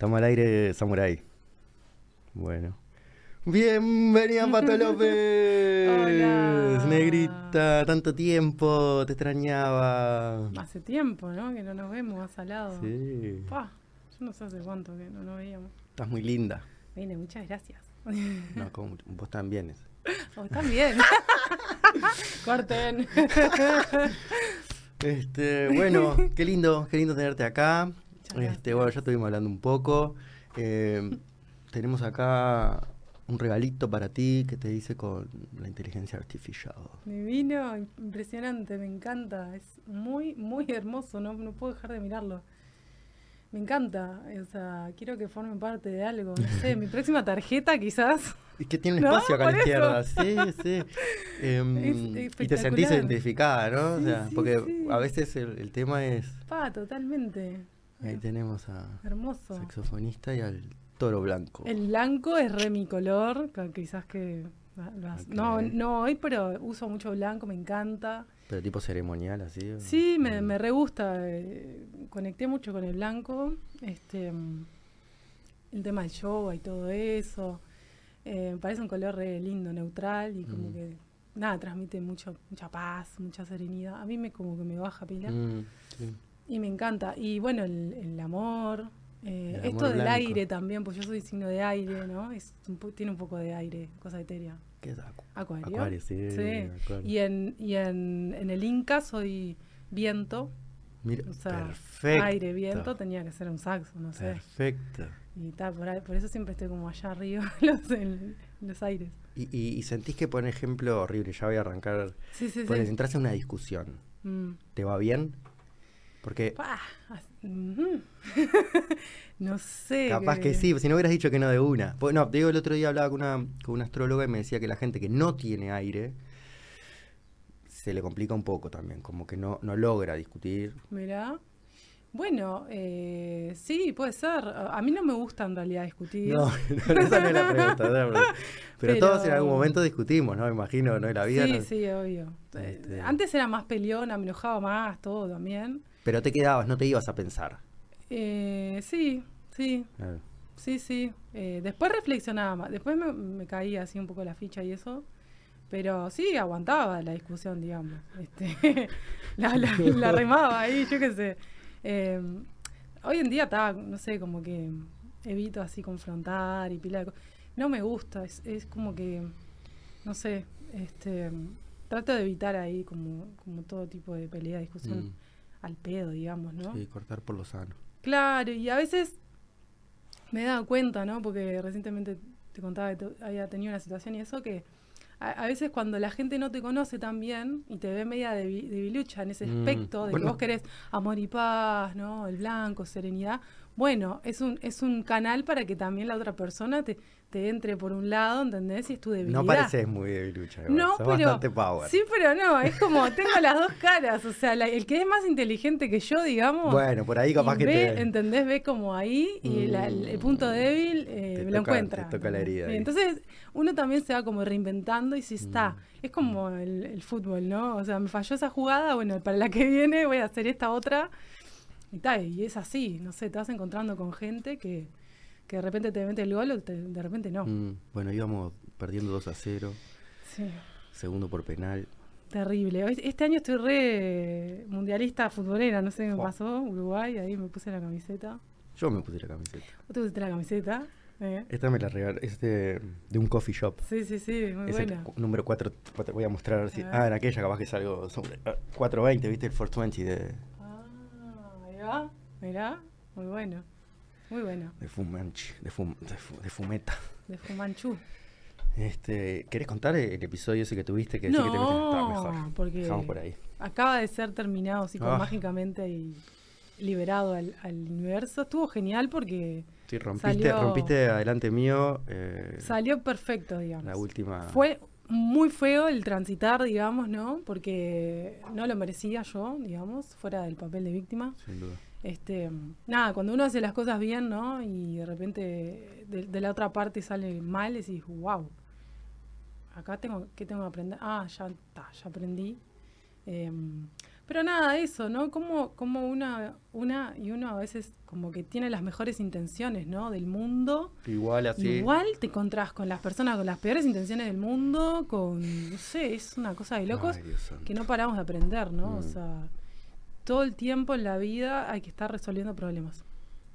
Estamos al aire, Samurai. Bueno. Bienvenida, Pato López. Hola. Negrita, tanto tiempo, te extrañaba. Hace tiempo, ¿no? Que no nos vemos al lado. Sí. Pa, yo no sé hace cuánto que no nos veíamos. Estás muy linda. Vine, muchas gracias. No, vos también. Oh, también. Corten. Este, bueno, qué lindo, qué lindo tenerte acá. Este, bueno, ya estuvimos hablando un poco. Eh, tenemos acá un regalito para ti que te dice con la inteligencia artificial. Divino, impresionante, me encanta. Es muy, muy hermoso, no, no puedo dejar de mirarlo. Me encanta, o sea, quiero que forme parte de algo. No sé, mi próxima tarjeta quizás. Y que tiene un No, espacio acá a la izquierda, sí, sí. Em, Es y te sentís identificada, ¿no? o sea, sí, porque sí. a veces el, el tema es. Pa, totalmente. Ahí tenemos a Hermoso. saxofonista y al toro blanco. El blanco es re mi color, quizás que... No, no hoy, pero uso mucho blanco, me encanta. Pero tipo ceremonial, así. ¿o? Sí, me, Mm. me re gusta. eh, conecté mucho con el blanco. Este, mm, el tema del yoga y todo eso. Eh, me parece un color re lindo, neutral y como Mm. que nada, transmite mucho, mucha paz, mucha serenidad. A mí me como que me baja pila Mm, sí. Y me encanta. Y bueno, el, el amor. eh, El esto amor del blanco. aire también, pues yo soy signo de aire, ¿no? Es un tiene un poco de aire, cosa etérea. ¿Qué es acu- Acuario. Acuario, sí. Sí. Acuario. Y en, y en, en el Inca soy viento, Mira, o sea, perfecto. aire, viento, tenía que ser un saxo, no sé. Perfecto. Y tal, por, ahí- por eso siempre estoy como allá arriba, los, en los aires. Y, y- y sentís que, por ejemplo, horrible, ya voy a arrancar. Sí, sí, Pues sí. entras en una discusión. Mm. ¿Te va bien? Porque Pa, as- ujú. no sé. capaz que sí, si no hubieras dicho que no de una. Pues, no, te digo, el otro día hablaba con una, con una astróloga y me decía que la gente que no tiene aire se le complica un poco también, como que no, no logra discutir. Mirá. Bueno, eh, sí, puede ser. A mí no me gusta en realidad discutir. No, no, esa no es la pregunta. no es la pregunta. Pero, Pero- todos en algún momento discutimos, ¿no? Me imagino, ¿no? En la vida. sí, ¿no? sí, obvio. Este- Antes era más peleona, me enojaba más, todo también. Pero te quedabas, no te ibas a pensar. Eh, sí, sí, sí, sí. Eh, después reflexionaba más. Después me, me caía así un poco la ficha y eso. Pero sí, aguantaba la discusión, digamos. Este, la, la, la remaba ahí, yo qué sé. Eh, hoy en día está, no sé, como que evito así confrontar y pila de cosas. No me gusta, es, es como que, no sé, este, trato de evitar ahí como, como todo tipo de pelea, discusión Mm, al pedo, digamos, ¿no? sí, cortar por lo sano. Claro, y a veces me he dado cuenta, ¿no? Porque recientemente te contaba que te- había tenido una situación y eso que a, a veces cuando la gente no te conoce tan bien y te ve media debi- debilucha en ese Mm, aspecto de bueno. que vos querés amor y paz, ¿no? El blanco, serenidad. Bueno, es un, es un canal para que también la otra persona te, te entre por un lado, ¿entendés? Y es tu debilidad. No pareces muy debilucha, No, sos pero. bastante power. Sí, pero no, es como tengo las dos caras. O sea, la- el que es más inteligente que yo, digamos. Bueno, por ahí capaz que ve, te... ¿entendés? Ve como ahí y la- el, el punto débil eh, Te lo toca- encuentra. te toca la herida entonces uno también se va como reinventando y si está. Mm. Es como el, el fútbol, ¿no? O sea, me falló esa jugada, bueno, para la que viene voy a hacer esta otra. Y tal, y es así, no sé, te vas encontrando con gente que, que de repente te mete el gol o te- de repente no. Mm, bueno, íbamos perdiendo 2 a 0, Sí. segundo por penal. Terrible. Este año estoy re mundialista futbolera, no sé qué me pasó, Uruguay, ahí me puse la camiseta. Yo me puse la camiseta. ¿Vos te pusiste la camiseta? Eh. Esta me la regaló, es de, de un coffee shop. Sí, sí, sí, muy es buena. el número 4, voy a mostrar a ver si... A ver. Ah, en aquella capaz que es algo sobre... ah, 420, ¿viste? El 420 de, Ah, ahí va, mirá, muy bueno, muy bueno, de Fumanchi, de, Fum- de, Fu- de Fumeta. de Fumanchu. Este, ¿Querés contar el episodio ese que tuviste? Que decís que te metiste mejor. No, porque por ahí. acaba de ser terminado así como Ah. mágicamente y liberado al, al universo. Estuvo genial porque Sí, rompiste, Salió- rompiste adelante mío eh, salió perfecto, digamos. la última... Fue muy feo el transitar, digamos, ¿no? Porque no lo merecía yo, digamos, fuera del papel de víctima. Sin duda. Este, nada, cuando uno hace las cosas bien, ¿no? Y de repente de, de la otra parte sale mal, decís, wow, acá tengo, ¿qué tengo que aprender? Ah, ya está, ya aprendí. Em, Pero nada, eso, ¿no? Como, como una, una y uno a veces como que tiene las mejores intenciones, ¿no? Del mundo. Igual así. Igual te encontrás con las personas con las peores intenciones del mundo, con, no sé, es una cosa de locos Ay, que no paramos de aprender, ¿no? O Mm. sea, todo el tiempo en la vida hay que estar resolviendo problemas.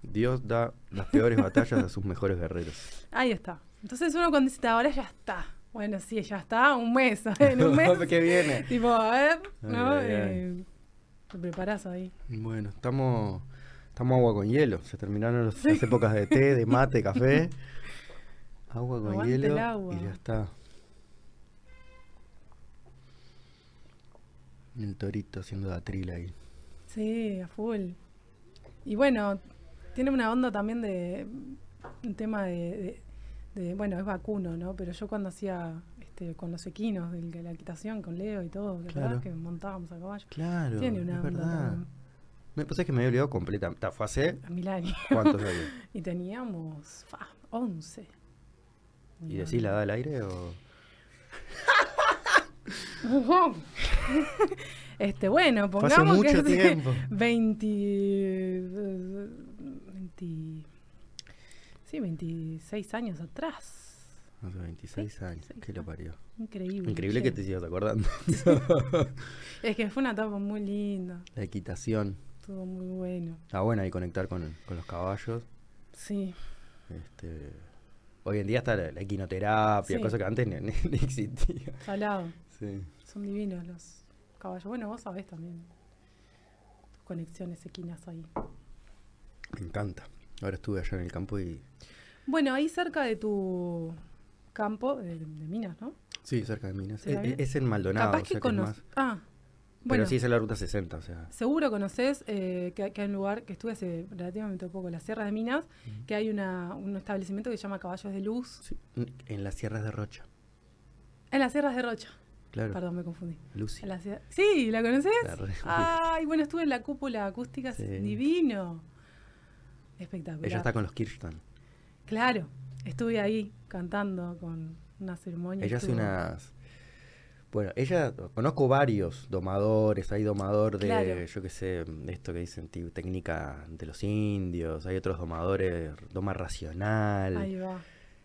Dios da las peores batallas a sus mejores guerreros. Ahí está. Entonces uno cuando dice, ahora ya está. Bueno, sí, ya está, un mes. En un mes, ¿Qué viene? tipo, a ver, ¿no? Ay, ay, ay. Eh, te preparás ahí. Bueno, estamos, estamos agua con hielo. Se terminaron los- las épocas de té, de mate, café. Agua con Aguante hielo el agua. y ya está. El torito haciendo la trila ahí. Sí, a full. Y bueno, tiene una onda también de un tema de, de- de- bueno, es vacuno, ¿no? Pero yo cuando hacía este, con los equinos de la equitación, con Leo y todo, ¿verdad? Claro. Que montábamos a caballo. Claro, Tiene una es onda verdad. también. Me pasa que me había olvidado completamente. Fue hace A mil años. cuántos años. y teníamos fa, 11. ¿Y decís la da al aire o...? este, bueno, pongamos que mucho hace tiempo. 20, eh, 20 Sí, 26 años atrás. Hace 26 años. 26 ¿Qué lo parió? Increíble. Increíble que te sigas acordando. Es que fue una etapa muy linda. la equitación. Estuvo muy bueno. Está bueno ahí conectar con, con los caballos. Sí. Este, hoy en día está la, la equinoterapia, Sí. cosa que antes ni, ni- ni existía. Salado. Sí. Son divinos los caballos. Bueno, vos sabés también. Tus conexiones equinas ahí. Me encanta. Ahora estuve allá en el campo y... Bueno, ahí cerca de tu campo de, de minas, ¿no? Sí, cerca de Minas. ¿Será Es, bien? es en Maldonado, Capaz o que sea que es conoces. más... Ah, Pero bueno. sí es en la ruta 60, o sea... Seguro conoces eh, que, que hay un lugar que estuve hace relativamente poco, las Sierras de Minas, que hay una, un establecimiento que se llama Caballos de Luz. Sí, en las sierras de Rocha. En las Sierras de Rocha. Claro. Perdón, me confundí. Lucy. La Sí, ¿la conoces? Ay, bueno, estuve en la cúpula acústica, Sí. divino. Espectacular. Ella está con los Kirchtan. Claro, estuve ahí cantando con una ceremonia. Ella hace unas... Bueno, ella, conozco varios domadores, hay domador de, Claro. yo qué sé, de esto que dicen, técnica de los indios, hay otros domadores, doma racional. Ahí va.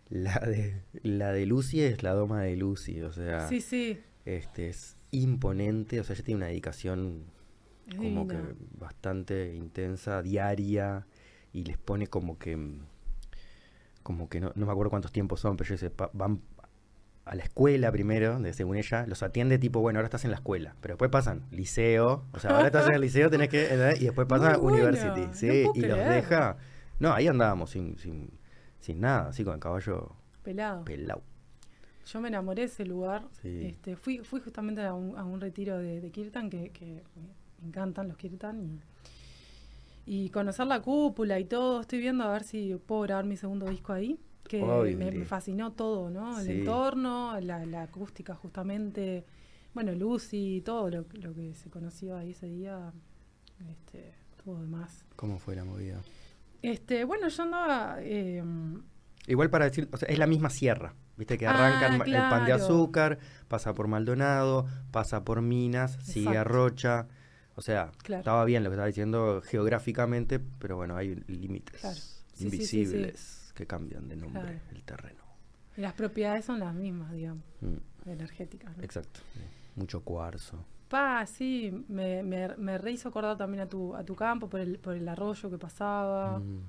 La de, la de Lucy es la doma de Lucy, o sea, Sí, sí, este es imponente, o sea, ella tiene una dedicación es como divina. que bastante intensa, diaria, y les pone como que, mm, como que no, no me acuerdo cuántos tiempos son, pero yo sé, van a la escuela primero, de, según ella, los atiende tipo, bueno, ahora estás en la escuela, pero después pasan liceo, o sea, ahora estás en el liceo, tenés que, y después pasa Muy bueno, university, sí, y los deja, no, ahí andábamos sin, sin, sin nada, así con el caballo Pelado. pelado. Yo me enamoré de ese lugar. Sí. Este, fui, fui justamente a un, a un retiro de, de Kirtan, que, que me encantan los Kirtan. Y, y conocer la cúpula y todo. Estoy viendo a ver si puedo grabar mi segundo disco ahí. Que me, fascinó todo, ¿no? El Sí. entorno, la, la acústica justamente. Bueno, Lucy, todo lo, lo que se conoció ahí ese día. Este, todo demás. ¿Cómo fue la movida? Este, bueno, yo andaba... eh, Igual para decir, o sea, es la misma sierra. Viste que Ah, arrancan ma- el pan de claro. azúcar, pasa por Maldonado, pasa por Minas, sigue a. Rocha. O sea, Claro. estaba bien lo que estaba diciendo geográficamente, pero bueno, hay límites Claro. Sí, sí, sí, sí. invisibles que cambian de nombre Claro. el terreno. y las propiedades son las mismas, digamos, Mm, energéticas. ¿no? exacto. Mucho cuarzo. Pa, sí, me, me, me rehizo acordar también a tu, a tu campo por el, por el arroyo que pasaba. Mm,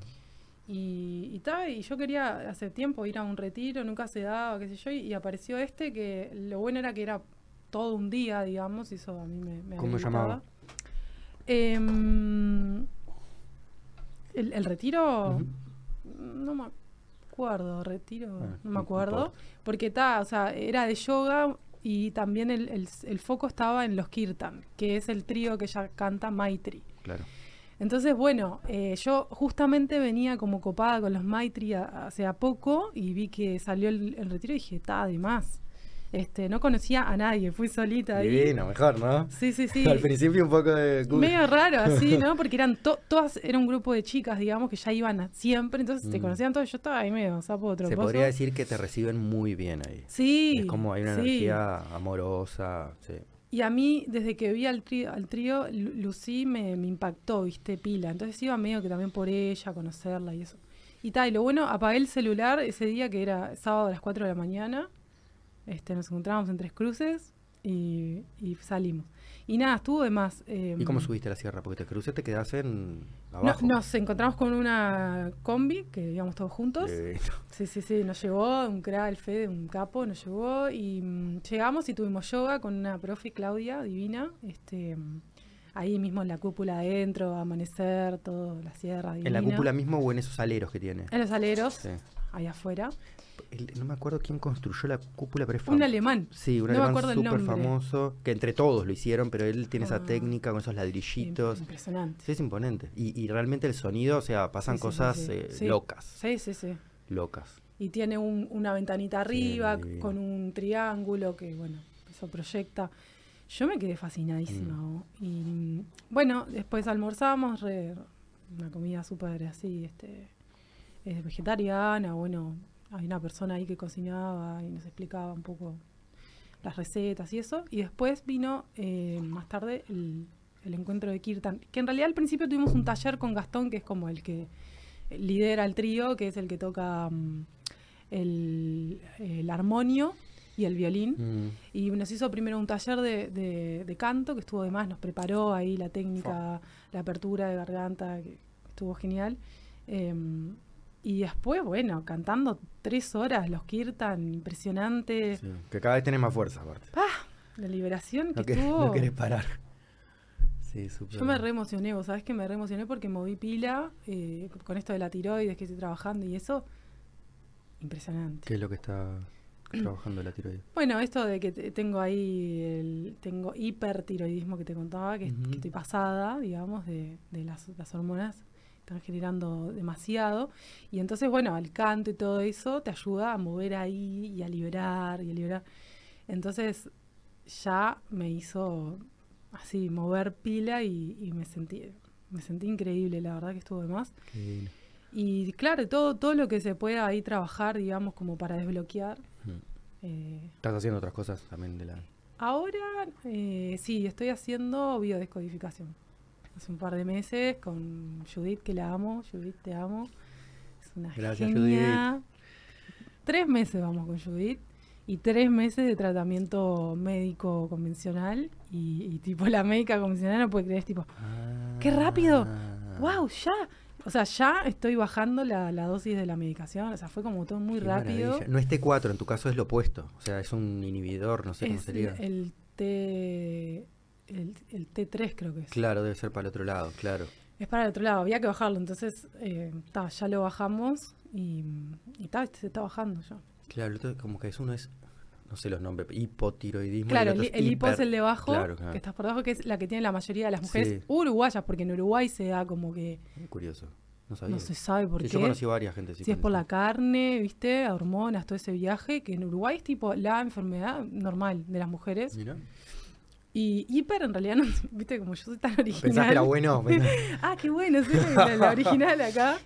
Y, y, ta, y yo quería hace tiempo ir a un retiro, nunca se daba, qué sé yo, y, y apareció este que lo bueno era que era todo un día, digamos, y eso a mí me, me ¿Cómo llamaba? Em, el, el retiro, no me acuerdo, retiro, Ah, no no me acuerdo, porque está, o sea, era de yoga y también el, el- el foco estaba en los kirtan, que es el trío que ella canta Maitri. claro. Entonces, bueno, eh, yo justamente venía como copada con los Maitri hace a poco y vi que salió el, el retiro y dije, está, además. Este, no conocía a nadie, fui solita ahí. Divino, mejor, ¿no? Sí, sí, sí. Al principio un poco de... Medio raro así, ¿no? Porque eran to- todas, era un grupo de chicas, digamos, que ya iban siempre, entonces Mm. conocían todos, yo estaba ahí medio sapo otro Se podría decir que te reciben muy bien ahí. Sí. Es como hay una sí. energía amorosa, sí. Y a mí, desde que vi al trío, al trío Lu- Lucy me, me impactó, viste, pila. Entonces iba medio que también por ella, conocerla y eso. Y tal, y lo bueno, apagué el celular ese día que era sábado a las 4 de la mañana. Este, nos encontrábamos en Tres Cruces y salimos. Y nada, estuvo de más. eh, ¿Y cómo subiste a la sierra? Porque te crucé, te quedás en no, abajo. nos encontramos con una combi que íbamos todos juntos. Eh, Sí, sí, sí, nos llevó un crack, el Fede, un capo, nos llevó y mm, llegamos y tuvimos yoga con una profe, Claudia, divina, este, ahí mismo en la cúpula adentro, amanecer, todo, la sierra divina. ¿En la cúpula mismo o en esos aleros que tiene? En los aleros, Sí. Ahí afuera. El- no me acuerdo quién construyó la cúpula, pero es Un alemán. Sí, un No alemán súper famoso, que entre todos lo hicieron, pero él tiene esa Ah. técnica con esos ladrillitos. Impresionante. Sí, es imponente. Y, y realmente el sonido, o sea, pasan Sí, sí, sí, cosas sí. eh, locas. Sí, sí, sí. Locas. Y tiene un- una ventanita arriba con un triángulo que, bueno, eso proyecta. Yo me quedé fascinadísima. Mm. Y mm, bueno, después almorzamos, re- una comida súper así, este, eh, vegetariana. Bueno, hay una persona ahí que cocinaba y nos explicaba un poco las recetas y eso. Y después vino eh, más tarde el, el encuentro de Kirtan, que en realidad al principio tuvimos un taller con Gastón, que es como el que lidera el trío, que es el que toca mm, el, el armonio y el violín. Mm. Y nos hizo primero un taller de, de- de canto, que estuvo de más, nos preparó ahí la técnica, la apertura de garganta, que estuvo genial. Em, y después, bueno, cantando tres horas los Kirtan, impresionante. Sí, Que cada vez tenés más fuerza, aparte. La liberación que No, que- estuvo. no querés parar. Sí, súper. Yo me re emocioné, vos sabés que me re emocioné porque moví pila eh, con esto de la tiroides que estoy trabajando y eso. Impresionante. ¿Qué es lo que está trabajando la tiroides? Bueno, esto de que te- tengo ahí, el, tengo hipertiroidismo que te contaba, que, que estoy pasada, digamos, de, de las, las hormonas están generando demasiado. Y entonces, bueno, el canto y todo eso te ayuda a mover ahí y a liberar y a liberar. Entonces, ya me hizo así, mover pila y, y me sentí me sentí increíble, la verdad que estuvo de más. Qué. Y claro, todo, todo lo que se pueda ahí trabajar, digamos, como para desbloquear. Mm. eh, ¿Estás haciendo otras cosas también de la...? Ahora eh, sí, estoy haciendo biodescodificación. Hace un par de meses con Judith, que la amo. Judith, te amo. Es una Gracias, genia. Tres meses vamos con Judith y tres meses de tratamiento médico convencional. Y, y tipo la médica convencional no puede creer, es tipo, ¡Qué rápido! Ah. wow, ya. O sea, ya estoy bajando la, la dosis de la medicación. O sea, fue como todo muy Qué rápido. maravilla. No es T4, en tu caso es lo opuesto. O sea, es un inhibidor, no sé cómo sería. el T el, el T3 creo que es. Claro, debe ser para el otro lado, claro. Es para el otro lado, había que bajarlo, entonces eh, ta, ya lo bajamos y, y ta, se está bajando ya. Claro, el otro como que es uno es, no sé los nombres, hipotiroidismo. Claro, el, el hipo es el de abajo, Claro, claro. que estás por debajo, que es la que tiene la mayoría de las mujeres Sí. uruguayas, porque en Uruguay se da como que curioso, no sabía. no se sabe por Sí, qué. Yo conocí varias gente. sí, si es por la carne, viste, hormonas, todo ese viaje, que en Uruguay es tipo la enfermedad normal de las mujeres. Mirá. Y hiper en realidad, no, viste, como yo soy tan original. Pensás que era bueno. Ah, qué bueno, soy la, la original acá.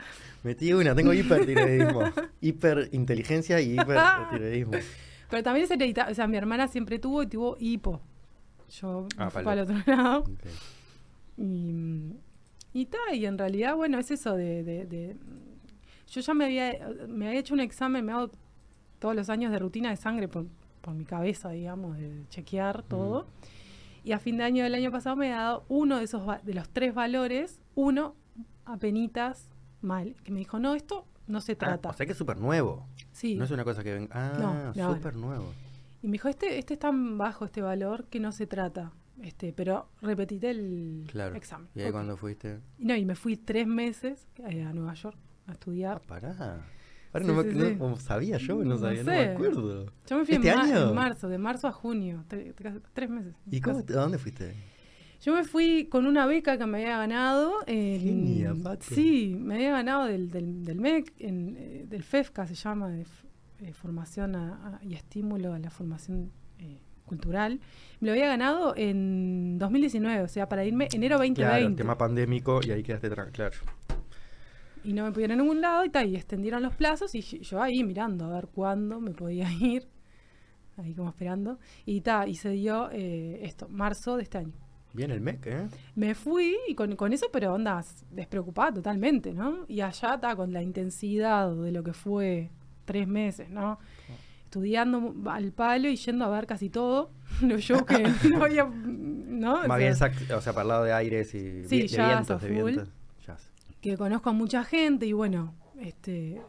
Metí una, tengo hipertiroidismo. Hiperinteligencia y hipertiroidismo. Pero también es hereditario. O sea, mi hermana siempre tuvo y tuvo hipo. Yo Ah, fui para el otro lado. Y, y ta, y en realidad, bueno, es eso de, de- de- Yo ya me había, me había hecho un examen, me hago todos los años de rutina de sangre por, por mi cabeza, digamos, de chequear todo. Y a fin de año del año pasado me ha dado uno de esos de los tres valores, uno apenitas mal, que me dijo, no, esto no se Ah, trata. o sea que es súper nuevo. sí. No es una cosa que ven. Ah, No, ahora. súper nuevo. Y me dijo, este, este es tan bajo este valor que no se trata. Este, pero repetite el Claro. examen. ¿Y ahí Ok. cuando fuiste? No, y me fui tres meses eh, a Nueva York a Ah, estudiar. pará. Ahora Sí, no, me, sí, no- sí. sabía yo, no No sabía, no, me sé. acuerdo. Yo me fui ¿Este en, año? en marzo, de marzo a junio, tre- tre- tres meses. ¿Y cómo, a dónde fuiste? Yo me fui con una beca que me había ganado. En, Genia. Sí, me había ganado del, del, del MEC, en, eh, del FEFCA se llama, de eh, Formación a- a- y Estímulo a la Formación eh, Cultural. Me lo había ganado en 2019, o sea, para irme enero 2020. Claro, el tema pandémico y ahí quedaste claro. Y no me pudieron a ningún lado y tal, y extendieron los plazos y yo- yo ahí mirando a ver cuándo me podía ir. ahí como esperando. Y ta, y se dio eh, esto, marzo de este año. Bien el MEC, ¿eh? Me fui y con, con eso, pero ondas, despreocupada totalmente, ¿no? Y allá está con la intensidad de lo que fue tres meses, ¿no? Estudiando al palo y yendo a ver casi todo. Los shows que no había, ¿no? O Más sea, bien, o sea, para el lado de aires y Sí, de vientos, de vientos. Que conozco a mucha gente y bueno, este,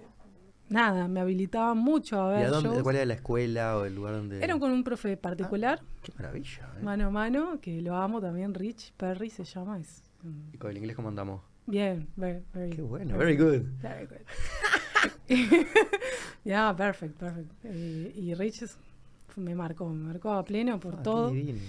nada, me habilitaban mucho a ¿Y ver a dónde, shows. cuál era la escuela o el lugar donde...? Era con un profe particular, Qué maravilla, ¿eh? mano a mano, que lo amo también, Rich Perry se llama. Es, ¿Y con el inglés cómo andamos? bien, very, very Qué bueno, very good. Very good. yeah, perfect, perfect. Eh, y Rich es- me marcó, me marcó a pleno por Ah, todo. divino.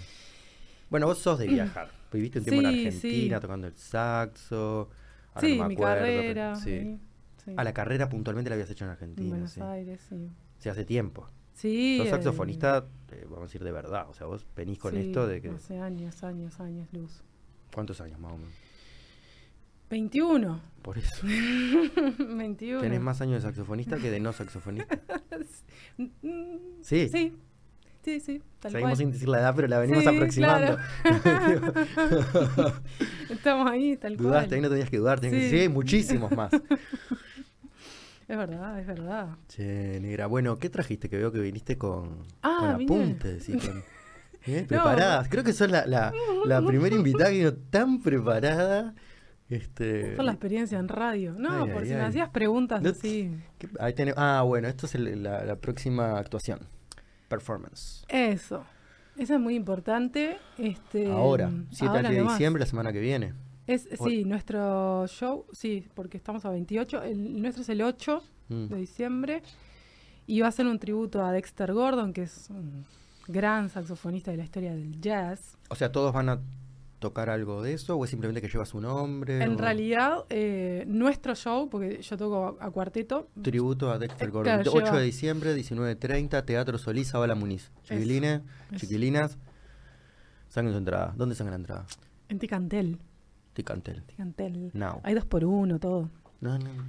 Bueno, vos sos de viajar. Viviste un tiempo en Argentina sí. tocando el saxo. Ahora Sí, no me mi pero- carrera. sí. ahí, sí, Ah, la carrera puntualmente la habías hecho en en Argentina. Buenos sí. Aires, sí. Sí, hace tiempo. Sí. Sos eh, saxofonista, eh, vamos a decir de verdad. O sea, vos venís con esto de que. Hace años, años, años luz. ¿Cuántos años más o menos? 21. Por eso. 21. Tenés más años de saxofonista que de no saxofonista. Sí. Sí, sí, sí. Tal Seguimos cual. sin decir la edad, pero la venimos Sí, aproximando. Estamos ahí, tal cual. Dudaste, ahí no tenías que dudar. tenías que Sí. decir, sí, muchísimos más. Es verdad, es verdad. Che, negra. Bueno, ¿qué trajiste? Que veo que viniste con, Ah, con apuntes y con... ¿eh? Preparadas. Creo que sos la, la, la primera invitada que vino tan preparada. Este... Por la experiencia en radio. No, Ay, por ay, si me hacías preguntas No- así. ¿qué- ahí tenés- Ah, bueno, esto es el- la, la próxima actuación. Performance. Eso. Eso es muy importante. Este, ahora, 7 ahora de diciembre, la semana que viene. Es, sí, nuestro show, sí, porque estamos a 28. El, nuestro es el 8 Mm. de diciembre. Y va a ser un tributo a Dexter Gordon, que es un gran saxofonista de la historia del jazz. O sea, ¿todos van a tocar algo de eso o es simplemente que lleva su nombre? En o- realidad, eh, nuestro show, porque yo toco a, a cuarteto, Tributo a Dexter Eh, Gordon. claro, 8 lleva- de diciembre, 19.30, Teatro Solís, Bala Muniz. Chiquilines, chiquilinas, saquen su entrada. ¿Dónde sacan la entrada? en Ticantel. Ticantel. Ticantel. Now. Hay dos por uno, todo. No, no, no.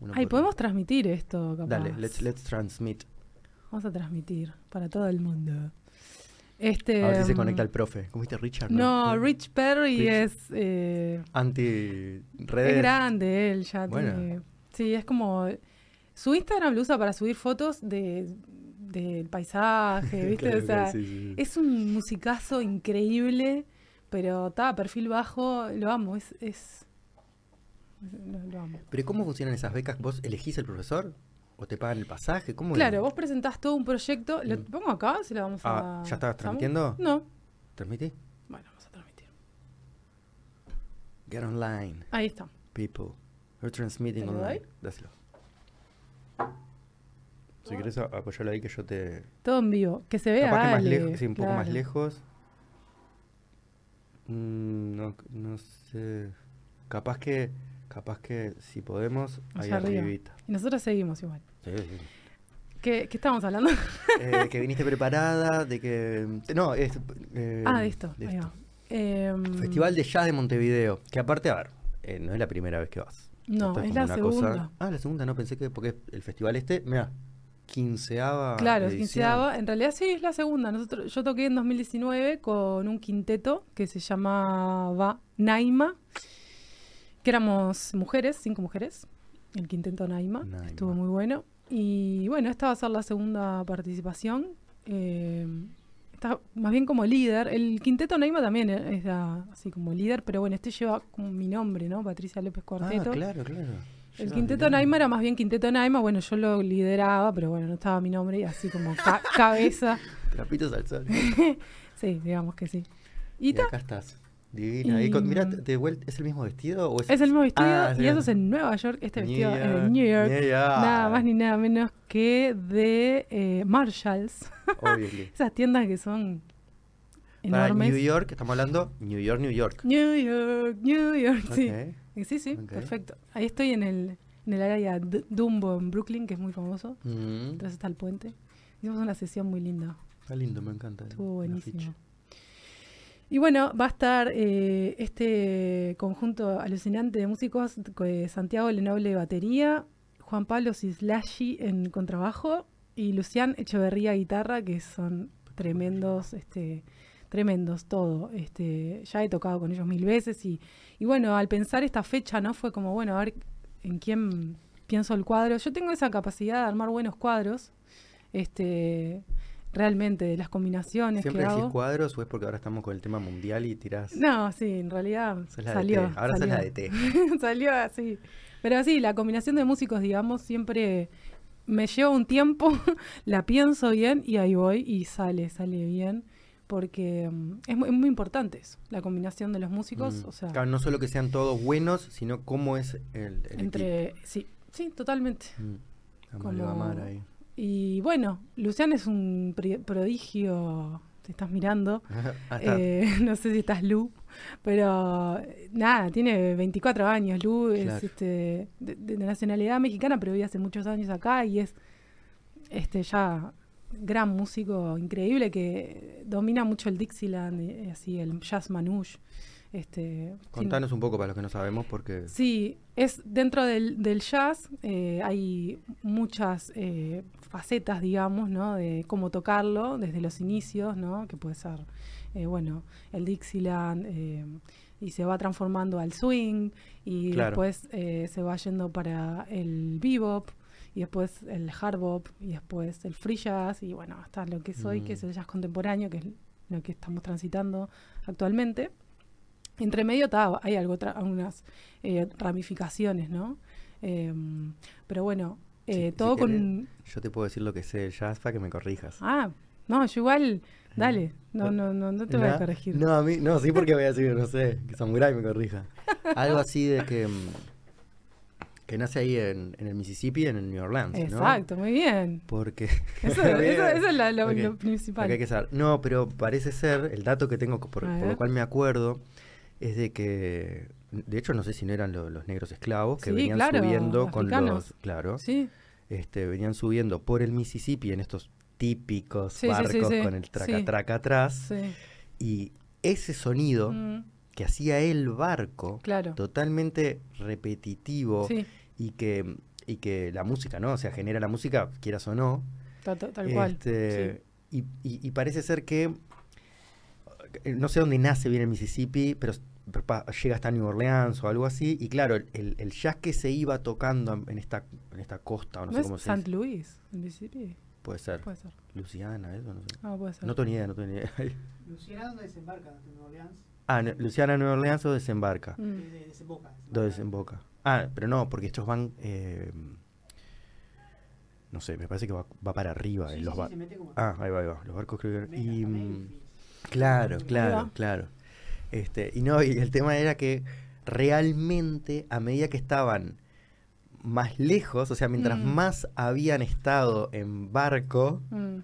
uno Ay, podemos uno. transmitir esto, capaz. Dale, let's, let's transmit. Vamos a transmitir para todo el mundo. Este, A ver si se mm, conecta el profe. ¿Cómo viste Richard? No, Rich Perry Rich. es. eh, Anti redes. es grande él, ya Bueno. tiene- Sí, es como. Su Instagram lo usa para subir fotos de del paisaje, ¿viste? Claro, o sea, sí, sí. es un musicazo increíble, pero está, perfil bajo, lo amo, es. es lo, lo amo. Pero ¿cómo funcionan esas becas? ¿Vos elegís el profesor? ¿O te pagan el pasaje? ¿Cómo es? Claro, vos presentás todo un proyecto. ¿Lo Mm. pongo acá? Si lo vamos Ah, a. ¿ya estabas transmitiendo? No. ¿Transmití? Bueno, vamos a transmitir. Get online, Ahí está. people. We're transmitting ¿Te lo online. Dáselo. Si querés a- apoyarlo ahí que yo te... Todo en vivo. Que se vea. Capaz que más lejos, sí, un poco más lejos. Mm, no, no sé. Capaz que, capaz que si podemos, ahí arribita. Y nosotros seguimos igual. Sí, sí. ¿Qué, qué estábamos hablando? Eh, que viniste preparada, de que... No, es... eh, ah, de esto. de ahí esto. va. Em, Festival de Jazz de Montevideo. Que aparte, a ver, eh, no es la primera vez que vas. No, Esto es la segunda. Ah, la segunda, no pensé que... Porque el festival este, mira, quinceava Claro, edición. quinceava. En realidad sí, es la segunda. Nosotros, yo toqué en 2019 con un quinteto que se llamaba Naima, que éramos mujeres, cinco mujeres. El quinteto Naima. Naima. Estuvo muy bueno. Y bueno, esta va a ser la segunda participación. Eh, está más bien como líder. El quinteto Naima también es la- así como líder, pero bueno, este lleva como mi nombre, ¿no? Patricia López Cuarteto. Ah, claro, claro. El Lleva quinteto. Naima era más bien quinteto Naima, bueno, yo lo lideraba, pero bueno, no estaba mi nombre y así como ca- cabeza. Trapitos al sol. Sí, digamos que sí. Y Y acá estás. Divina. Y con- mira, de vuelta, ¿es el mismo vestido? O es, es el mismo vestido Ah, y eso es en Nueva York, este New vestido es de York, New York. New York. Nada más ni nada menos que de eh, Marshalls. Esas tiendas que son Para enormes. New York, estamos hablando New York, New York. New York, New York, sí. Sí, sí, perfecto. Ahí estoy en el, en el área D- Dumbo en Brooklyn, que es muy famoso. Mm, Entonces está el puente. Hicimos una sesión muy linda. está lindo, me encanta. Estuvo buenísimo. Y bueno, va a estar eh, este conjunto alucinante de músicos, eh, Santiago Lenoble batería, Juan Pablo Sislashi en contrabajo y Lucián Echeverría guitarra, que son tremendos, este, tremendos, todo. Este, ya he tocado con ellos mil veces y, y bueno, al pensar esta fecha, ¿no? Fue como, bueno, a ver en quién pienso el cuadro. Yo tengo esa capacidad de armar buenos cuadros. Este, realmente de las combinaciones ¿Siempre que decís hago. cuadros o es porque ahora estamos con el tema mundial y tirás... No, sí, en realidad salió. Ahora sos salió. la de té. salió así. Pero sí, la combinación de músicos, digamos, siempre me lleva un tiempo, la pienso bien y ahí voy y sale, sale bien. Porque mm, es, muy, es muy importante eso, la combinación de los músicos. Mm. O sea, Claro, no solo que sean todos buenos, sino cómo es el, el entre. Sí, sí, totalmente. Mm. Como- ahí. Y bueno, Lucián es un prodigio. Te estás mirando. Eh, no sé si estás Lu, pero nada, tiene 24 años. Lu es este, de, de nacionalidad mexicana, pero vive hace muchos años acá y es este ya gran músico increíble que domina mucho el Dixieland, y así el jazz manouche. Este, tiene- Contanos un poco para los que no sabemos, porque Sí, es dentro del, del jazz eh, hay muchas eh, facetas, digamos, ¿no? De cómo tocarlo desde los inicios, ¿no? Que puede ser, eh, bueno, el Dixieland eh, y se va transformando al swing y Claro. después eh, se va yendo para el bebop y después el hard bop y después el free jazz y bueno, hasta lo que soy, que es Mm. el jazz contemporáneo, que es lo que estamos transitando actualmente. Entre medio ta, hay algo algunas eh, ramificaciones, ¿no? Em, pero bueno, eh, todo querés. con... yo te puedo decir lo que sé jazz para que me corrijas. Ah, no, yo igual, dale, no, no, no, no te voy a corregir. No, a mí, no, sí porque voy a decir, no sé, que Samurai me corrija. Algo así de que, mm, que nace ahí en, en el Mississippi, en el New Orleans, ¿no? Exacto, muy bien. Porque... Eso, Bien. eso- eso es la- lo, principal. Acá hay que saber. No, pero parece ser, el dato que tengo, por, por lo cual me acuerdo, es de que, de hecho no sé si no eran lo- los negros esclavos, que Sí, venían claro, subiendo con los, claro, Sí, este, venían subiendo por el Mississippi en estos típicos Sí, barcos con el traca traca atrás, sí. y ese sonido Mm, que hacía el barco, claro. totalmente repetitivo, Sí, y que y que la música, ¿no? O sea, genera la música, quieras o no, ta- ta- tal cual. este, y, y- y parece ser que, eh, no sé dónde nace bien el Mississippi, pero llega hasta New Orleans o algo así. Y claro, el, el jazz que se iba tocando en- en esta, en esta costa, o no, ¿No, sé cómo es se St. dice. Louis, en Mississippi? Puede ser. Puede ser. Luciana, eso, no sé. Ah, puede ser. No tengo ni idea, no tengo ni idea. Luciana, ¿dónde desembarca? ¿De Nueva Orleans? ah, no, Luciana, Nueva Orleans o desembarca. Mm. De, de- desemboca. Do desemboca. Ah, pero no, porque estos van. eh, no sé, me parece que va, va para arriba. Sí, en los sí, ba- se mete como- Ah, ahí va, ahí va. Los barcos creo que. Mega, Y, mm. Claro, claro, claro. Este, y no, y el tema era que realmente a medida que estaban más lejos, o sea, mientras Mm. más habían estado en barco, Mm.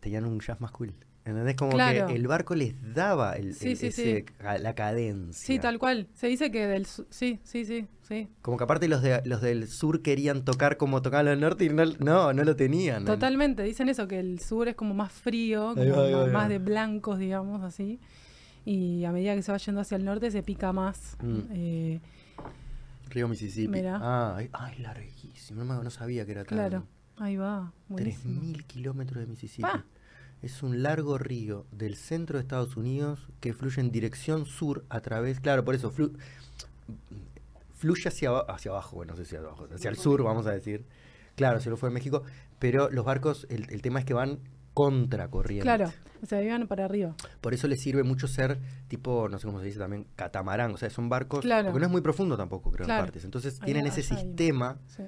tenían un jazz más cool. ¿Entendés? Como Claro. que el barco les daba el, Sí, el- sí, ese sí. ca- la cadencia. Sí, tal cual. Se dice que del... su- Sí, sí, sí, sí. Como que aparte los, de, los del sur querían tocar como tocaban los del norte y no, no, no lo tenían. Totalmente, dicen eso, que el sur es como más frío, como va, ahí va, más, ahí va. más de blancos, digamos, así. Y a medida que se va yendo hacia el norte se pica más. Mm. Eh, Río Mississippi. Mirá. Ah, ay, ay, larguísimo. No, no sabía que era tan... claro, ahí va. buenísimo. 3.000 kilómetros de Mississippi. Es un largo río del centro de Estados Unidos que fluye en dirección sur a través, claro, por eso flu- fluye hacia, hacia abajo, bueno, no sé si hacia abajo, hacia el sur, vamos a decir. Claro, se lo fue de México, pero los barcos, el, el tema es que van contra corriente. Claro, o sea, iban para arriba. Por eso les sirve mucho ser tipo, no sé cómo se dice también, catamarán, o sea, son barcos, Claro. porque no es muy profundo tampoco, creo, Claro. en partes. Entonces Ahí tienen va, ese sistema, Sí.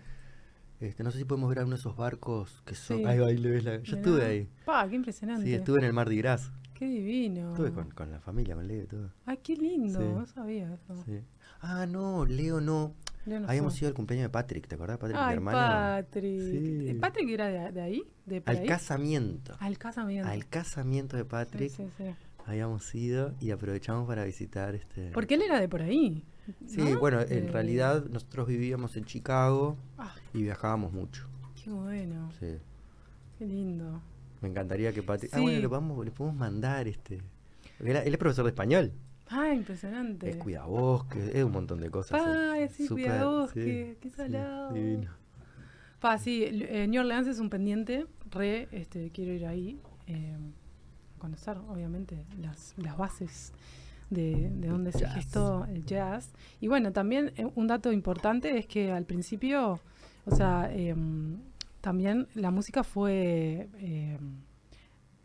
este, no sé si podemos ver a uno de esos barcos que son... Sí. Ahí ahí le ves la... Yo Mirá. estuve ahí. Pa, qué impresionante. Sí, estuve en el Mardi Gras. Qué divino. Estuve con, con la familia, con Leo y todo. Ay, qué lindo, Sí. no sabía eso. Sí. Ah, no, Leo no. No Habíamos fue. ido al cumpleaños de Patrick, ¿te acordás, Patrick, mi hermano? Patrick. Sí. ¿Patrick era de, de ahí? ¿De por Al ahí? casamiento. Al casamiento. Al casamiento de Patrick sí, sí. habíamos ido y aprovechamos para visitar este. Porque él era de por ahí. Sí, ¿no? bueno, De- en realidad nosotros vivíamos en Chicago Ah, y viajábamos mucho. qué bueno. Sí. Qué lindo. Me encantaría que Patrick. Ah, bueno, le, vamos, le podemos mandar este. Él es profesor de español. Ah, impresionante. Es cuidabosques, es un montón de cosas. Ay, él. sí, cuidabosque, sí, qué sí, salado. divino. Pa, sí, eh, New Orleans es un pendiente re este, quiero ir ahí, eh, a conocer obviamente las, las bases de, de donde se gestó el jazz. Y bueno, también eh, un dato importante es que al principio, o sea, em, también la música fue em,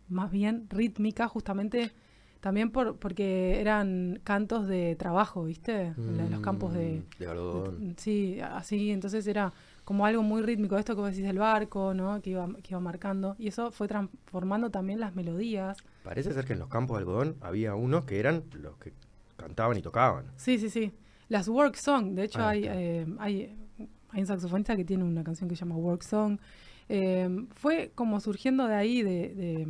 más bien rítmica, justamente también por, porque eran cantos de trabajo, ¿viste? La- los campos de, Mm, de algodón. Sí, así, entonces era como algo muy rítmico, esto que vos decís del barco, ¿no? Que iba, que iba marcando. Y eso fue transformando también las melodías. Parece ser que en los campos de algodón había unos que eran los que cantaban y tocaban. Sí, sí, sí. Las work song, de hecho Ahí hay, eh, hay, hay un saxofonista que tiene una canción que se llama Work Song. Eh, fue como surgiendo de ahí, de, de-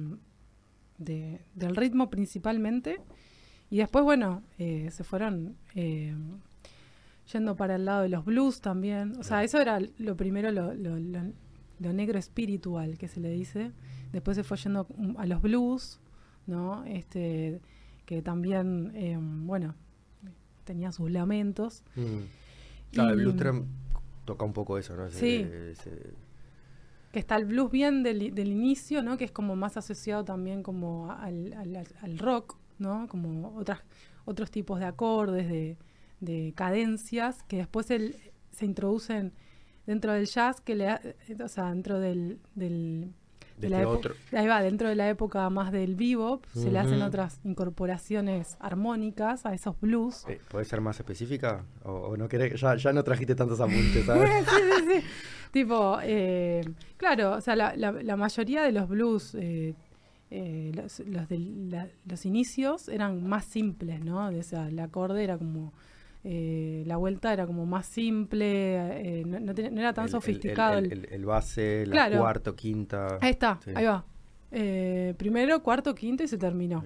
de- del ritmo principalmente. Y después, bueno, eh, se fueron eh, yendo para el lado de los blues también. O sea, eso era lo primero, lo, lo- lo- lo negro espiritual que se le dice. Después se fue yendo mm, a los blues, ¿no? Este, que también, eh, bueno, tenía sus lamentos. Claro, el Y- blues tram toca un poco eso, ¿no? Ese- Sí. ese- que está el blues bien del, del inicio, ¿no? Que es como más asociado también como al, al- rock, ¿no? Como otras, otros tipos de acordes, de, de cadencias, que después el- se introducen dentro del jazz, que le, o sea, dentro del de la este otro. Ahí va, dentro de la época más del bebop, se le hacen otras incorporaciones armónicas a esos blues. Eh, ¿Puedes ser más específica? ¿O, o no querés? Ya, ya no trajiste tantos apuntes, ¿sabes? sí, sí, sí. Tipo, eh, claro, o sea, la, la- la mayoría de los blues, eh, eh, los, los, de la- los inicios eran más simples, ¿no? O sea, el acorde era como, eh, la vuelta era como más simple, eh, no, no te- no era tan El- sofisticado. El, el- el- base, la Claro. cuarto, quinta. Ahí está, Sí. ahí va. Eh, primero, cuarto, quinto y se terminó.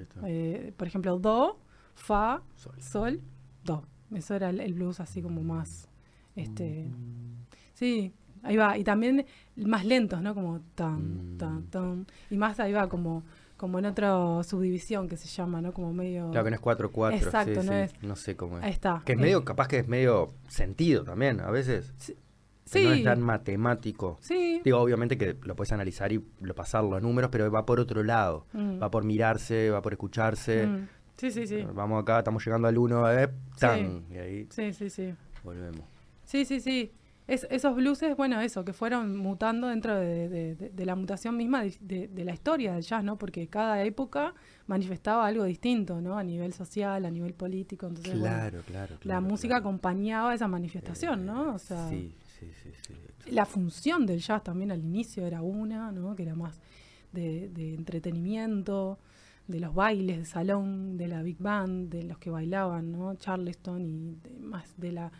Por ejemplo, do, fa, Sol. sol, do. Eso era el, el blues así como más, este, Mm. sí, ahí va. Y también más lentos, ¿no? Como tan, Mm. tan, tan. Y más ahí va como, como en otra subdivisión que se llama, ¿no? Como medio... Claro que no es 4-4. Exacto, sí, no sí. es- No sé cómo es. Ahí está. Que es Eh, medio, capaz que es medio sentido también, a veces. Sí. Que No es tan matemático. Sí. Digo, obviamente que lo puedes analizar y lo pasarlo a números, pero va por otro lado. Mm. Va por mirarse, va por escucharse. Mm. Sí, sí, sí. Vamos acá, estamos llegando al 1, eh, tan. Y ahí Sí, sí, sí. volvemos. Sí, sí, sí. Es- esos blueses, bueno, eso, que fueron mutando dentro de, de- de- de la mutación misma de, la historia del jazz, ¿no? Porque cada época manifestaba algo distinto, ¿no? A nivel social, a nivel político. Entonces, bueno, Claro, claro, la música claro. acompañaba esa manifestación, ¿no? O sea, Sí, sí, sí, sí. la función del jazz también al inicio era una, ¿no? Que era más de, entretenimiento, de los bailes de salón, de la big band, de los que bailaban, ¿no? Charleston y de- más de la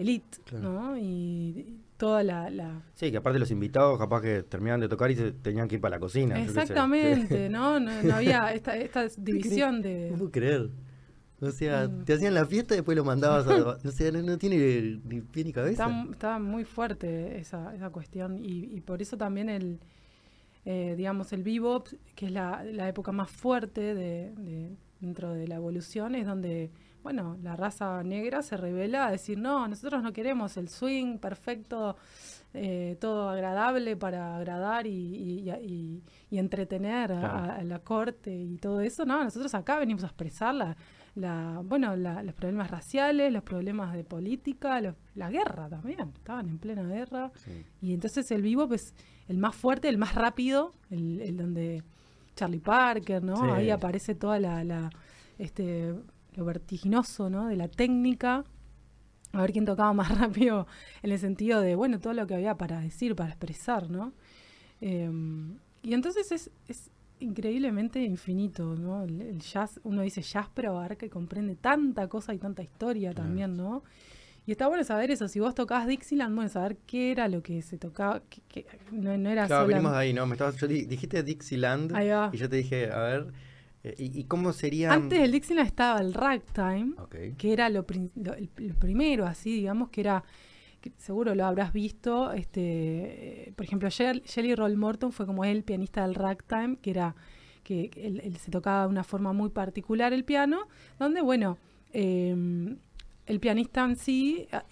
elite, Claro. ¿no? Y toda la... la- Sí, que aparte los invitados capaz que terminaban de tocar y se tenían que ir para la cocina. Exactamente, ¿no? ¿no? no había esta, esta división No de... puedo creer. O sea, Mm. te hacían la fiesta y después lo mandabas a... O sea, no, no tiene ni pie ni cabeza. Está muy fuerte esa, esa cuestión y, y por eso también el, eh, digamos, el bebop, que es la, la época más fuerte de, de- dentro de la evolución, es donde, bueno, la raza negra se revela a decir, no, nosotros no queremos el swing perfecto, eh, todo agradable para agradar y, y- y- y entretener a- Claro. a, a la corte y todo eso, no, nosotros acá venimos a expresar la, la, bueno, la- los problemas raciales, los problemas de política, los- la guerra también, estaban en plena guerra. Sí. Y entonces el bebop es el más fuerte, el más rápido, el, el donde Charlie Parker, ¿no? Sí. Ahí aparece toda la, la, este, lo vertiginoso, ¿no? De la técnica. A ver quién tocaba más rápido en el sentido de, bueno, todo lo que había para decir, para expresar, ¿no? Eh, y entonces es, es increíblemente infinito, ¿no? El, el jazz, uno dice jazz, pero abarca y comprende tanta cosa y tanta historia Claro. también, ¿no? Y está bueno saber eso, si vos tocabas Dixieland, bueno, saber qué era lo que se tocaba, que, que no, no era Claro, venimos de ahí, ¿no? Me estabas, yo di- dijiste Dixieland y yo te dije, a ver, ¿y, y cómo sería...? Antes del Dixieland estaba el ragtime, que era lo, prin- lo- el, el primero, así, digamos, que era, que seguro lo habrás visto, este, eh, por ejemplo, Jell- Jelly Roll Morton fue como el pianista del ragtime, que era, que él, él se tocaba de una forma muy particular el piano, donde, bueno, eh, el pianista en sí, ah,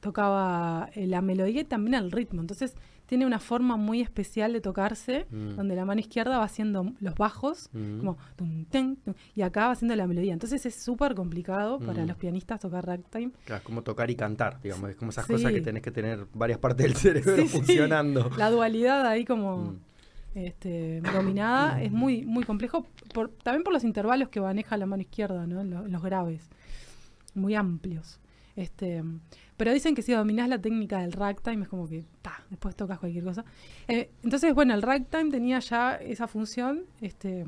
tocaba eh, la melodía y también el ritmo. Entonces tiene una forma muy especial de tocarse, Mm. donde la mano izquierda va haciendo los bajos, Mm. como tum, ten, tum, y acá va haciendo la melodía. Entonces es súper complicado para Mm. los pianistas tocar ragtime. Claro, es como tocar y cantar, digamos. Es como esas Sí. cosas que tenés que tener varias partes del cerebro Sí, sí. funcionando. La dualidad ahí como este, dominada es muy, muy complejo, por, también por los intervalos que maneja la mano izquierda, ¿no? Lo- los graves, muy amplios. Este, pero dicen que si dominás la técnica del ragtime es como que ta, después tocas cualquier cosa. Eh, entonces, bueno, el ragtime tenía ya esa función, este,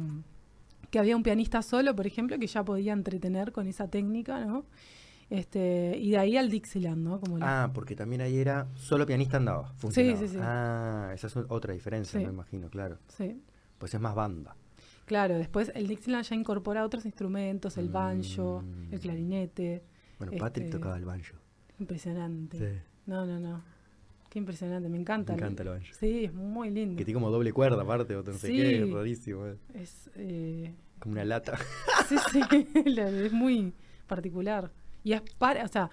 que había un pianista solo, por ejemplo, que ya podía entretener con esa técnica, ¿no? Este, y de ahí al Dixieland, ¿no? Como la- Ah, porque también ahí era solo pianista andaba. Funcionaba. sí, sí. Ah, esa es otra diferencia, Sí. me imagino, claro. sí. Pues es más banda. Claro, después el Dixieland ya incorpora otros instrumentos, el banjo, el Mm. clarinete. Bueno, Patrick Este, tocaba el banjo. Impresionante. No, no, no. Qué impresionante, me encanta. Me encanta el banjo. Sí, es muy lindo. Que tiene como doble cuerda aparte, o no sé qué, es Sí. rarísimo. eh. Es, eh, Como una lata. sí, sí, es muy particular. Y es para, o sea,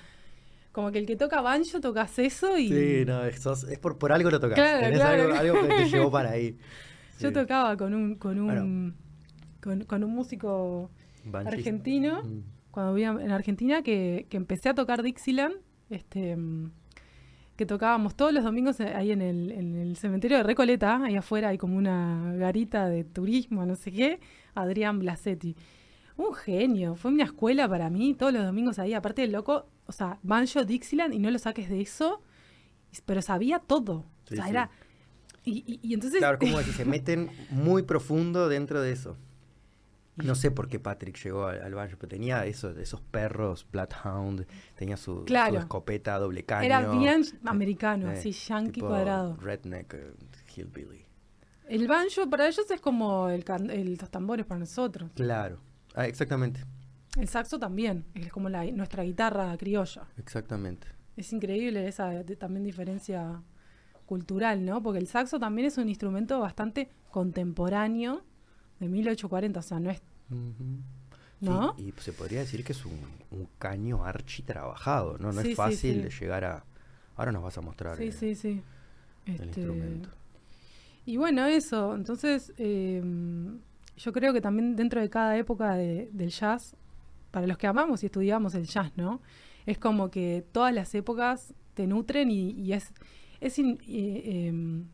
como que el que toca banjo tocas eso y Sí, no, es, es por, por algo lo tocas. Claro, Tenés claro. algo, algo que te llevó para ahí. yo Sí. tocaba con un, con un, Bueno. con, con un músico Banjista. argentino. Mm. cuando vivía en Argentina que, que empecé a tocar Dixieland, este, mm, que tocábamos todos los domingos eh, ahí en el, en el cementerio de Recoleta, ahí afuera hay como una garita de turismo, no sé qué, Adrián Blasetti. Un genio, fue una escuela para mí, todos los domingos ahí, aparte del loco, o sea, banjo Dixieland y no lo saques de eso, pero sabía todo. Sí, o sea, sí. era... Y, y- y entonces... Claro, como que se meten muy profundo dentro de eso. No sé por qué Patrick llegó al, al banjo, pero tenía eso, esos perros, Bloodhound, tenía su, escopeta doble caño. Era bien eh, americano, eh, así, yankee tipo cuadrado. Redneck, eh, hillbilly. El banjo para ellos es como el, los tambores para nosotros. Claro, ah, exactamente, El saxo también, es como la, nuestra guitarra criolla. exactamente. Es increíble esa de- también diferencia cultural, ¿no? Porque el saxo también es un instrumento bastante contemporáneo de 1840, o sea, no es, Ujú. ¿no? Sí, y se podría decir que es un, un caño archi trabajado, ¿no? No Sí, es fácil sí. de llegar a... Ahora nos vas a mostrar Sí, eh, sí, sí. el Este, instrumento. Y bueno, eso. Entonces, eh, yo creo que también dentro de cada época de- del jazz, para los que amamos y estudiamos el jazz, ¿no? Es como que todas las épocas te nutren y, y es, es in- eh, em,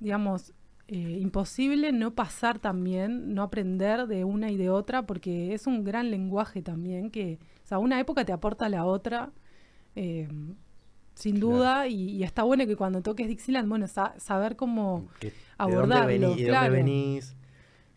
digamos, eh, imposible no pasar también, no aprender de una y de otra, porque es un gran lenguaje también que, o sea, una época te aporta a la otra. em, sin Claro. duda, y, y está bueno que cuando toques Dixieland, bueno, sa- saber cómo Que- ¿De abordarlo, dónde, de claro. dónde venís?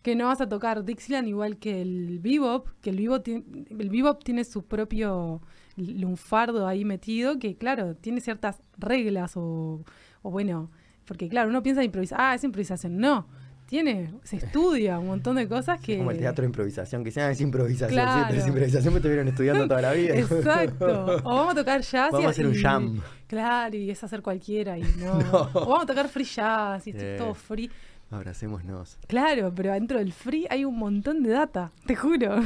que no vas a tocar Dixieland igual que el bebop, que el bebop, tiene, el bebop tiene su propio lunfardo ahí metido, que claro, tiene ciertas reglas o, o bueno, porque claro, uno piensa en improvisar, ah, es improvisación, no, tiene, se estudia un montón de cosas que... Es como el teatro de improvisación, que sea es improvisación. Sí, Claro. es improvisación me estuvieron estudiando toda la vida. Exacto. O vamos a tocar jazz y- Vamos a hacer un y- jam. Claro, y es hacer cualquiera y no. No. O vamos a tocar free jazz y esto es Eh. todo free. Abracémonos. Claro, pero dentro del free hay un montón de data, te juro.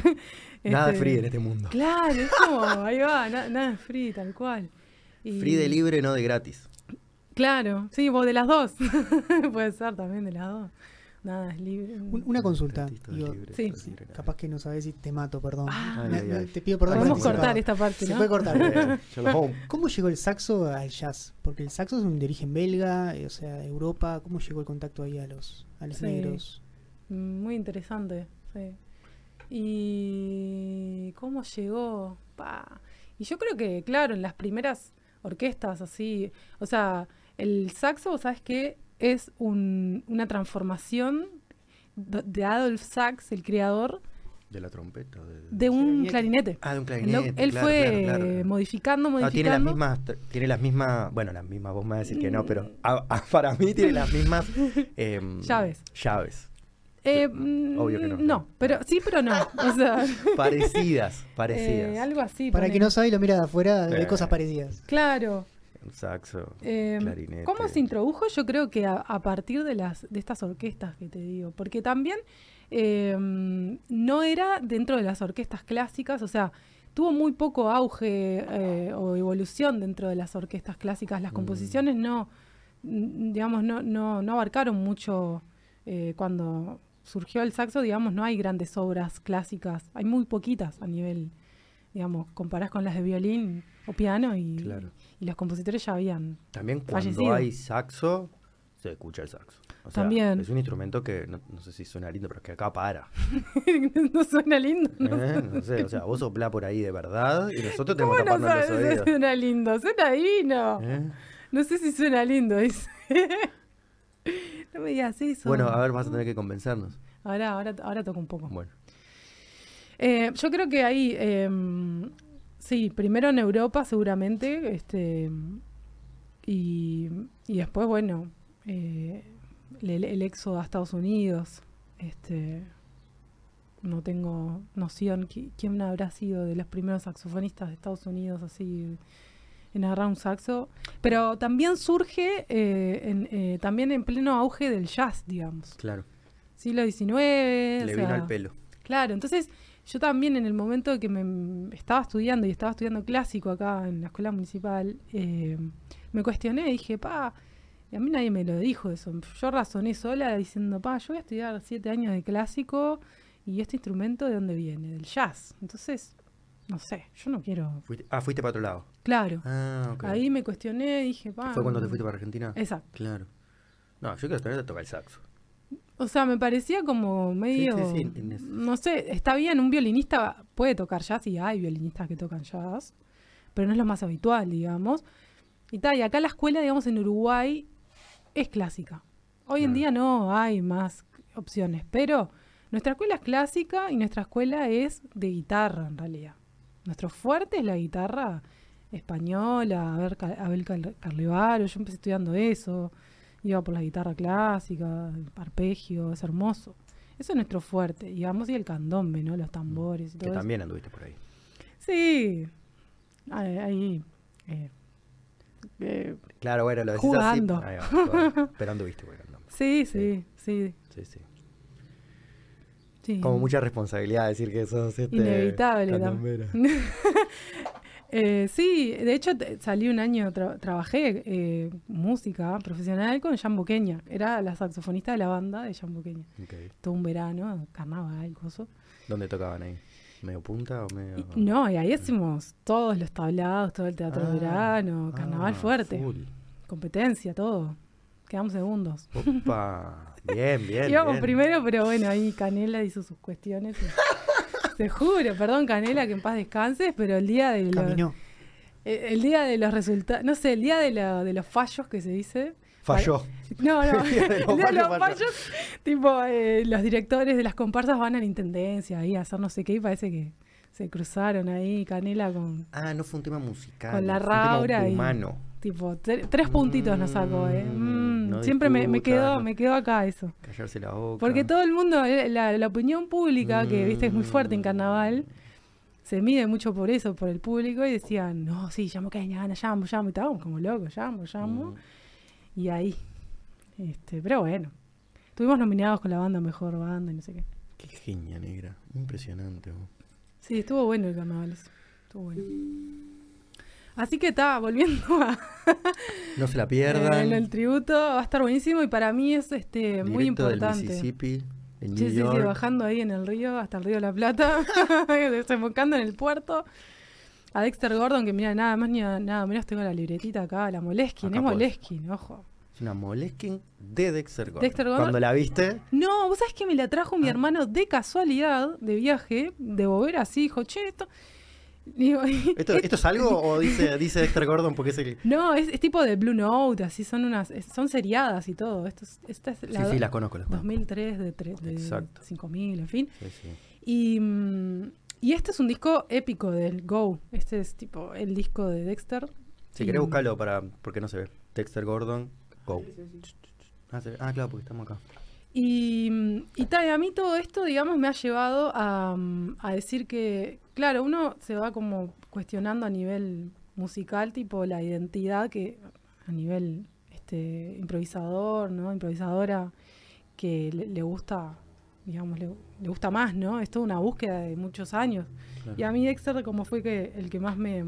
Nada Este, free en este mundo. Claro, es como, ahí va, na- nada free, tal cual. Y- Free de libre, no de gratis. Claro, sí, vos de las dos. Puede ser también de las dos. Nada es libre. Un- una consulta. Gratis, todo es digo, libre, sí. Capaz que no sabes si te mato, perdón. Ah. Me- Ay, ay, me- ay. Te pido perdón. Podemos cortar esta parte, Se ¿no? puede cortar. Eh, Sherlock Holmes. ¿Cómo llegó el saxo al jazz? Porque el saxo es un de origen belga, eh, o sea, Europa. ¿Cómo llegó el contacto ahí a los, a los Sí. negros? Mm, Muy interesante, sí. ¿Y cómo llegó? Pa. Y yo creo que, claro, en las primeras orquestas así, o sea, el saxo, ¿sabes qué? Es un- una transformación de Adolf Sax, el creador, De la trompeta. de- de un Clarinete. clarinete. Ah, de un clarinete. él claro, fue claro, claro. modificando, No, modificando. tiene las mismas, tiene las mismas, bueno, las mismas, vos me vas a decir que no, pero a- a- para mí tiene las mismas em, Llaves. Llaves. Eh, No, obvio que no. mm, No, pero sí, pero no. O sea, Parecidas, eh, parecidas. algo así. Para que no sabe y lo mira de afuera, ve Eh. cosas parecidas. Claro. Saxo, Eh, clarinete. ¿Cómo se introdujo? Yo creo que a, a partir de las de estas orquestas que te digo, porque también eh, no era dentro de las orquestas clásicas, o sea, tuvo muy poco auge eh, o evolución dentro de las orquestas clásicas. Las Mm. composiciones no, digamos, no, no, no abarcaron mucho eh, cuando surgió el saxo, digamos, no hay grandes obras clásicas, hay muy poquitas a nivel, digamos, comparás con las de violín o piano y, Claro. Y los compositores ya habían. También cuando Fallecido. hay saxo, se escucha el saxo. O sea, También. Es un instrumento que, no, no sé si suena lindo, pero es que acá para. no suena lindo. ¿no? ¿eh? No sé, o sea, vos soplá por ahí de verdad y nosotros tenemos ¿Cómo que no los sabes si oídos. suena lindo? Suena divino. ¿eh? No sé si suena lindo, dice. no me digas eso. Bueno, a ver, vas a tener que convencernos. Ahora, ahora, ahora toco un poco. Bueno, Eh, yo creo que ahí, sí, primero en Europa seguramente, este, y, y después, bueno, eh, el, el éxodo a Estados Unidos, este, no tengo noción qui- quién habrá sido de los primeros saxofonistas de Estados Unidos así en agarrar un saxo, pero también surge eh, en, eh, también en pleno auge del jazz, digamos, claro. siglo XIX. Le o vino sea, al pelo. Claro, entonces yo también en el momento que me estaba estudiando y estaba estudiando clásico acá en la escuela municipal, eh, me cuestioné y dije, pa, y a mí nadie me lo dijo eso. Yo razoné sola diciendo, pa, yo voy a estudiar siete años de clásico y este instrumento de dónde viene, del jazz. Entonces, no sé, yo no quiero. Fuiste- ah, fuiste para otro lado. Claro, Ah, ok. ahí me cuestioné y dije, pa. ¿Fue cuando te no". fuiste para Argentina? Exacto. Claro. No, yo quiero tener tocar el saxo. O sea, me parecía como medio. sí, sí, eso. No sé, está bien, un violinista puede tocar jazz y hay violinistas que tocan jazz, pero no es lo más habitual, digamos. Y tal, y acá la escuela, digamos, en Uruguay es clásica. Hoy en Claro. día no hay más opciones, pero nuestra escuela es clásica y nuestra escuela es de guitarra, en realidad. Nuestro fuerte es la guitarra española, a ver, Abel Carlevaro, yo empecé estudiando eso, iba por la guitarra clásica, el arpegio, es hermoso. Eso es nuestro fuerte, digamos, y el candombe, ¿no? Los tambores y Que todo eso. también anduviste por ahí. Sí, ahí, eh, eh, Claro, bueno, lo decís Jugando. así. Ahí va, jugando. Pero anduviste por ahí. sí, sí, sí, Sí, sí. sí. Como mucha responsabilidad decir que sos este. Inevitable. Eh, sí, de hecho salí un año, tra- trabajé eh, música profesional con Jan Boqueña. Era la saxofonista de la banda de Jan Boqueña. Ok. Todo un verano, carnaval, coso. ¿Dónde tocaban ahí? ¿Medio punta o medio.? Y- no, y ahí hacemos todos los tablados, todo el teatro Ah, de verano, carnaval ah, fuerte, full. competencia, todo. Quedamos segundos. Opa. Bien, bien. Íbamos bien. primero, pero bueno, ahí Canela hizo sus cuestiones. y- Te juro, perdón Canela, que en paz descanses, pero el día de los, Caminó. el, el día de los resultados, no sé, el día de, la- de los fallos que se dice. Falló. No, no, El día de los fallos, tipo, eh, los directores de las comparsas van a la intendencia ahí a hacer no sé qué y parece que se cruzaron ahí Canela con, Ah, no fue un tema musical. Con la fue un tema Raura y- humano. Tipo, tre- tres puntitos nos sacó, eh. Mm, Mm, no siempre me, me quedó, no- me quedó acá eso. Callarse la boca. Porque todo el mundo, eh, la, la opinión pública, que viste es muy fuerte en carnaval, se mide mucho por eso, por el público, y decían, no, sí, llamo que gana, llamo, llamo, y estábamos como locos, llamo, llamo, Mm. y ahí. Este, pero bueno, estuvimos nominados con la banda Mejor Banda y no sé qué. Qué genia, negra. Impresionante. vos. Sí, estuvo bueno el carnaval eso, estuvo bueno. Así que está, volviendo a No se la eh, pierdan. el tributo, va a estar buenísimo y para mí es este muy Directo del importante. Mississippi, en New Sí, sí, sí, York. bajando ahí en el río, hasta el río de la Plata, desembocando en el puerto. A Dexter Gordon, que mira, nada más ni a- nada menos tengo la libretita acá, la Moleskine, Acá es podés. Moleskine, ojo. Es una Moleskine de Dexter Gordon. Dexter Gordon. Cuando la viste, No, vos sabés que me la trajo mi Ah. hermano de casualidad, de viaje, de Bovera, así, dijo, che, esto... Digo, ¿esto, ¿esto es algo o dice, dice Dexter Gordon porque es el... No, es, es tipo de Blue Note, así, son unas, son seriadas y todo. Esto es, esta es Sí, la sí, las conozco. Las conozco. 2003, de, de Exacto. 5000, en fin. Sí, sí. Y, mm, y este es un disco épico del Go. Este es tipo el disco de Dexter. Si Y- querés buscarlo para... porque no se ve. Dexter Gordon, go. Ah, se ve. Ah, claro, porque estamos acá. Y, mm, y tal, a mí todo esto, digamos, me ha llevado a, mm, a decir que, claro, uno se va como cuestionando a nivel musical, tipo la identidad que a nivel este improvisador, ¿no? Improvisadora, que le, le gusta digamos, le, le gusta más, ¿no? Es toda una búsqueda de muchos años. Claro. Y a mí Dexter como fue que el que más me...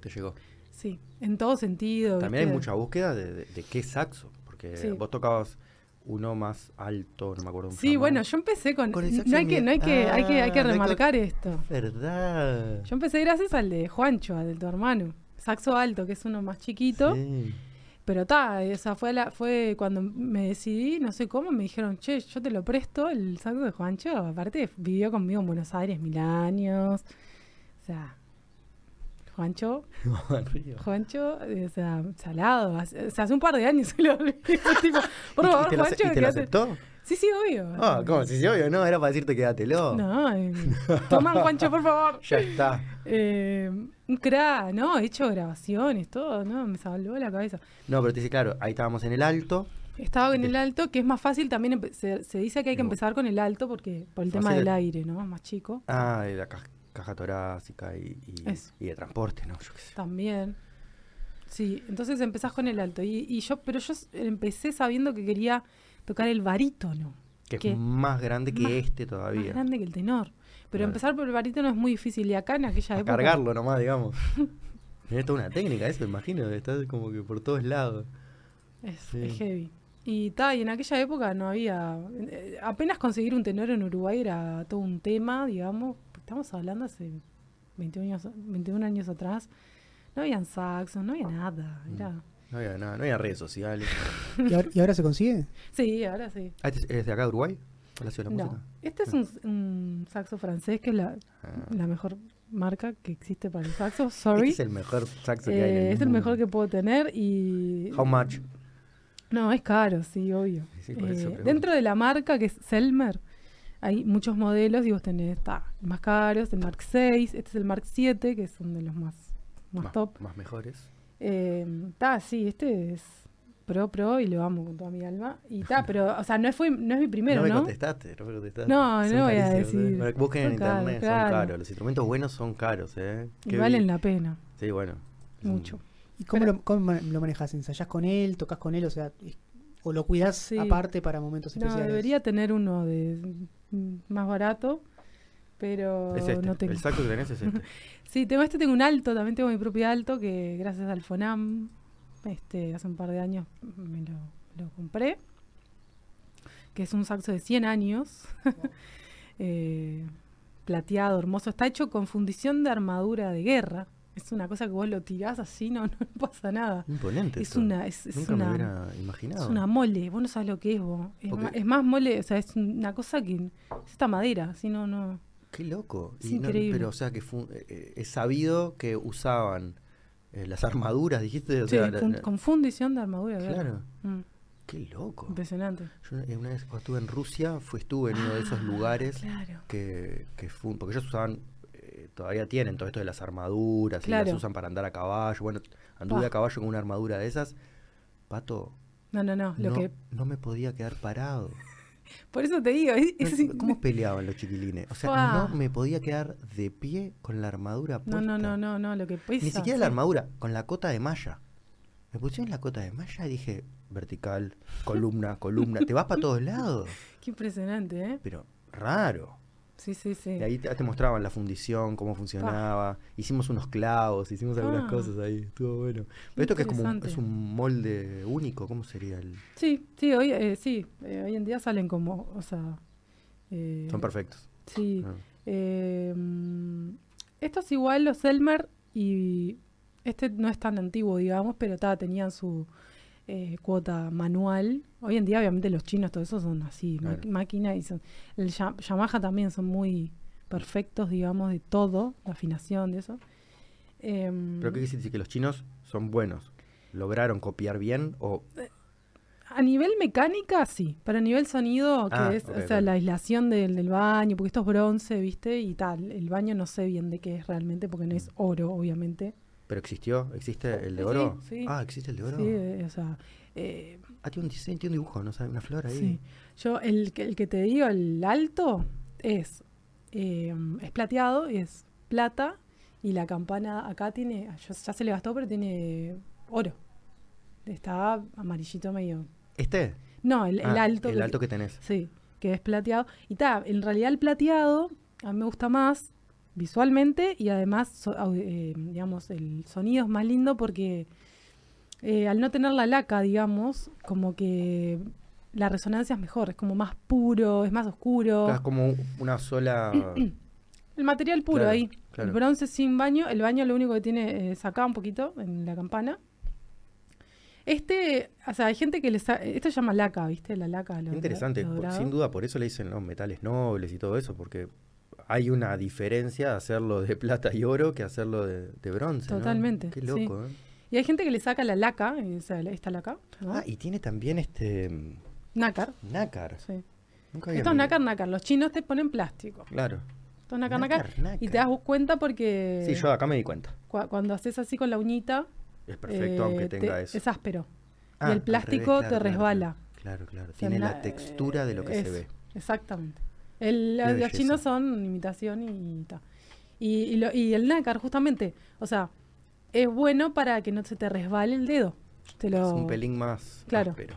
Te llegó. Sí, en todo sentido. También hay mucha búsqueda de, de- de qué saxo. Porque Sí. vos tocabas uno más alto, no me acuerdo. Sí, llamaba. bueno, yo empecé con... Con no hay que, no hay que, hay que, hay que Ah, no hay que- remarcar esto. ¿Verdad? Yo empecé gracias al de Juancho, al de tu hermano. Saxo alto, que es uno más chiquito. Sí. Pero ta, esa fue la, fue cuando me decidí, no sé cómo, me dijeron, che, yo te lo presto, el saxo de Juancho. Aparte, vivió conmigo en Buenos Aires mil años. O sea, Juancho. Juancho, o sea, salado. hace- O sea, hace un par de años se lo tipo, por ¿Y- favor, ¿Y te lo, Juancho, y te lo aceptó? Sí, sí, obvio. Ah, ¿cómo? Sí, sí, obvio, no, era para decirte quédatelo. No, eh, toma Juancho, por favor. Ya está. Eh, un crack, ¿no? He hecho grabaciones, todo, ¿no? Me salvó la cabeza. No, pero te dice, claro, ahí estábamos en el alto. Estaba en el alto, que es más fácil también. Se, se dice que hay que empezar con el alto porque por el tema del aire, ¿no? Más chico. Ah, de la ca- caja torácica y, y- Eso. y de transporte, ¿no? Yo qué sé. También. Sí, entonces empezás con el alto. Y, y yo, pero yo empecé sabiendo que quería tocar el barítono. Que es más grande que Más- este Más todavía. grande que el tenor. Pero empezar por el barítono es muy difícil. Y acá en aquella A época. cargarlo nomás, digamos. Tiene toda una técnica eso, imagino. Está como que por todos lados. Es, Sí. es heavy. Y ta, y en aquella época no había. eh, apenas conseguir un tenor en Uruguay era todo un tema, digamos. Estamos hablando hace 21 años, 21 años atrás. No habían saxos, no había nada. Mm. Era... No había nada, no había redes sociales. ¿Y ahora, y ahora se consigue? Sí, ahora sí. Ah, ¿este ¿Es de acá de Uruguay? ¿Palacio de la No, Música? este es un, un saxo francés que es la, Ah. la mejor marca que existe para el saxo. Este Sorry. es el mejor saxo que hay en Eh, el es el mundo. mejor que puedo tener y... How much? No, es caro, sí, obvio. Sí, por eso Eh, dentro de la marca que es Selmer, hay muchos modelos y vos tenés ta, más caros, el Mark 6, este es el Mark 7, que son de los más, más Más, top. más mejores. Eh, ta, sí, este es pro, pro y lo amo con toda mi alma. Y ta, pero, o sea, no, fue, no es mi primero, no me ¿no? contestaste, no me contestaste. No, Son no voy a carísimos, decir. ¿eh? Busquen en caros, internet, claro. son caros. Los instrumentos buenos son caros, ¿eh? Y Qué valen vi- la pena, Sí, bueno. mucho. ¿Y cómo, Pero- lo, cómo lo manejas? ¿Ensayás con él? ¿Tocas con él? O sea, ¿o lo cuidas Sí. aparte para momentos No, especiales? debería tener uno de más barato, pero Es este, no tengo. el saxo que tenés es este. Sí, tengo este, tengo un alto, también tengo mi propio alto que gracias al Fonam, este, hace un par de años me lo, lo compré, que es un saxo de 100 años, eh, plateado, hermoso, está hecho con fundición de armadura de guerra, es una cosa que vos lo tirás así, no, no pasa nada. Imponente Es esto. una, es, es Nunca me una, hubiera imaginado. es una mole, vos no sabés lo que es vos. Es, más, es más mole, o sea, es una cosa que es esta madera, así no, no. Qué loco. Es Y no- increíble. pero, o sea, que fu- eh, eh, es sabido que usaban eh, las armaduras, dijiste. O Sí, sea, la- fun- la- con fundición de armadura. Claro. Mm, Qué loco. impresionante. Yo una vez cuando estuve en Rusia, fue, estuve en uno de esos Ah, lugares Claro. que, que porque ellos usaban, todavía tienen todo esto de las armaduras y las usan para andar a caballo. Bueno, anduve a caballo con una armadura de esas. Pato, No, no, no. Lo no, que, no me podía quedar parado. por eso te digo, es- No, es- ¿Cómo peleaban los chiquilines? O sea, no me podía quedar de pie con la armadura puesta. no, no, no, no, no, lo que pesa. Ni siquiera la armadura, con la cota de malla. Me pusieron la cota de malla y dije, vertical, columna, columna, te vas para todos lados. Qué impresionante, ¿eh? Pero raro. Sí, sí, sí. Y ahí te, te mostraban la fundición, cómo funcionaba. Hicimos unos clavos, hicimos algunas Ah. cosas ahí. Estuvo bueno. Pero esto que es como un, es un molde único, ¿cómo sería el? Sí, sí, hoy, eh, sí, eh, hoy en día salen como, o sea... eh, Son perfectos. Sí. Ah. Eh, mm, esto es igual los Elmer y este no es tan antiguo, digamos, pero ta, tenían su eh, cuota manual. Hoy en día, obviamente, los chinos, todo eso son así, Claro. máquina y son. El Ya- Yamaha también son muy perfectos, digamos, de todo, la afinación de eso. Em, ¿Pero qué quiere decir? ¿Que los chinos son buenos? ¿Lograron copiar bien o A nivel mecánica, sí, pero a nivel sonido, que Ah, es, o sea, la aislación del, del baño, porque esto es bronce, ¿viste? Y tal, el baño no sé bien de qué es realmente, porque no es oro, obviamente. Pero existió? ¿Existe el de oro? sí. Ah, existe el de oro. Sí, eh, o sea, eh, Ah, tiene un diseño, tiene un dibujo, no sabe, una flor ahí. sí. Yo, el, que- el que te digo, el alto, es, eh, es plateado, es plata, y la campana acá tiene, ya, ya se le gastó, pero tiene oro. Está amarillito medio. ¿Este? No, el, el Ah, alto. El que- alto que tenés. Sí, que es plateado. Y ta, en realidad el plateado a mí me gusta más visualmente y además, so- eh, digamos, el sonido es más lindo porque eh, al no tener la laca, digamos, como que la resonancia es mejor, es como más puro, es más oscuro. Es como una sola. El material puro Claro, ahí. claro. El bronce sin baño. El baño lo único que tiene es acá un poquito, en la campana. Este, o sea, hay gente que le sa- Esto se llama laca, ¿viste? La laca. lo- Interesante. lo por- dorado. Sin duda, por eso le dicen los metales nobles y todo eso, porque hay una diferencia hacerlo de plata y oro que hacerlo de, de bronce. ¿no? Totalmente, Qué sí. loco, ¿eh? Y hay gente que le saca la laca, esta laca, ¿no? Ah, y tiene también este. mm, nácar. nácar. Sí. Nunca había Esto es nácar, nácar. Los chinos te ponen plástico. Claro. Esto es nácar, nácar. Nácar, Y te das cuenta porque Sí, yo acá me di cuenta. cua- cuando haces así con la uñita, Es perfecto, eh, aunque te- tenga eso. es áspero. Ah, y el plástico revés, te claro, resbala. Claro, claro. O sea, Tiene la textura de lo que se ve. Exactamente. El- los chinos son imitación y ta. Y, y, lo- y el nácar, justamente, o sea, es bueno para que no se te resbale el dedo. Te lo, Es un pelín más Claro. áspero.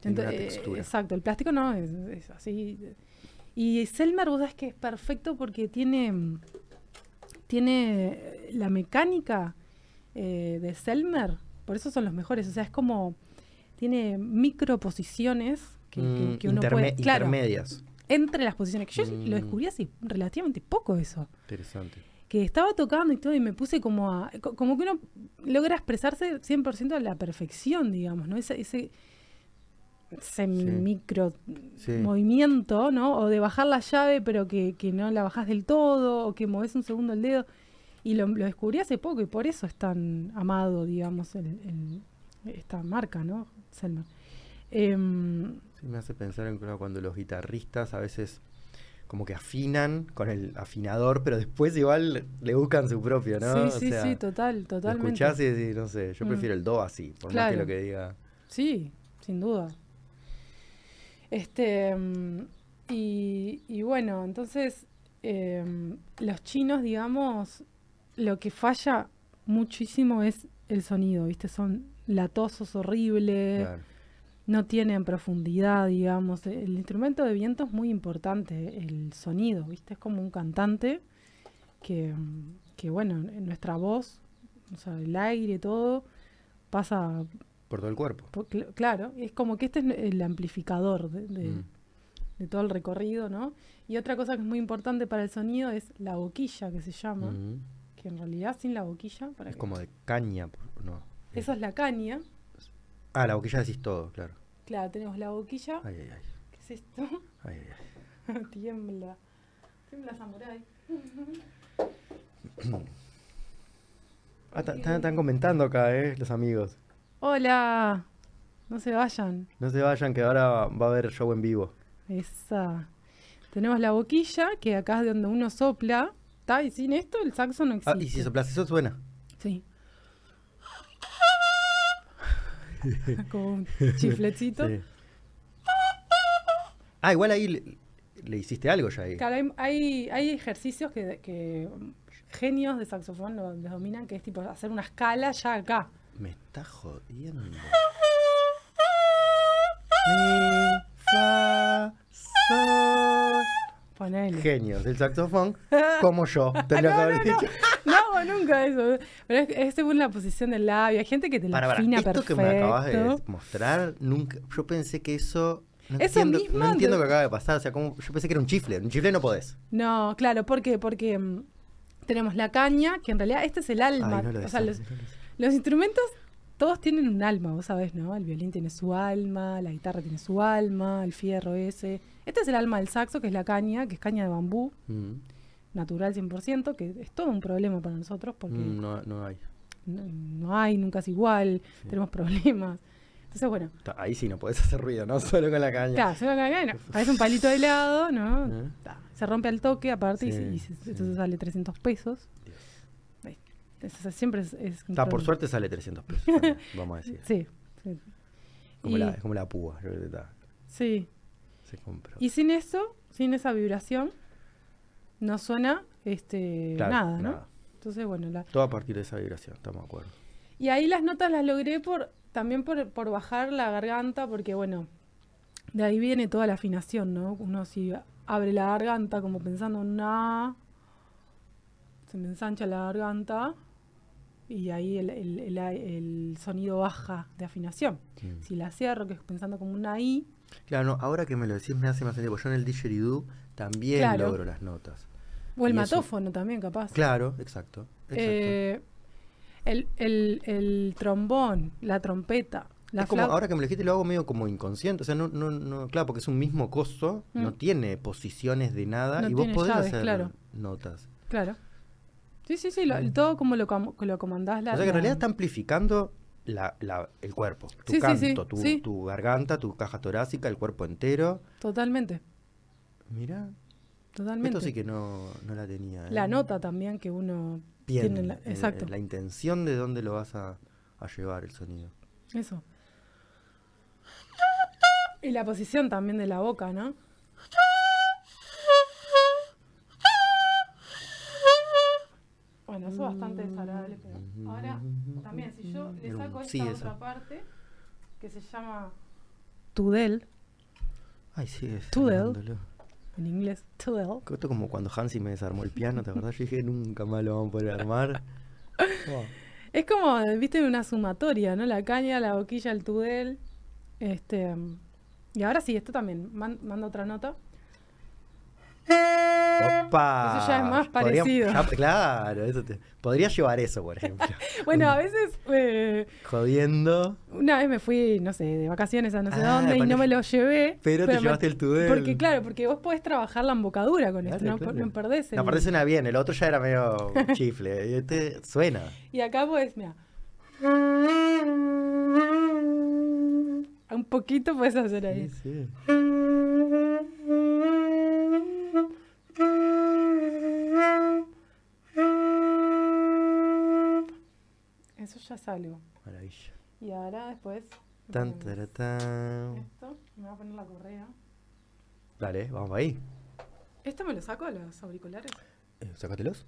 Tiene una Ento- eh, textura. exacto, el plástico no, es, es así. Y Selmer, vos sabés que es perfecto porque tiene, tiene la mecánica eh, de Selmer, por eso son los mejores. O sea, es como, tiene microposiciones que, que- Mm, que uno puede. Claro, Intermedias. Entre las posiciones. Que yo Mm. lo descubrí hace relativamente poco eso. Interesante. Que estaba tocando y todo y me puse como a... co- Como que uno logra expresarse 100% a la perfección, digamos, ¿no? Ese, ese, ese micro Sí. movimiento, ¿no? O de bajar la llave pero que, que no la bajás del todo, o que moves un segundo el dedo. Y lo, lo descubrí hace poco y por eso es tan amado, digamos, el, el- esta marca, ¿no? Selmer. Em, Sí, me hace pensar en cuando los guitarristas a veces como que afinan con el afinador, pero después igual le buscan su propio, ¿no? Sí, O sí, sea, sí, total, totalmente. escuchás y decís, no sé, yo Mm. prefiero el do así, por más que lo que diga. Sí, sin duda. Este, mm, y, y bueno, entonces em, los chinos, digamos, lo que falla muchísimo es el sonido, ¿viste? Son latosos horribles, Claro. No tienen profundidad, digamos. El instrumento de viento es muy importante, el sonido, ¿viste? Es como un cantante que, que bueno, en nuestra voz, o sea, el aire, todo, pasa Por todo el cuerpo. por- cl- claro, es como que este es el amplificador de, de- Mm. de todo el recorrido, ¿no? Y otra cosa que es muy importante para el sonido es la boquilla, que se llama, Mm. que en realidad sin la boquilla, para Es que- como de caña, no. esa es la caña. Ah, la boquilla decís todo, claro. Claro, tenemos la boquilla. Ay, ay, ay. ¿Qué es esto? ay, ay, ay. Tiembla. Tiembla samurai. Ah, están comentando acá, eh, los amigos. Hola. No se vayan. No se vayan, que ahora va a haber show en vivo. Esa. Tenemos la boquilla, que acá es de donde uno sopla. ¿Está? Y sin esto el saxo no existe. Ah, y si soplas eso suena. Sí. Como un chiflecito. Sí. Ah, igual ahí le, le hiciste algo ya ahí. Claro, hay, hay, ejercicios que, que genios de saxofón lo, les dominan, que es tipo hacer una escala ya acá. Me está jodiendo. Mi, fa, sol. Ponele. Genios del saxofón, como yo. Tendría que haber dicho. No nunca eso. Pero es, es según la posición del labio. Hay gente que te la Para, para, afina esto perfecto. que me acabas de mostrar, nunca. Yo pensé que eso. No Eso entiendo, mismo no entiendo lo que acaba de pasar. O sea, como, yo pensé que era un chifle. Un chifle no podés. No, claro, ¿por qué? Porque mm, tenemos la caña, que en realidad este es el alma. Ay, no lo o sea, los, los instrumentos todos tienen un alma, vos sabés, ¿no? El violín tiene su alma, la guitarra tiene su alma, el fierro ese. Este es el alma del saxo, que es la caña, que es caña de bambú, Mm, natural 100%, que es todo un problema para nosotros porque mm, no, no hay. no, no hay, nunca es igual, Sí. tenemos problemas. Entonces, bueno, Ahí sí no podés hacer ruido, ¿no? Solo con la caña. claro, se va a caer, no, parece un palito de helado, ¿no? ¿Eh? Se rompe al toque, aparte, y Sí, se- y, se- sí. entonces sale 300 pesos. Siempre es... es un Ta, por suerte sale 300 pesos. también, vamos a decir. Sí, sí. Como, Y- la, es como la púa. sí. se compró. Y sin eso, sin esa vibración, no suena este Claro, nada, ¿no? nada. Entonces, bueno, la, Todo a partir de esa vibración, estamos de acuerdo. Y ahí las notas las logré por también por, por bajar la garganta, porque bueno, de ahí viene toda la afinación, ¿no? Uno si abre la garganta como pensando en una se me ensancha la garganta y ahí el, el- el- el sonido baja de afinación. Mm. Si la cierro, que es pensando como una I, Claro, no, ahora que me lo decís me hace más sentido, porque yo en el didgeridoo también Claro. logro las notas. o el Y eso- matófono también, capaz. Claro, exacto. exacto. Eh, el, el- el trombón, la trompeta, la es como, ahora que me lo dijiste lo hago medio como inconsciente, o sea, no, no, no, claro, porque es un mismo coso, no Mm. tiene posiciones de nada No y vos podés llaves, hacer claro. notas. Claro. Sí, sí, sí, lo- todo como lo, com- lo comandás. La, o sea que en realidad está amplificando la, la- el cuerpo, tu Sí, sí, sí, canto, tu, garganta, tu caja torácica, el cuerpo entero. Totalmente, Mira, totalmente. esto sí que no, no la tenía. ¿eh? La nota también que uno Bien, tiene. la- eh, exacto, la intención de dónde lo vas a, a llevar el sonido. eso. Y la posición también de la boca, ¿no? Bueno, eso es bastante desagradable, pero ahora también, si yo le saco esta sí, otra parte que se llama tudel, Ay, sí, Tudel. en inglés, tudel, Esto como cuando Hansi me desarmó el piano, ¿te acordás? Yo dije, nunca más lo vamos a poder armar. Oh. Es como, viste, una sumatoria, ¿no? La caña, la boquilla, el tudel. Este, y ahora sí, esto también. Man- manda otra nota. ¡Opa! Eso ya es más parecido. ya- claro, eso te, podría llevar eso, por ejemplo. Bueno, a veces, eh, Jodiendo, una vez me fui, no sé, de vacaciones a no sé Ah, dónde y no me lo llevé. pero te me- llevaste el tudel. Porque, claro, porque vos podés trabajar la embocadura con esto, no, claro. no perdés el... No, suena bien, el otro ya era medio chifle. y este suena. Y acá podés, mira. Un poquito puedes hacer ahí. Sí, sí. Eso ya es algo. Maravilla. Y ahora después... Tan, taratán. Esto, me voy a poner la correa. Dale, vamos ahí. ¿Esto me lo saco los auriculares? Eh, sácatelos.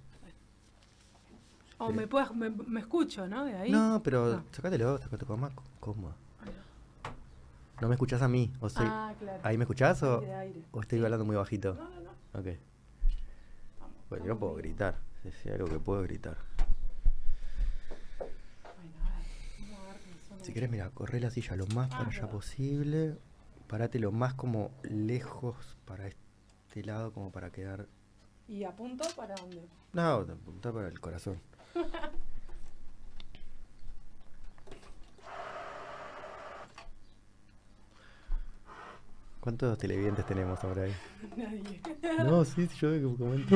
O me, puedo, me, me escucho, ¿no? De ahí. No, pero No. sácatelos, sácate cómodo. Ahí ¿No me escuchás a mí? ¿O soy- Ah, claro. ¿Ahí me escuchás o, estoy hablando muy bajito? No, no, no. Ok. Vamos, Bueno, yo puedo bien. gritar. Si hay algo que puedo gritar. Bueno, a ver. Vamos a ver cómo suena Si querés, mira, corre la silla lo más para allá posible. Parate lo más como lejos para este lado, como para quedar. ¿Y apunto para dónde? No, apunta para el corazón. ¿Cuántos televidentes tenemos ahora ahí? Nadie. No, sí, yo veo que comento.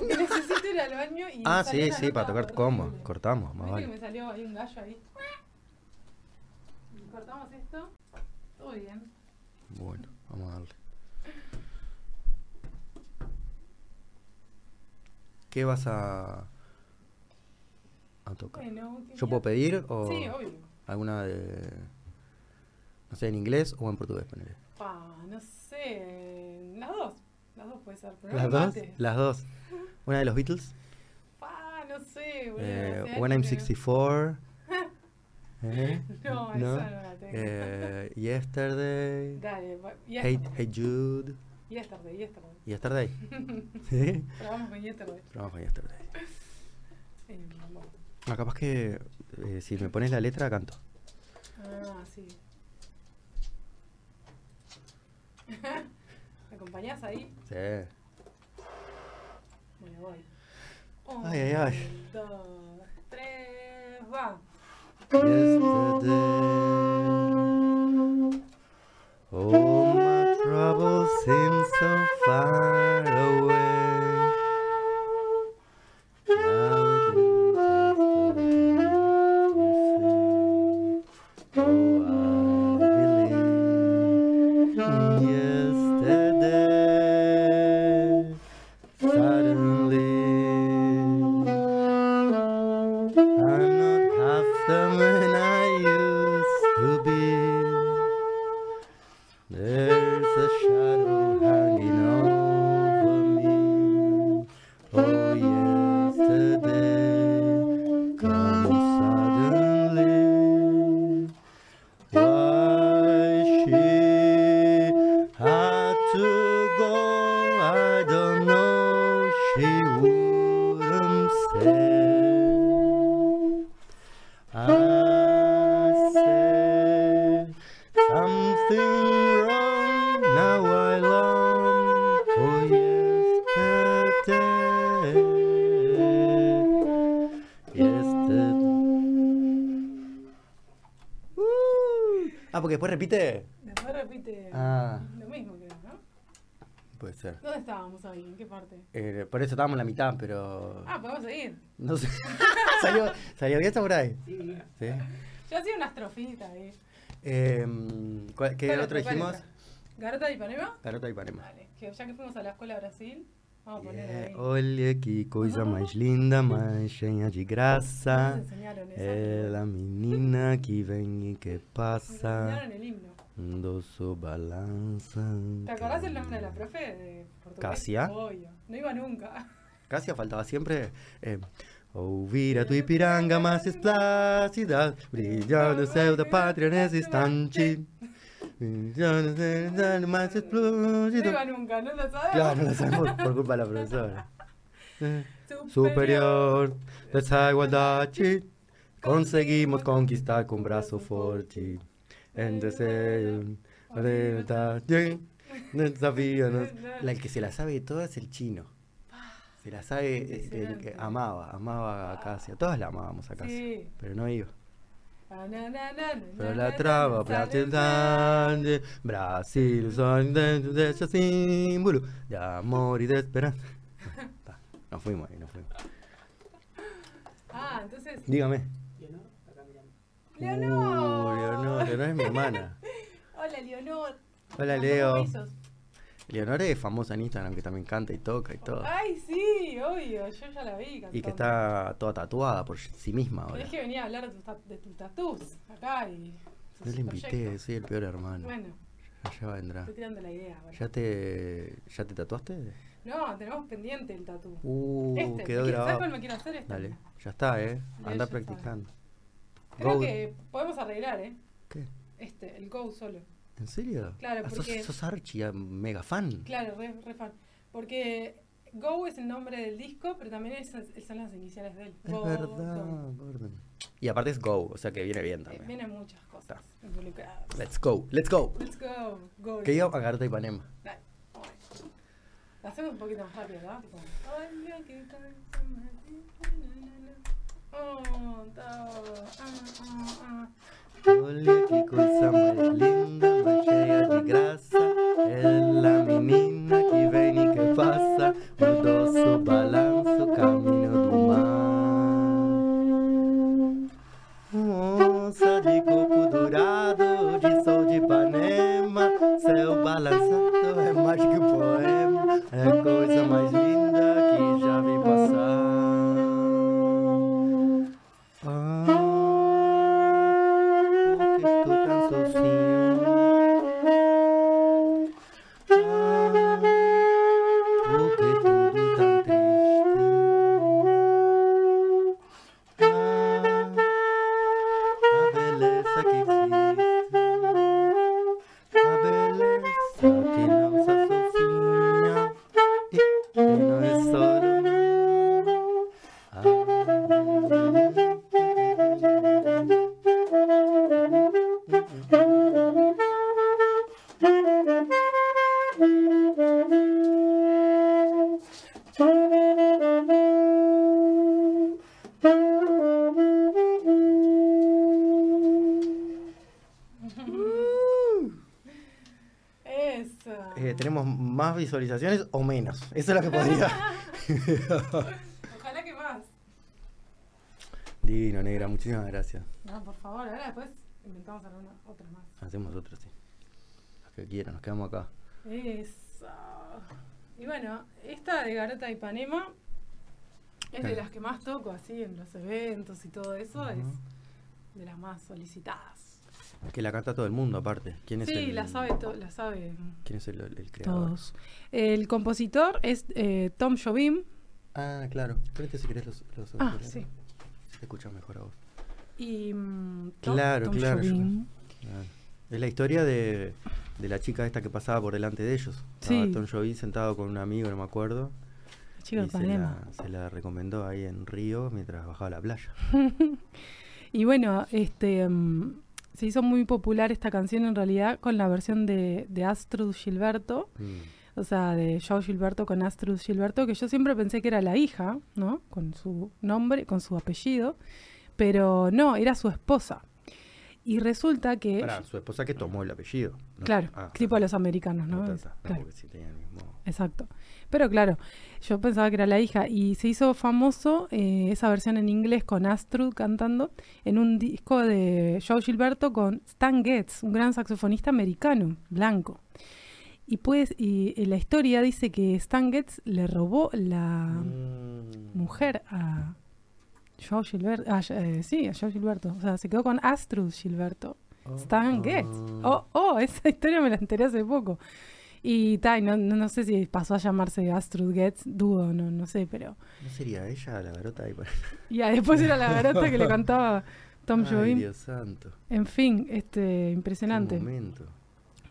Necesito ir al baño y. Ah, sí, sí, para tocar cómo. horrible. Cortamos, más ¿Viste que vale. me salió ahí un gallo ahí? Cortamos esto. Todo bien. Bueno, vamos a darle. ¿Qué vas a, a tocar? Bueno, ¿qué ¿Yo puedo pedir o Sí, obvio. alguna de, no sé, en inglés o en portugués, ponele? Pa, no sé. Las dos. Las dos puede ser. Pero ¿Las no dos? Las dos. ¿Una de los Beatles? Pa, no sé. Eh, When I'm que- 64. ¿Eh? No, esa no la tengo. Eh, yesterday. Dale, yesterday. hey Jude. Yesterday, yesterday. Yesterday. ¿Sí? Vamos con yesterday. Vamos con yesterday. Eh. No, capaz que eh, si me pones la letra, canto. Ah, sí. ¿Me acompañás ahí? Sí. Bueno, voy. Ay, ay, ay. Un, dos, tres, va. Yesterday, all my troubles seem so far away. Después repite. Después repite Ah. lo mismo, creo, ¿no? Puede ser. ¿Dónde estábamos ahí? ¿En qué parte? Eh, por eso estábamos en la mitad, pero. Ah, podemos seguir. No sé. salió, salió bien por ahí. Sí. Sí. Yo hacía una estrofita ahí. Eh, ¿cuál- ¿Qué ¿Cuál otro dijimos? ¿Garota de Ipanema? Garota de Ipanema. Vale, que ya que fuimos a la escuela de Brasil, Yeah, ahí. Olha que coisa mais linda, mais cheia de graça. Ela menina que vem e que passa. Um doce balança. ¿Te acordás el nombre de la profe de portugués? Casia. Obvio. No iba nunca. Casi faltaba siempre. Eh, ouvir a tua Ipiranga mais esplácida, brilhando o céu da pátria nesse instante. No iba nunca, ¿no lo sabes? Claro, no lo sabemos por culpa de la profesora. Superior dessa igualdade, conseguimos conquistar com braço forte. En deseo de desafíanos. La el que se la sabe de todas es el chino. Se la sabe el que amaba, amaba a Casia. Todas la amábamos a Sí. pero no iba. Pero la sale grande, Brasil, son dentro de ese símbolo de amor y de esperanza. Nos fuimos ahí, nos fuimos. Ah, entonces. Dígame. Leonor. Uh, Leonor, Leonor es mi hermana. Hola, Leonor. Hola, Leo. Besos. Leonor es famosa en Instagram, que también canta y toca y todo. Ay, sí, obvio. Yo ya la vi. Y que está toda tatuada por sí misma ahora. Tenés que venir a hablar de tus, de tatús acá y. No le invité, soy el peor hermano. Bueno, Ya, ya vendrá. estoy tirando la idea. bueno. ¿Ya te, ¿Ya te tatuaste? No, tenemos pendiente el tatú. Uh, este, quedó ¿me quieres- ¿sabes grabado. cuál me quiero hacer? Este. Dale, ya está, eh. Anda practicando. Creo Go. que podemos arreglar, ¿eh? ¿Qué? Este, el Go solo. ¿En serio? Claro, Ah, sos- porque- sos, Archie, ah, mega fan. Claro, re, re fan. Porque Go es el nombre del disco, pero también es- son las iniciales de él. Es Go, verdad, Go. Y aparte es Go, o sea que viene bien Eh, también. vienen muchas cosas involucradas. Let's go, let's go. Let's go. Go. Que iba a Ipanema. Dale. La hacemos un poquito más rápido, ¿no? Oh, Olha que coisa mais linda, mais cheia de graça. Ela menina que vem e que passa, o doce balanço, caminho do mar. Onça de coco dourado, de sol de Ipanema, céu balançado é mais que um poema, é coisa mais más visualizaciones o menos. Eso es lo que podría. Ojalá que más. Divino, negra, muchísimas gracias. No, por favor, ahora después inventamos alguna otra más. Hacemos otro, sí. Los que quieran, nos quedamos acá. Eso. Y bueno, esta de Garota Ipanema es de las que más toco así en los eventos y todo eso. Es de las más solicitadas. Que la canta todo el mundo, aparte. ¿Quién es Sí, el, la sabe, la sabe ¿Quién es el, el creador? todos. El compositor es eh, Tom Jobim. Ah, claro. Preste si querés los, los Ah, sí. Se te escucha mejor a vos. Y mm, Tom- Claro, Tom claro, yo- Jobim. Claro. Es la historia de, de la chica esta que pasaba por delante de ellos. Sí. Estaba Tom Jovi sentado con un amigo, no me acuerdo. chico de Y la, se la recomendó ahí en Río mientras bajaba a la playa. Y bueno, este mm, se hizo muy popular esta canción en realidad con la versión de, de Astrud Gilberto, Mm. o sea, de Joe Gilberto con Astrud Gilberto, que yo siempre pensé que era la hija, ¿no? Con su nombre, con su apellido, pero no, era su esposa. Y resulta que... Pará, su esposa que tomó el apellido. ¿no? Claro, Ah, tipo ta, los americanos, ¿no? No, claro. porque sí tenía el mismo. Exacto. Pero claro, yo pensaba que era la hija y se hizo famoso eh, esa versión en inglés con Astrud cantando en un disco de Joe Gilberto con Stan Getz, un gran saxofonista americano, blanco. Y pues, y, y la historia dice que Stan Getz le robó la Mm. mujer a Joe Gilberto, ah, eh, sí, a Joe Gilberto, o sea, se quedó con Astrud Gilberto. Stan Getz. Oh, oh, esa historia me la enteré hace poco. Y ta, y no, no, no sé si pasó a llamarse Astrud Getz, dudo, no, no sé, pero. ¿No sería ella la garota ahí? Y después era la garota que le cantaba Tom Jobim. Dios santo. En fin, este, impresionante. momento.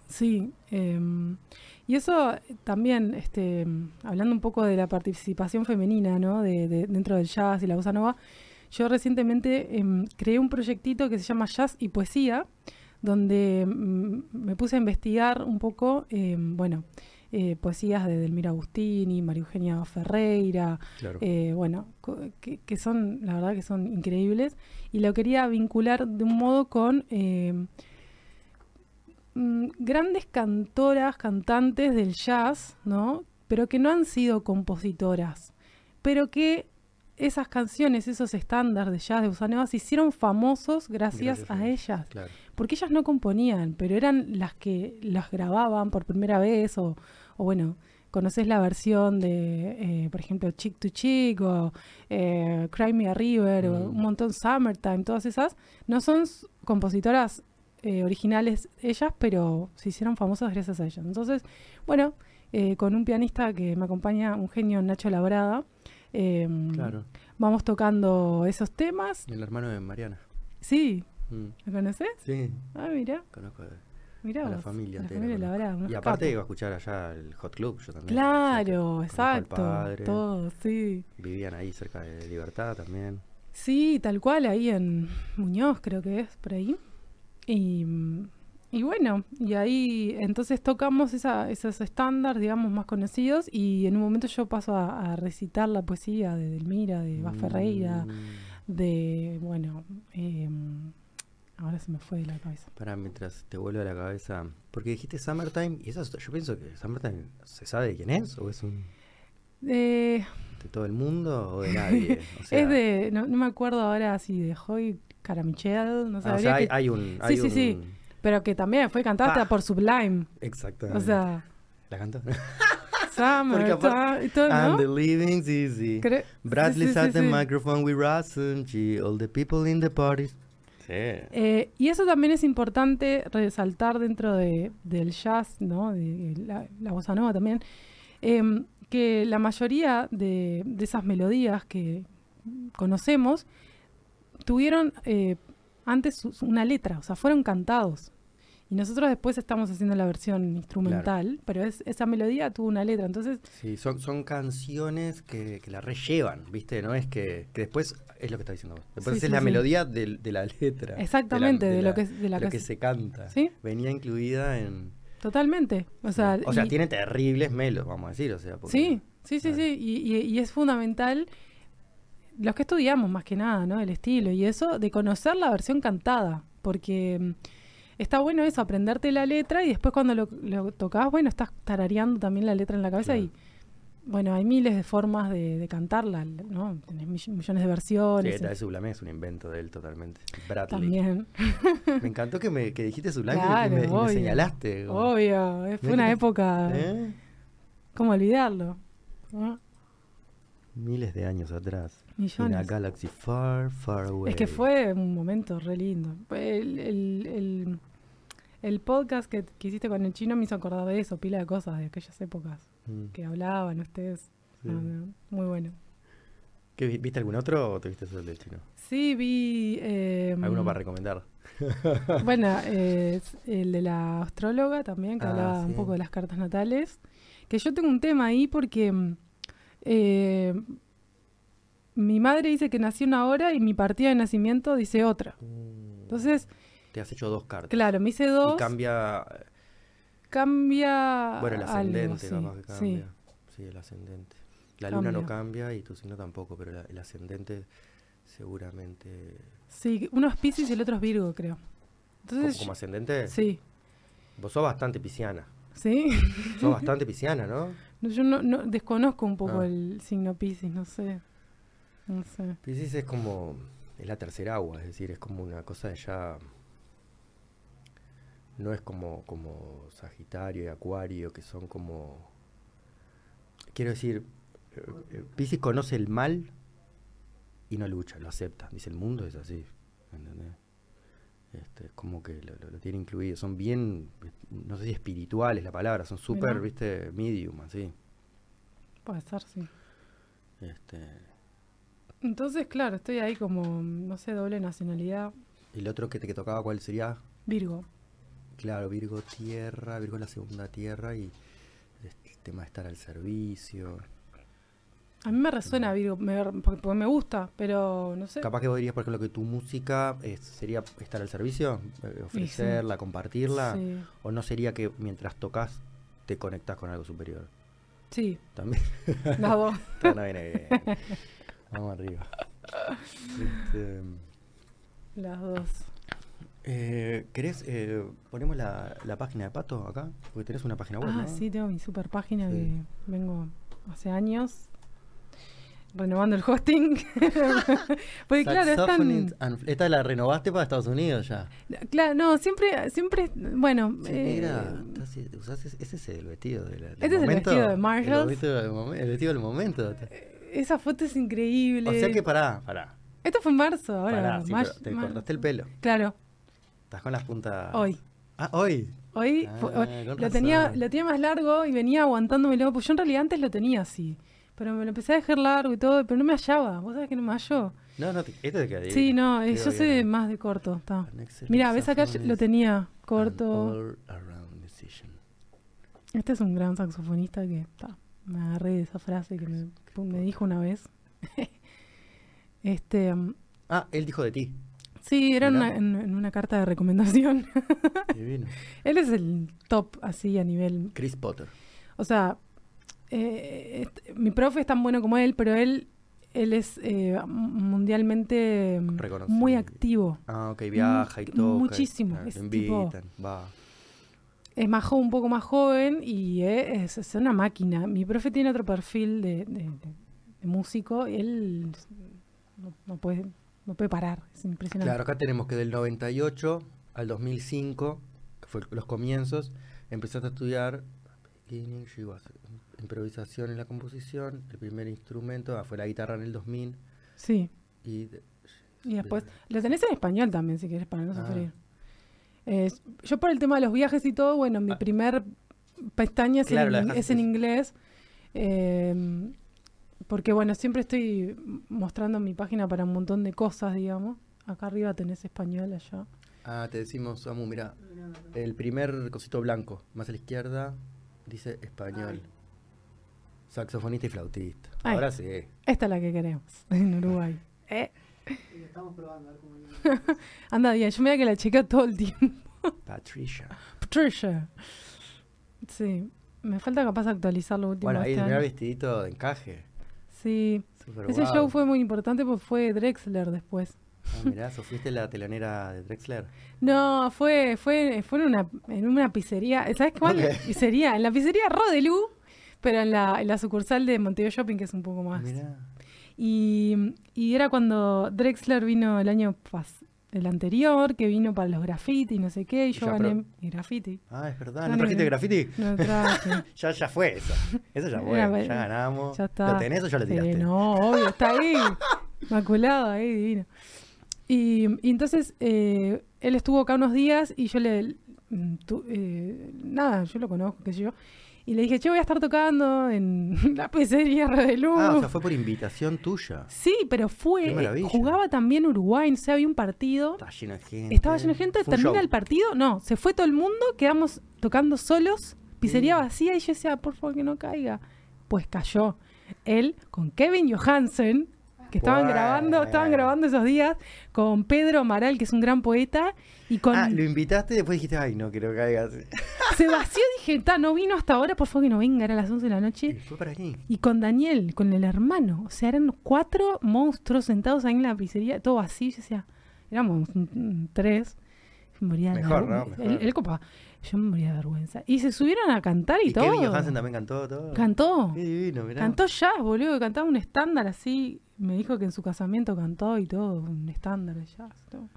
Sí. em, y eso también, este, hablando un poco de la participación femenina, ¿no? De, de- dentro del jazz y la bossa nova, yo recientemente em, creé un proyectito que se llama Jazz y Poesía, donde mm, me puse a investigar un poco, em, bueno, eh, poesías de Delmira Agustini, María Eugenia Ferreira, Claro. eh, bueno, que, que son, la verdad que son increíbles, y lo quería vincular de un modo con eh, mm, grandes cantoras, cantantes del jazz, ¿no? Pero que no han sido compositoras, pero que esas canciones, esos estándares de jazz de Bossa Nova se hicieron famosos gracias, Gracias a ellas Claro. porque ellas no componían, pero eran las que las grababan por primera vez o, o bueno, conoces la versión de, eh, por ejemplo, Chick to Chick o eh, Cry Me a River o Mm. un montón Summertime, todas esas, no son compositoras eh, originales ellas, pero se hicieron famosas gracias a ellas. Entonces, bueno, eh, con un pianista que me acompaña, un genio Nacho Labrada, eh, Claro. vamos tocando esos temas. El hermano de Mariana. Sí, Mm. ¿lo conoces? Sí, Ah, mira. conozco. de- Mirá A la vos, familia a la entera, familia. Labrada, unos Y aparte iba a escuchar allá el Hot Club, yo también. Claro, exacto. padre, Todo, sí. Vivían ahí cerca de Libertad también. Sí, tal cual, ahí en Muñoz creo que es, por ahí. Y, mm, y bueno, y ahí entonces tocamos esa, esos estándares, digamos, más conocidos y en un momento yo paso a, a recitar la poesía de Delmira, de Bas Ferreira, Mm. de, bueno, em, ahora se me fue de la cabeza. Para mientras te vuelve a la cabeza. Porque dijiste Summertime, y eso es- yo pienso que Summertime se sabe de quién es, o es un Eh, de todo el mundo o de nadie. O sea, es de, no, no me acuerdo ahora si de Joy Caramichel, no ah, o sabría sea, hay, que- hay un. Sí, sí, sí. Pero que también fue cantada por Sublime. Exactamente. O sea, ¿La cantó? Summer, aparte- y todo, ¿no? And the living's easy. Cre- Bradley's sí, sí, at the sí. microphone with Rasenji, all the people in the parties. Sí. Eh, y eso también es importante resaltar dentro de, del jazz, ¿no? De la, la bossa nova también, em, que la mayoría de, de esas melodías que conocemos tuvieron eh, antes una letra, o sea, fueron cantados. Y nosotros después estamos haciendo la versión instrumental, pero es, esa melodía tuvo una letra. Entonces, Sí, son, son canciones que, que la rellevan, ¿viste? No es que, que después es lo que está diciendo vos. Después Sí, es sí, la sí. melodía de, la letra. Exactamente, de la, lo que- de la lo que que se- canta. ¿Sí? Venía incluida en. totalmente. O sea, o sea y- tiene terribles melos, vamos a decir. O sea, porque- Sí, sí, sí, Claro. sí. Y, y- y es fundamental, los que estudiamos más que nada, ¿no? El estilo y eso, de conocer la versión cantada. Porque mm, está bueno eso, aprenderte la letra y después cuando lo, lo tocas, bueno, estás tarareando también la letra en la cabeza Claro. y, bueno, hay miles de formas de, de cantarla, ¿no? Tenés mill- millones de Sí, versiones. de Sublime es un invento de él totalmente. Bradley. también. Me encantó que, me, que dijiste Sublime y- Claro, y, me, y me obvio. señalaste. como, Obvio, fue una época, ¿eh? ¿cómo olvidarlo? ¿no? Miles de años atrás. Millones. In a galaxy far, far away. Es que fue un momento re lindo. El, el, el, el podcast que, que hiciste con el chino me hizo acordar de eso, pila de cosas de aquellas épocas Mm, que hablaban ustedes. sí. No, muy bueno. ¿Qué, vi- ¿Viste algún otro o te viste solo el del chino? Sí, vi... eh, ¿Alguno para recomendar? Bueno, eh, el de la astróloga también, que Ah, hablaba un poco de las cartas natales. Que yo tengo un tema ahí porque mm, eh, mi madre dice que nació una hora y mi partida de nacimiento dice otra. Mm, Entonces, te has hecho dos cartas. claro, me hice dos. Y cambia. cambia. Bueno, el algo, ascendente, sí, capaz que cambia. Sí, el ascendente. La luna no Cambia. y tu signo tampoco, pero la- el ascendente seguramente. Sí, uno es Pisces y el otro es Virgo, creo. ¿Como, Entonces, como ascendente? sí, Vos sos bastante pisciana. sí. Sos bastante pisciana, ¿no? No, Yo no, no- desconozco un poco Ah. el signo Pisces, no sé. No sé. Piscis es como. Es la tercera agua, es decir, es como una cosa de ya. No es como, como Sagitario y Acuario, que son como. Quiero decir, eh, eh, Piscis conoce el mal y no lucha, lo acepta. Dice, el mundo es así. ¿entendés? Este, es como que lo, lo- lo tiene incluido. Son bien, no sé si espirituales la palabra, son súper, viste, medium, así. Puede ser, sí. Este, Entonces, claro, estoy ahí como, no sé, doble nacionalidad. y el otro que te que tocaba, ¿cuál sería? Virgo. Claro, Virgo tierra, Virgo es la segunda tierra y el tema de estar al servicio. A mí me resuena Virgo, me- porque, me gusta, pero no sé. Capaz que vos dirías, por ejemplo, que tu música eh, sería estar al servicio, eh, ofrecerla, compartirla, Sí, o no sería que mientras tocas te conectas con algo superior. sí, También dos. Todo no viene bien. Vamos arriba. Este, Las dos. eh, ¿Querés? eh, ponemos la, la página de Pato acá, porque tenés una página web, Ah, ¿no? sí, tengo mi super página Sí. que vengo hace años renovando el hosting. Porque claro, Esta la renovaste para Estados Unidos ya. Claro, no, siempre, siempre, bueno... Sí, eh, mira, estás- usás ese, es el vestido del, del Este es el momento. vestido de Marshalls. El vestido del, momen- el vestido del momento. Esa foto es increíble. O sea que pará, pará. Esto fue en marzo, ahora. pará, sí, pero te cortaste el pelo. Claro, Estás con las puntas. hoy. Ah, hoy. Hoy Ah, fue- hoy- lo, tenía, lo tenía más largo y venía aguantándomelo. Pues yo en realidad antes lo tenía así. Pero me lo empecé a dejar largo y todo, pero no me hallaba. ¿Vos sabés que no me halló? No, no, te- este te queda. Sí, no, eh, yo soy más de corto. Mira, ves acá lo tenía corto. Este es un gran saxofonista que ta, me agarré de esa frase que me, me dijo una vez. este, um, Ah, él dijo de ti. sí, era una- en, en una carta de recomendación. Divino. Él es el top así a nivel Chris Potter. O sea, eh, est- mi profe es tan bueno como él, pero él, él es eh, mundialmente mm, Reconocido. muy activo. Ah, ok, viaja y y- muchísimo, ah, es tipo- invitan, va. Es más un poco más joven y eh, es, es una máquina. Mi profe tiene otro perfil de, de- de- músico y él no, no puede, no puede parar. Es impresionante. Claro, acá tenemos que del 98 al 2005, que fue los comienzos, empezaste a estudiar improvisación en la composición, el primer instrumento ah, fue la guitarra en el 2000 Sí. y de- Y después, lo tenés en español también, si quieres, para no Ah. sufrir. Eh, yo por el tema de los viajes y todo, bueno, mi Ah. primer pestaña es, Claro, en, es inglés. eh, porque bueno, siempre estoy mostrando mi página para un montón de cosas, digamos. Acá arriba tenés español, allá. Ah, te decimos, Samu, mira, el primer cosito blanco, más a la izquierda, dice español. Saxofonista y flautista. Ay. Ahora sí. Esta es la que queremos en Uruguay. Eh, Estamos probando a ver cómo viene. anda bien, yo mira que la chequeo todo el tiempo. Patricia. Patricia. Sí, me falta capaz actualizar lo último Bueno, ahí este el primer año. vestidito de encaje. Sí, Super ese show fue muy importante porque fue Drexler después. Ah, mirá, ¿sos fuiste la telonera de Drexler? No, fue, fue, fue en una, en una pizzería. ¿Sabes cuál? Pizzería, en la pizzería Rodelú, pero en la, en la sucursal de Montevideo Shopping, que es un poco más. Mirá. Y, y era cuando Drexler vino el año el anterior, que vino para los graffiti, no sé qué, y yo ya, gané mi graffiti. Ah, es verdad. Gané ¿No trajiste graffiti? No traje. Ya, ya fue eso. Eso ya fue. Era, ya ganamos. ya está. ¿Lo tenés o ya lo Sí, tiraste? no, obvio, está ahí. Maculado ahí, divino. Y, y entonces eh, él estuvo acá unos días y yo le. mm, tu- eh, nada, yo lo conozco, qué sé yo. Y le dije, che, voy a estar tocando en la pizzería Redelú. Ah, o sea, fue por invitación tuya. Sí, pero fue. maravilla. Jugaba también Uruguay, no sé, había un partido. Estaba lleno de gente. Estaba lleno de gente, termina el partido, no, se fue todo el mundo, quedamos tocando solos, pizzería Mm. vacía y yo decía, por favor que no caiga. Pues cayó. él con Kevin Johansen, que estaban grabando, estaban grabando esos días, con Pedro Amaral, que es un gran poeta, y con Ah, lo invitaste y después dijiste, ay, no quiero que caigas. se vació, dije, "Ta, no vino hasta ahora, por favor que no venga, era las 11 de la Y noche. fue para aquí. Y con Daniel, con el hermano. O sea, eran cuatro monstruos sentados ahí en la pizzería, todo así. Yo decía, éramos tres. Moría Mejor. ¿no? Mejor. Él copa. Yo me moría de vergüenza. Y se subieron a cantar y, Y todo. Kevin Johansen también cantó todo. Cantó. Qué divino, mirá. Cantó jazz, boludo. Cantaba un estándar así. Me dijo que en su casamiento cantó y todo. Un estándar de jazz. todo.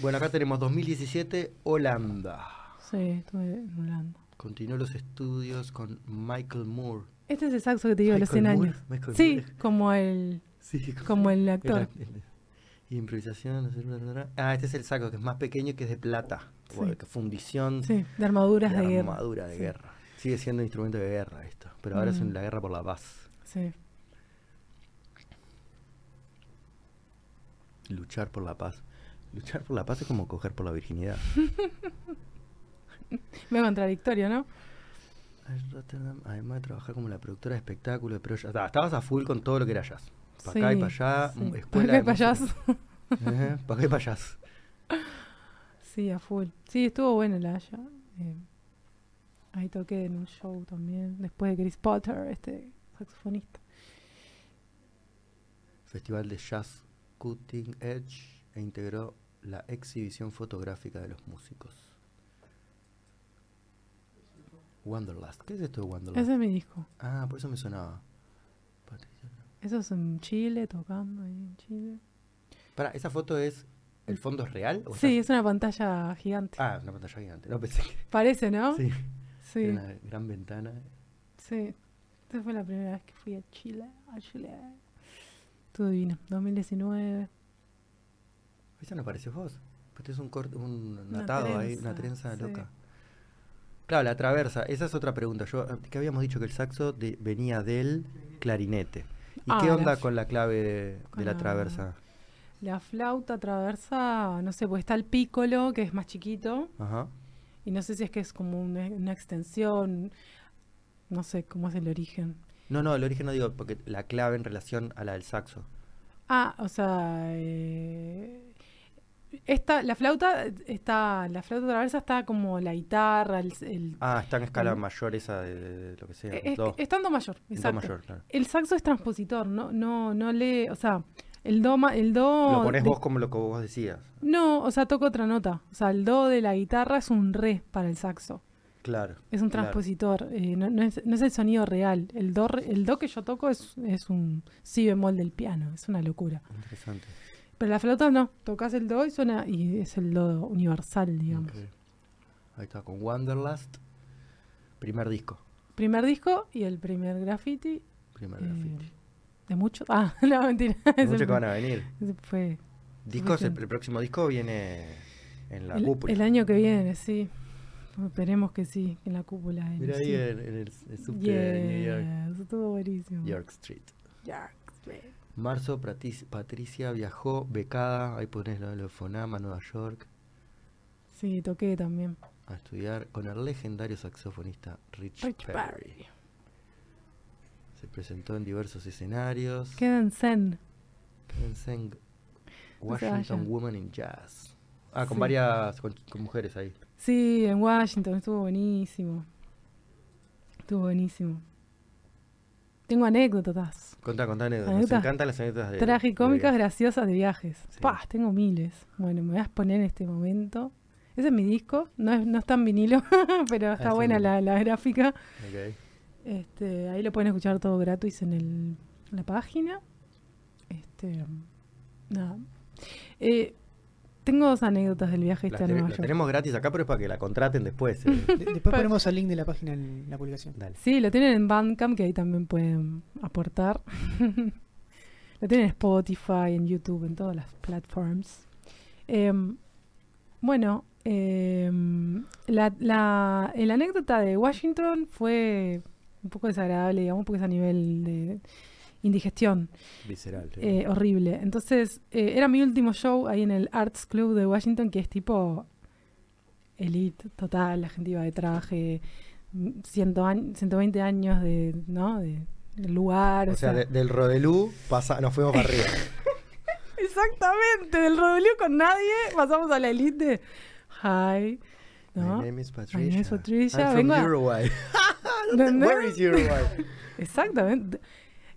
Bueno, acá tenemos 2017, Holanda. Sí, estuve en Holanda. Continuó los estudios con Michael Moore. Este es el saxo que te digo, de los Michael 100 Moore, años. Michael Sí, Moore. como el, Sí, como el el- actor. el- improvisación. bla, bla, bla. Ah, este es el saco que es más pequeño que es de plata. Sí. Fundición Sí, de armaduras de, de guerra. armadura de Sí. guerra. Sigue siendo instrumento de guerra esto. Pero ahora es Mm. en la guerra por la paz. Sí. Luchar por la paz. Luchar por la paz es como coger por la virginidad. Medio contradictorio, ¿no? Además de trabajar como la productora de espectáculos, pero ya, estabas a full con todo lo que era jazz. Para acá y para allá, mm, Pa' escuela acá y de pa' allá. para acá y para allá. Sí, a full. Sí, estuvo bueno el Haya. Eh, ahí toqué en un show también, después de Chris Potter, este saxofonista. Festival de Jazz Cutting Edge e integró la exhibición fotográfica de los músicos. Wanderlust. ¿Qué es esto de Wanderlust? Ese es mi disco. Ah, por eso me sonaba. Patricia. Eso es en Chile, tocando ahí en Chile. Para, ¿esa foto es. ¿El fondo es real? o Sí, estás- es una pantalla gigante. Ah, una pantalla gigante. No pensé que. Parece, ¿no? Sí. Sí, Era una gran ventana. sí. Esa fue la primera vez que fui a Chile. A Chile. Estuvo divino. 2019. ¿Esa no pareces vos? Pues es un corte, un Una atado ahí, una trenza, sí. loca. Claro, la traversa, esa es otra pregunta. Yo eh, que habíamos dicho que el saxo de- venía del clarinete. ¿Y Ah, qué la onda con la clave de, de la- traversa? La flauta traversa, no sé, pues está el pícolo, que es más chiquito. Ajá. Y no sé si es que es como una, una extensión. No sé cómo es el origen. No, no, el origen no digo, porque la clave en relación a la del saxo. Ah, o sea, eh, esta, la flauta está, la flauta traversa está como la guitarra, el, el- Ah, está en escala el- mayor esa de, lo que sea. es- do, estando mayor, exacto. mayor, claro. El saxo es transpositor, no, no, no lee, o sea, el do, ma- el do. Lo pones de- vos como lo que vos decías. No, o sea, toca otra nota. O sea, el do de la guitarra es un re para el saxo. Claro. Es un claro. transpositor, eh, no, no es, no es el sonido real. El do, el do que yo toco es, es un si bemol del piano, es una locura. Interesante. Pero la flauta no, tocas el do y suena y es el do universal, digamos. Ahí está, con Wanderlust. Primer disco. Primer disco y el primer graffiti Primer Eh, graffiti. De muchos. Ah, no, mentira. Ese Muchos que van a venir. fue Discos, el, el próximo disco viene en la el, cúpula. el año que viene, sí. Esperemos que sí, en la cúpula. en Mira ahí sí. en, en el, el subte de New York, Yes, estuvo buenísimo. York Street. York Street. Marzo, Pratis- Patricia viajó becada, ahí pones lo de Fonama, Nueva York, Sí, toqué también. a estudiar con el legendario saxofonista Rich, Rich Perry. Perry. Se presentó en diversos escenarios. Queda en Zen. Washington. Woman in Jazz. Ah, con Sí. varias, con, con mujeres ahí. Sí, en Washington, estuvo buenísimo. Estuvo buenísimo. Tengo anécdotas. Contá, contá anécdotas. Nos Anécdotas encantan las anécdotas de. Tragicómicas de- graciosas de viajes. Sí. Pah, tengo miles. Bueno, me voy a exponer en este momento. Ese es mi disco. No, es, no está en vinilo, pero está es buena un- la, la gráfica. Ok. Este, ahí lo pueden escuchar todo gratis en, el, en la página. Este, nada. Eh, tengo dos anécdotas del viaje este a Nueva la York. tenemos gratis acá, pero es para que la contraten después. eh. De- después ponemos el link de la página en la publicación. Dale. Sí, lo tienen en Bandcamp, que ahí también pueden aportar. lo tienen en Spotify, en YouTube, en todas las platforms. Em, bueno, em, la, la, la anécdota de Washington fue un poco desagradable, digamos, porque es a nivel de indigestión. Visceral. sí. Eh, horrible. Entonces, eh, era mi último show ahí en el Arts Club de Washington, que es tipo elite total, la gente iba de traje, mm, ciento añ- 120 años de, ¿no? de el lugar. O sea, de- del Rodelú pasa, nos fuimos para arriba. Exactamente, del Rodolio con nadie pasamos a la elite. Hi. ¿No? My name is Patricia. My name is Patricia. I'm Vengo from Uruguay. ¿Entendés? Where is Uruguay? Exactamente.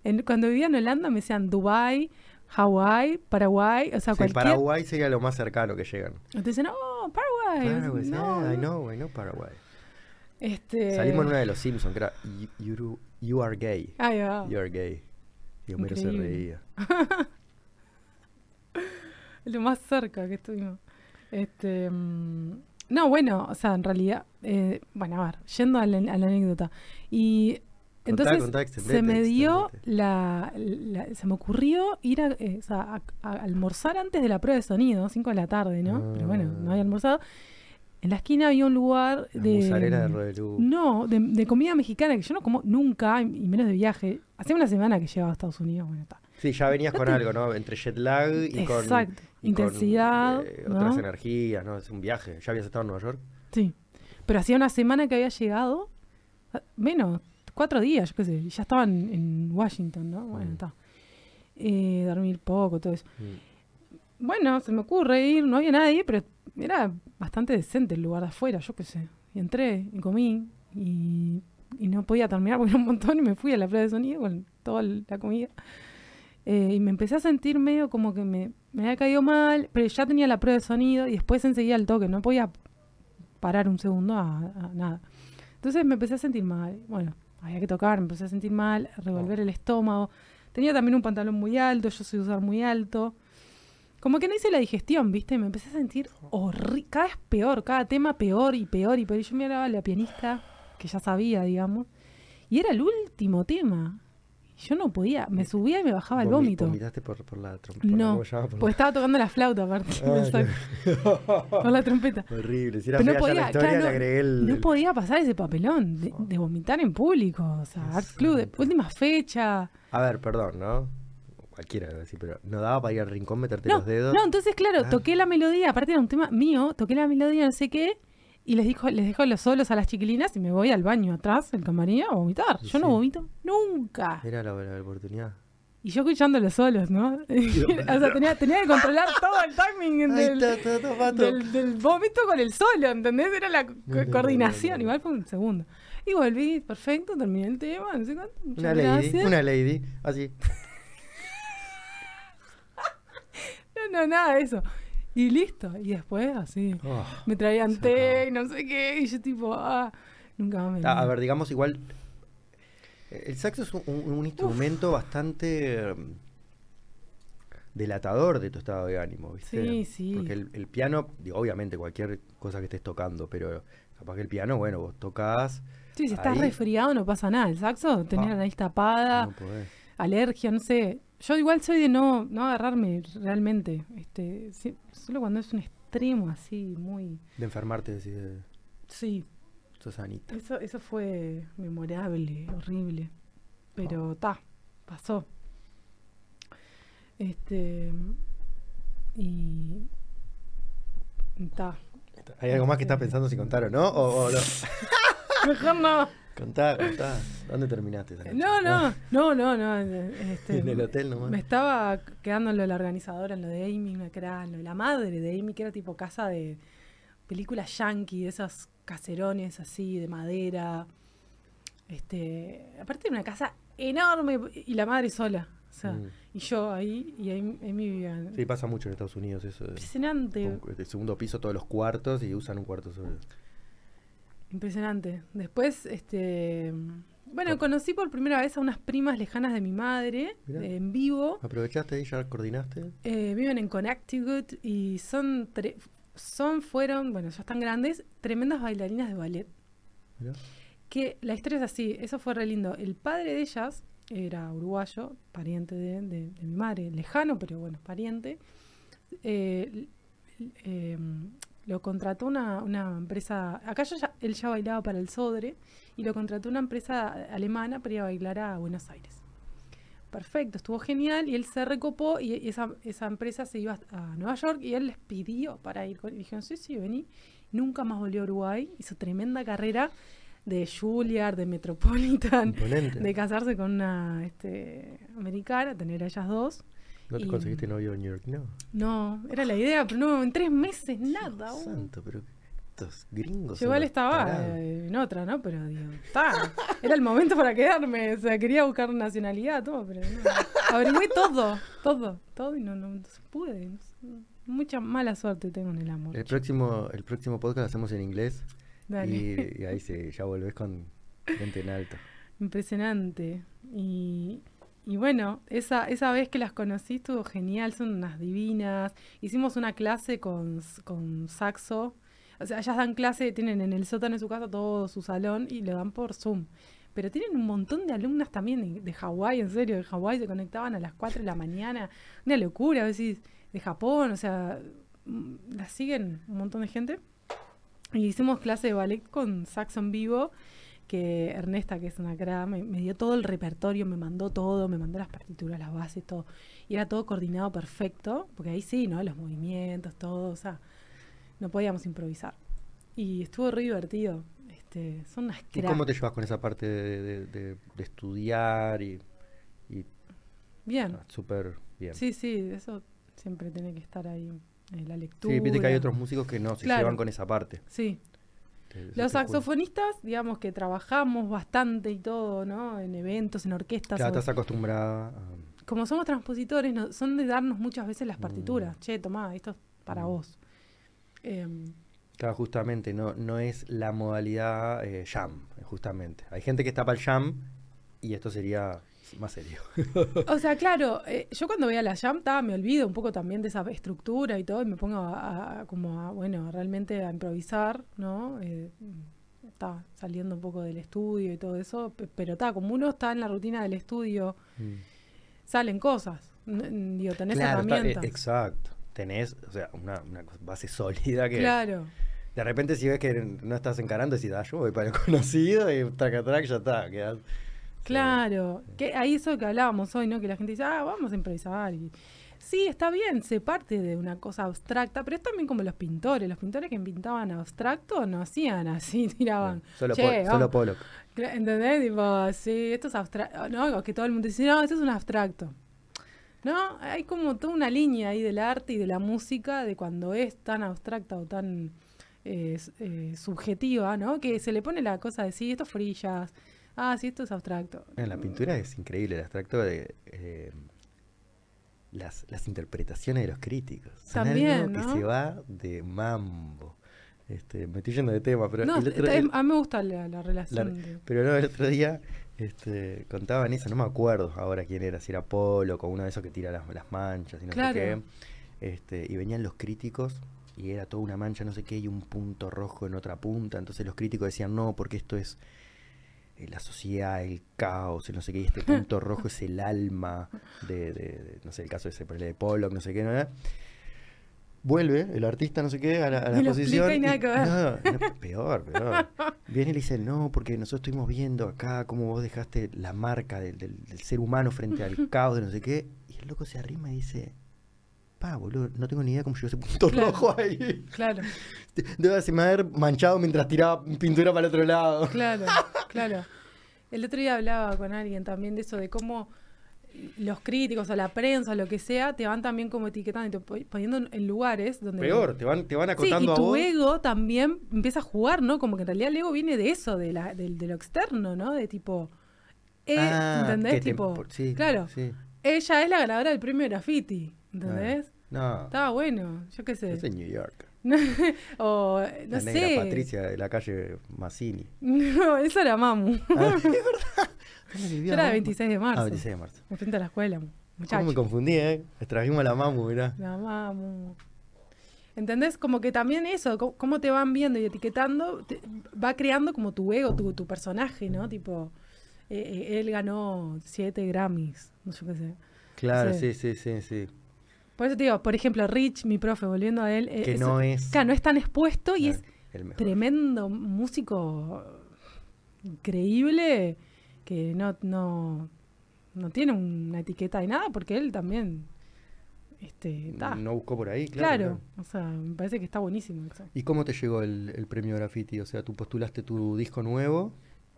En- cuando vivía en Holanda me decían Dubai, Hawái, Paraguay, o sea, Sí, cualquier... Paraguay sería lo más cercano que llegan. Te dicen, oh, Paraguay. Paraguay, no, yeah, I no. know, I know Paraguay. Este... Salimos en una de los Simpsons que era You, you- you are gay. Ahí va. You are gay. Y Homero se reía. Lo más cerca que estuvimos. Este, mm, no, bueno, o sea, en realidad, eh, bueno, a ver, yendo a la, a la anécdota. Y entonces contá, se me dio la, la- se me ocurrió ir a, eh, o sea, a- a almorzar antes de la prueba de sonido, 5 de la tarde, ¿no? Pero bueno, no había Ah. almorzado. En la esquina había un lugar La de... de Rodelú. No, de, de comida mexicana que yo no como nunca, y menos de viaje. Hace una semana que llegaba a Estados Unidos, bueno, está. Sí, ya venías con algo, ¿no? Entre jet lag y con... Con, Intensidad, eh, ¿no? otras energías, ¿no? Es un viaje. ¿Ya habías estado en Nueva York? Sí. Pero hacía una semana que había llegado, ah, menos, cuatro días, yo qué sé, y ya estaba en, en Washington, ¿no? Bueno, Mm. está. Eh, dormir poco, todo eso. Mm. Bueno, se me ocurre ir, no había nadie, pero era bastante decente el lugar de afuera, yo qué sé. Y entré y comí y, y no podía terminar porque era un montón y me fui a la prueba de sonido con toda la comida. Eh, y me empecé a sentir medio como que me, me había caído mal, pero ya tenía la prueba de sonido y después enseguida el toque, no podía parar un segundo a, a nada. Entonces me empecé a sentir mal. Bueno, había que tocar, me empecé a sentir mal, revolver el estómago. Tenía también un pantalón muy alto, yo soy usar muy alto. Como que no hice la digestión, ¿viste? Me empecé a sentir horrible, cada vez peor, cada tema peor y peor y peor. Y yo miraba a la pianista, que ya sabía, digamos, y era el último tema. Y yo no podía, me subía y me bajaba el vómito. ¿Vomitaste por, por la trompeta? No, Pues estaba tocando la flauta aparte, del sax, con la trompeta. Horrible. Si era Pero no ya la podía, historia, claro, le no- el... No podía pasar ese papelón de, de vomitar en público. O sea, Arts Club, de última fecha. A ver, perdón, ¿no? Cualquiera decir, pero ¿no daba para ir al rincón, meterte No, los dedos? no, entonces, claro, Ah. toqué la melodía, aparte era un tema mío, toqué la melodía, no sé qué, y les dijo, les dejo los solos a las chiquilinas y me voy al baño atrás, del camarín, a vomitar. Yo no sí. vomito nunca. Era la, la oportunidad. Y yo escuchando los solos, ¿no? o sea, tenía, tenía que controlar todo el timing del, del vómito con el solo, ¿entendés? Era la co- No, no, no, coordinación, no, no. igual fue un segundo. Y volví, perfecto, terminé el tema, no sé cuánto. Una lady, gracias. una lady, así. No, no, nada de eso. Y listo. Y después, así, Oh. me traían té y no sé qué. Y yo, tipo, ah, nunca más me. Ah, a vi. ver, digamos igual. El saxo es un, instrumento bastante eh, delatador de tu estado de ánimo, ¿viste? Sí, sí. Porque el, el piano, digo, obviamente cualquier cosa que estés tocando, pero capaz que el piano, bueno, vos tocas. Sí, si estás resfriado no pasa nada. El saxo, tener Ah. la nariz tapada, No alergia, no sé. Yo igual soy de no, no agarrarme realmente. Este, solo cuando es un extremo así, muy. De enfermarte, decís, de- Sí, sos sanita. eso, eso fue memorable, horrible. Pero ta, pasó. Este. Y. Ta. ¿Hay algo más que estás pensando si contar o no? O, o no? Mejor no. Contá, contá. ¿Dónde terminaste? esa noche? No, no, no, no, no. Este, En el hotel nomás. Me estaba quedando en lo de la organizadora, en lo de Amy, que era lo de la madre de Amy, que era tipo casa de películas yankee, de esos caserones así, de madera. Este, aparte era una casa enorme y la madre sola. O sea, Mm. y yo ahí, y Amy, Amy vivía en- Sí, pasa mucho en Estados Unidos eso. de- Impresionante, un- El segundo piso, todos los cuartos y usan un cuarto solo. Impresionante. Después, este, bueno, Co- conocí por primera vez a unas primas lejanas de mi madre, eh, en vivo. ¿Aprovechaste y ya coordinaste? Eh, viven en Connecticut y son, tre- son, fueron, bueno, ya están grandes, tremendas bailarinas de ballet. Mirá. Que la historia es así, eso fue re lindo. El padre de ellas era uruguayo, pariente de, de- de mi madre, lejano, pero bueno, pariente. Eh, eh, lo contrató una, una empresa, acá yo ya- él ya bailaba para el Sodre, y lo contrató una empresa alemana para ir a bailar a Buenos Aires. Perfecto, estuvo genial y él se recopó y esa, esa empresa se iba a Nueva York y él les pidió para ir con y dijeron, sí, sí, vení. Nunca más volvió a Uruguay, hizo tremenda carrera de Juilliard, de Metropolitan, Imponente. de casarse con una este, americana, tener a ellas dos. ¿No te y- conseguiste novio en New York? No. No, era la idea, pero no, en tres meses nada. Santo, pero estos gringos. Yo igual estaba eh, en otra, ¿no? Pero digo, está. Era el momento para quedarme. O sea, quería buscar nacionalidad, todo, pero no. Averigüé todo, todo, todo y no, no, se no sé. Mucha mala suerte tengo en el amor. El próximo, el próximo podcast lo hacemos en inglés. Dale. Y, y ahí sí, ya volvés con gente en alto. Impresionante. Y, y bueno, esa, esa vez que las conocí estuvo genial, son unas divinas. Hicimos una clase con, con saxo. O sea, ellas dan clase, tienen en el sótano de su casa todo su salón y lo dan por Zoom. Pero tienen un montón de alumnas también de, de Hawái, en serio, de Hawái se conectaban a las 4 de la mañana. Una locura, a veces de Japón, o sea, mm, las siguen un montón de gente. Y hicimos clase de ballet con saxo en vivo que Ernesta, que es una cra, me, me dio todo el repertorio, me mandó todo, me mandó las partituras, las bases, todo. Y era todo coordinado perfecto, porque ahí sí, ¿no? Los movimientos, todo, o sea, no podíamos improvisar. Y estuvo re divertido. Este, son unas ¿Y cra. cómo te llevas con esa parte de, de- de- de estudiar y, y Bien. ah, súper bien? Sí, sí, eso siempre tiene que estar ahí, eh, la lectura. Sí, viste que hay otros músicos que no se Claro. llevan con esa parte. Sí, Te- Los saxofonistas, digamos que trabajamos bastante y todo, ¿no? En eventos, en orquestas. Claro, estás acostumbrada a... como somos transpositores, no- son de darnos muchas veces las Mm. partituras. Che, tomá, esto es para Mm. vos. Em, Claro, justamente, no, no es la modalidad eh, jam, justamente. Hay gente que está para el jam y esto sería más serio. o sea, claro, eh, yo cuando voy a la jam ta, me olvido un poco también de esa estructura y todo, y me pongo a, a- como a, bueno, realmente a improvisar, ¿no? Eh, está saliendo un poco del estudio y todo eso, pe- pero está, como uno está en la rutina del estudio, Mm. salen cosas. Digo, tenés Claro, está- eh, herramientas. exacto. Tenés, o sea, una, base sólida que Claro. de repente si ves que no estás encarando, decís, ah, yo voy para el conocido y traca track ya está. quedás- Claro, que ahí eso que hablábamos hoy, ¿no? Que la gente dice, ah, vamos a improvisar. Y... Sí, está bien, se parte de una cosa abstracta, pero es también como los pintores. Los pintores que pintaban abstracto no hacían así, tiraban. Solo, "Che, vamos". solo Pollock. ¿Entendés? Tipo, sí, esto es abstracto. No, que todo el mundo dice, no, esto es un abstracto. ¿No? Hay como toda una línea ahí del arte y de la música, de cuando es tan abstracta o tan eh, eh, subjetiva, ¿no? Que se le pone la cosa de, sí, esto es frillas. Ah, sí, esto es abstracto. La pintura es increíble, el abstracto de eh, las, las interpretaciones de los críticos. Son También, algo que ¿no? se va de mambo. Este, me estoy yendo de tema, pero No, el otro- está- el- a mí me gusta la, la la- relación. de- pero no, el otro día este, contaban eso, no me acuerdo ahora quién era, si era Polo o uno de esos que tira las, las manchas y no Claro. sé qué. Este, y venían los críticos y era toda una mancha, no sé qué, y un punto rojo en otra punta. Entonces los críticos decían, no, porque esto es la sociedad, el caos, el no sé qué, y este punto rojo es el alma de, de- de- no sé, el caso ese ponele de Pollock, no sé qué, ¿no? Vuelve el artista, no sé qué, a la, a la Me lo exposición. explica y nada que ver. no, no, peor, peor. Viene y le dice, no, porque nosotros estuvimos viendo acá cómo vos dejaste la marca del, del- del ser humano frente al caos de no sé qué. Y el loco se arrima y dice, pa, boludo, no tengo ni idea cómo llegó ese punto Claro. rojo ahí. Claro, Debe haberse haber manchado mientras tiraba pintura para el otro lado. claro, claro. El otro día hablaba con alguien también de eso, de cómo los críticos o la prensa o lo que sea te van también como etiquetando y te po- poniendo en- lugares donde... Peor, te van, te van Sí, acotando y a tu vos. ego también empieza a jugar, ¿no? Como que en realidad el ego viene de eso, de, la, del- de lo externo, ¿no? De tipo... eh, Ah, ¿Entendés? te- tipo, por- sí, claro, sí. ella es la ganadora del premio de graffiti, ¿entendés? No, Estaba bueno, yo qué sé. es en New York. o no la negra sé. Patricia de la calle Mazzini. No, eso era Mamu. Ah, es verdad. ¿Dónde Yo vivía era de Mamu? 26 de marzo. Ah, 26 de marzo. Enfrente a la escuela, ¿Cómo muchacho. me confundí, eh? Trajimos a la mamu, mirá. La Mamu. ¿Entendés? Como que también eso, cómo te van viendo y etiquetando, te- va creando como tu ego, tu, tu personaje, ¿no? Tipo, eh, eh, él ganó siete Grammys, no sé qué sé. Claro, sí, sí, sí, sí. Por eso te digo, por ejemplo, Rich, mi profe, volviendo a él. eh, Que es- no es. Claro, no es tan expuesto y es tremendo músico increíble que no, no, no tiene una etiqueta de nada porque él también Este, ta. No buscó por ahí, claro. o sea, me parece que está buenísimo eso. ¿Y cómo te llegó el, el premio Graffiti? O sea, tú postulaste tu disco nuevo.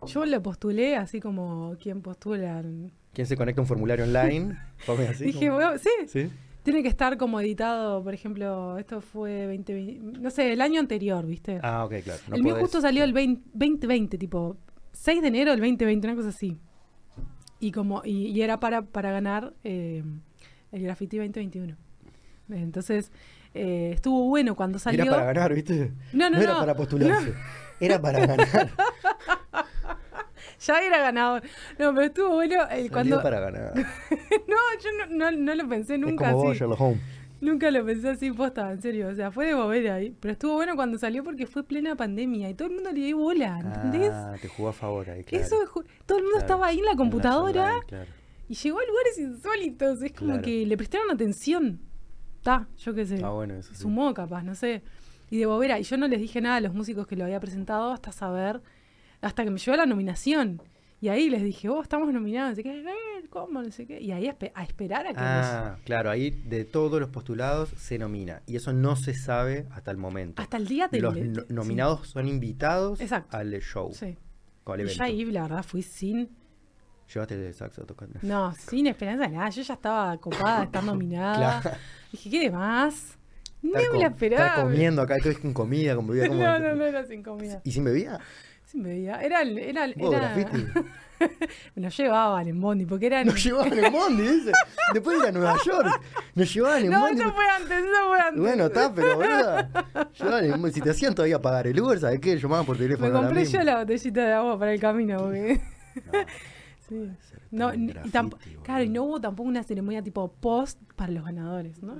Yo lo postulé así como quien postula. ¿Quién se conecta a un formulario online? Así, Dije, bueno, sí, ¿Sí? Tiene que estar como editado, por ejemplo, esto fue 2020, no sé, el año anterior, ¿viste? Ah, ok, claro. No el mío podés- justo salió el 20, 2020, tipo 6 de enero del 2020, una cosa así. Y como y, y era para, para ganar eh, el Graffiti 2021. Entonces, eh, estuvo bueno cuando salió. Era para ganar, ¿viste? No, no, era no. para postularse. Era para ganar. Ya era ganador. No, pero estuvo bueno eh, Salió cuando. para ganar. No, yo no, no, no lo pensé es nunca como vos, así. Sherlock Holmes. Nunca lo pensé así, posta, en serio. O sea, fue de bobera ahí. Pero estuvo bueno cuando salió porque fue plena pandemia y todo el mundo le dio bola, ¿entendés? Ah, te jugó a favor ahí, claro. Eso es todo el mundo Claro. estaba ahí en la computadora claro. y llegó a lugares insólitos. Es como Claro. que le prestaron atención. Ta, yo qué sé. Ah, bueno, eso sí. Sumó capaz, no sé. Y de bobera. Y yo no les dije nada a los músicos que lo había presentado hasta saber, hasta que me llegó la nominación. Y ahí les dije, oh, estamos nominados, no sé qué, ¿cómo? No sé qué. Y ahí a, espe- a esperar a que Ah, claro, ahí de todos los postulados se nomina. Y eso no se sabe hasta el momento. Hasta el día del... Los no- nominados son invitados Exacto. al show, Sí. al Y yo ahí, la verdad, fui sin... Llevaste el saxo tocando. No, sin esperanza de nada. Yo ya estaba copada de estar nominada. Claro. Dije, ¿qué demás? No me la esperaba. Estar comiendo acá, todo es con comida, con bebida. como- No, no, no era sin comida. ¿Y sin bebida? Bebida. Era, el- era, era... graffiti. Me lo llevaban en Bondi, porque eran... Nos llevaban en Bondi, dice. Después de ir a Nueva York. Nos llevaban en No, Bondi. eso fue antes, eso fue antes. Bueno, está, pero boluda. Llevaban en Bondi. Si te hacían todavía pagar el Uber, ¿sabes qué? Llamaban por teléfono. Me compré yo la botellita de agua para el camino, porque... No, sí. No, y graffiti, claro, y no hubo tampoco una ceremonia tipo post para los ganadores, ¿no?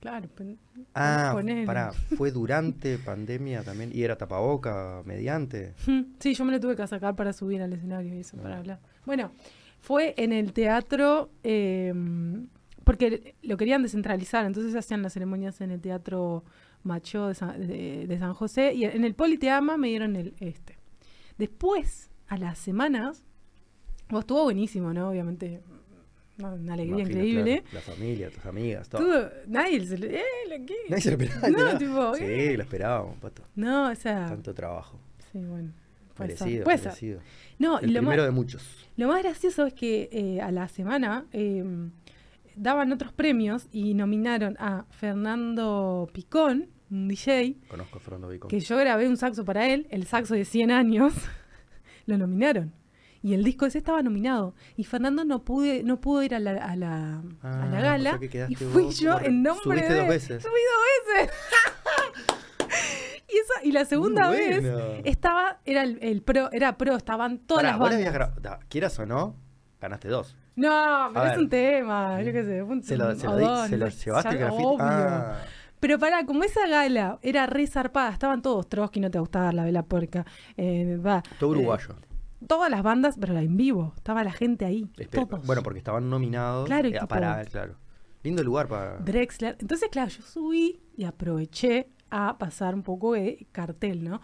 Claro, pen- Ah, pará, fue durante pandemia también y era tapaboca mediante. Sí, yo me lo tuve que sacar para subir al escenario y eso, Ah. para hablar. Bueno, fue en el teatro, eh, porque lo querían descentralizar, entonces hacían las ceremonias en el teatro Macho de San, de- de San José y en el Politeama me dieron el este. Después, a las semanas, oh, estuvo buenísimo, ¿no? Obviamente, una alegría Imagino, increíble. claro, la familia, tus amigas, todo. Tuvo- nadie se lo... Eh, ¿lo? Nadie se lo esperaba. No, ¿no? tipo, Sí, eh. lo esperábamos, pato. No, o sea... Tanto trabajo. Sí, bueno. puede ser. merecido. No, El lo más- primero de muchos. Lo más gracioso es que eh, a la semana eh, daban otros premios y nominaron a Fernando Picón, un DJ, Conozco a Fernando Vico. que yo grabé un saxo para él, el saxo de 100 años, lo nominaron. Y el disco ese estaba nominado. Y Fernando no pude, no pudo ir a la, a la, a Ah, o gala. sea que quedaste y fui vos yo en nombre de dos veces. Subí dos veces. y, esa, y la segunda vez estaba, era el, el pro, era pro, estaban todas Pará, las vos bandas. habías grabado. da, Quieras o no, ganaste dos. No, pero A es ver. un tema, yo qué sé. un- Se lo, se o lo, di- se lo llevaste ya, obvio. Ah, Pero pará, como esa gala era re zarpada, estaban todos, Trotsky, no te gustaba la vela puerca, eh, va, todo eh, uruguayo. Todas las bandas, pero en vivo, estaba la gente ahí, Espera, todos. bueno, porque estaban nominados. Claro, y eh, tipo- para, claro. Lindo lugar para. Drexler. Entonces, claro, yo subí y aproveché a pasar un poco de cartel, ¿no?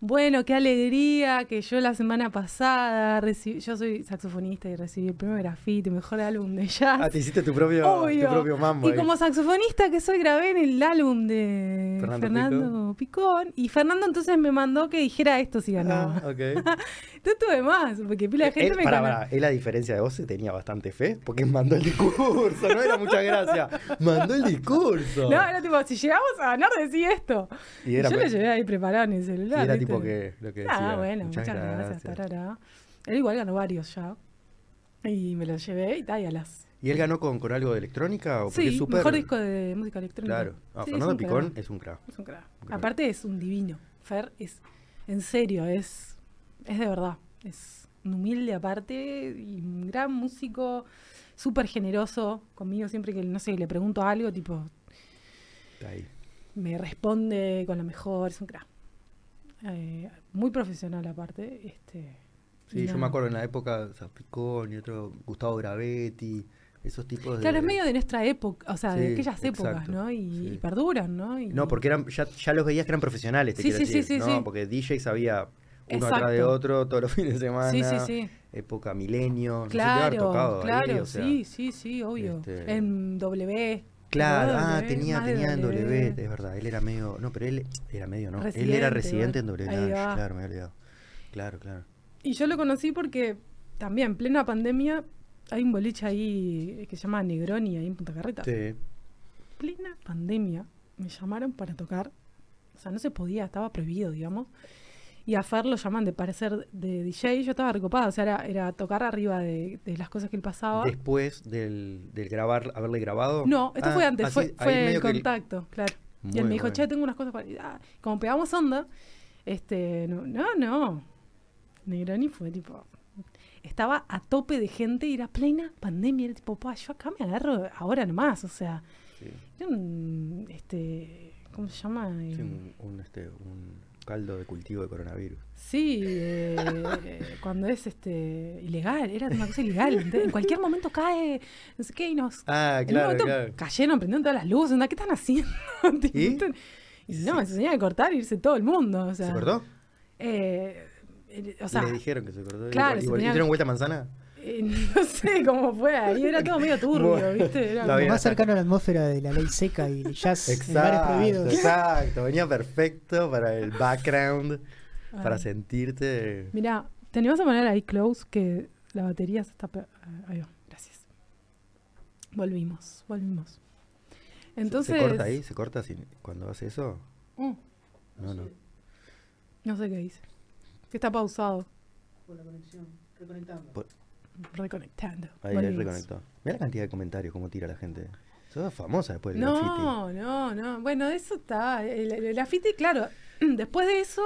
Bueno, qué alegría que yo la semana pasada recibí, yo soy saxofonista y recibí el primer graffiti, mejor álbum de jazz. Ah, te hiciste tu propio, Obvio. tu propio mambo. Y ahí. como saxofonista que soy, grabé en el álbum de Fernando Fernando, Picón. Y Fernando entonces me mandó que dijera esto si ganaba. Ah, ok. Entonces tuve más, porque pila de gente él, me pará, conoce. pará, él a diferencia de vos se tenía bastante fe porque mandó el discurso, no era mucha gracia. Mandó el discurso. No, era tipo, si llegamos a ganar, decí esto. Y Y era yo lo llevé ahí preparado en el y celular. era ¿viste? tipo que lo que decía. Ah, bueno, muchas, gracias. tarará. Él igual ganó varios ya. Y me los llevé y tal, y a las. ¿Y él ganó con, con algo de electrónica? ¿O Sí, es súper- mejor disco de música electrónica. Claro. Ah, Sí, Fernando es Picón crack. es un crack. Es. Un crack. Aparte es un divino. Fer es, en serio, es, es de verdad. Es un humilde aparte y un gran músico, súper generoso conmigo siempre que, no sé, le pregunto algo, tipo, Está ahí. me responde con lo mejor, es un crack. Eh, muy profesional aparte. Este, Sí, yo me acuerdo en la época, Picón y otro, Gustavo Gravetti, esos tipos de... Claro, es medio de nuestra época, o sea, de aquellas épocas, ¿no? Y, sí. y perduran, ¿no? Y- No, porque eran, ya, ya los veías que eran profesionales, te Sí, quiero sí, decir. sí, sí, no, sí. porque DJs había uno atrás de otro todos los fines de semana. Sí, sí, sí. Época milenio. no sé, Claro, ahí, claro, o sea, sí, sí, sí, obvio. este- En W. Claro, ¿te acordás ah, tenía, tenía en W, es verdad, él era medio, no, pero él era medio, ¿no? él era residente en W, Nash, claro, me había olvidado. Claro, claro. Y yo lo conocí porque también, en plena pandemia, hay un boliche ahí que se llama Negroni, ahí en Punta Carreta. Sí. plena pandemia me llamaron para tocar. O sea, no se podía, estaba prohibido, digamos. Y a Fer lo llaman de parecer de DJ. Yo estaba recopada, o sea, era, era tocar arriba de, de las cosas que él pasaba. Después del, del grabar, haberle grabado. No, esto Ah, fue antes, así, fue, fue el contacto, claro. y él me dijo, bueno. che, tengo unas cosas para. Ah, como pegamos onda, este, no, no, no. Negroni fue tipo. Estaba a tope de gente y era plena pandemia. Era tipo, yo acá me agarro ahora nomás, o sea. Sí, Era un, este, ¿cómo se llama? sí, un, un, este, un caldo de cultivo de coronavirus. Sí, eh, eh, cuando es este ilegal, era una cosa ilegal. En cualquier momento cae, no sé qué, y nos. Ah, en un claro, momento claro. cayeron, prendieron todas las luces, ¿qué están haciendo? ¿Y? y no, se tenía que cortar e irse todo el mundo. O sea, ¿Se cortó? eh, eh, o sea, Le dijeron que se cortó. claro, ¿Y, se y, dieron vuelta a manzana? Eh, no sé cómo fue ahí, era todo medio turbio, Bueno, ¿viste? Era Lo más cercano a la atmósfera de la ley seca y el jazz en Exacto, prohibidos. exacto. Venía perfecto para el background, para sentirte. Mira, tenemos a poner ahí close que la batería se está. ah, Ahí va, gracias. Volvimos, volvimos. Entonces. ¿Se corta ahí? ¿Se corta sin- cuando hace eso? Mm, No, no. no sé qué dice. Que está pausado, Por la conexión, reconectando. Reconectando. Ahí, reconectó. Mira la cantidad de comentarios, cómo tira la gente. Sos famosa después del graffiti. No, no, no. Bueno, eso está. El, el, graffiti, claro. Después de eso,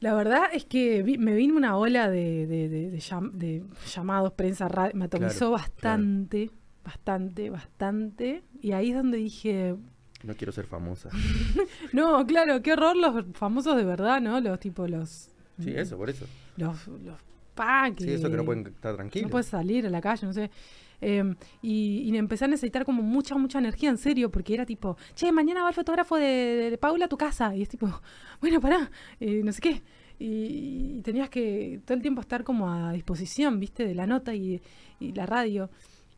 la verdad es que vi- me vino una ola de, de, de- de llam- de llamados, prensa, radio, me atomizó Claro, bastante, bastante, bastante. Y ahí es donde dije, No quiero ser famosa. no, claro, qué horror los famosos de verdad, ¿no? Los tipo los... Sí, eso, por eso. Los, los que Sí, eso que no pueden estar no tranquilos. puedes salir a la calle, no sé. Eh, y, y empecé a necesitar como mucha, mucha energía, en serio, porque era tipo, che, mañana va el fotógrafo de, de Paula a tu casa. Y es tipo, bueno, pará, eh, no sé qué. Y, y tenías que todo el tiempo estar como a disposición, viste, de la nota y, y la radio.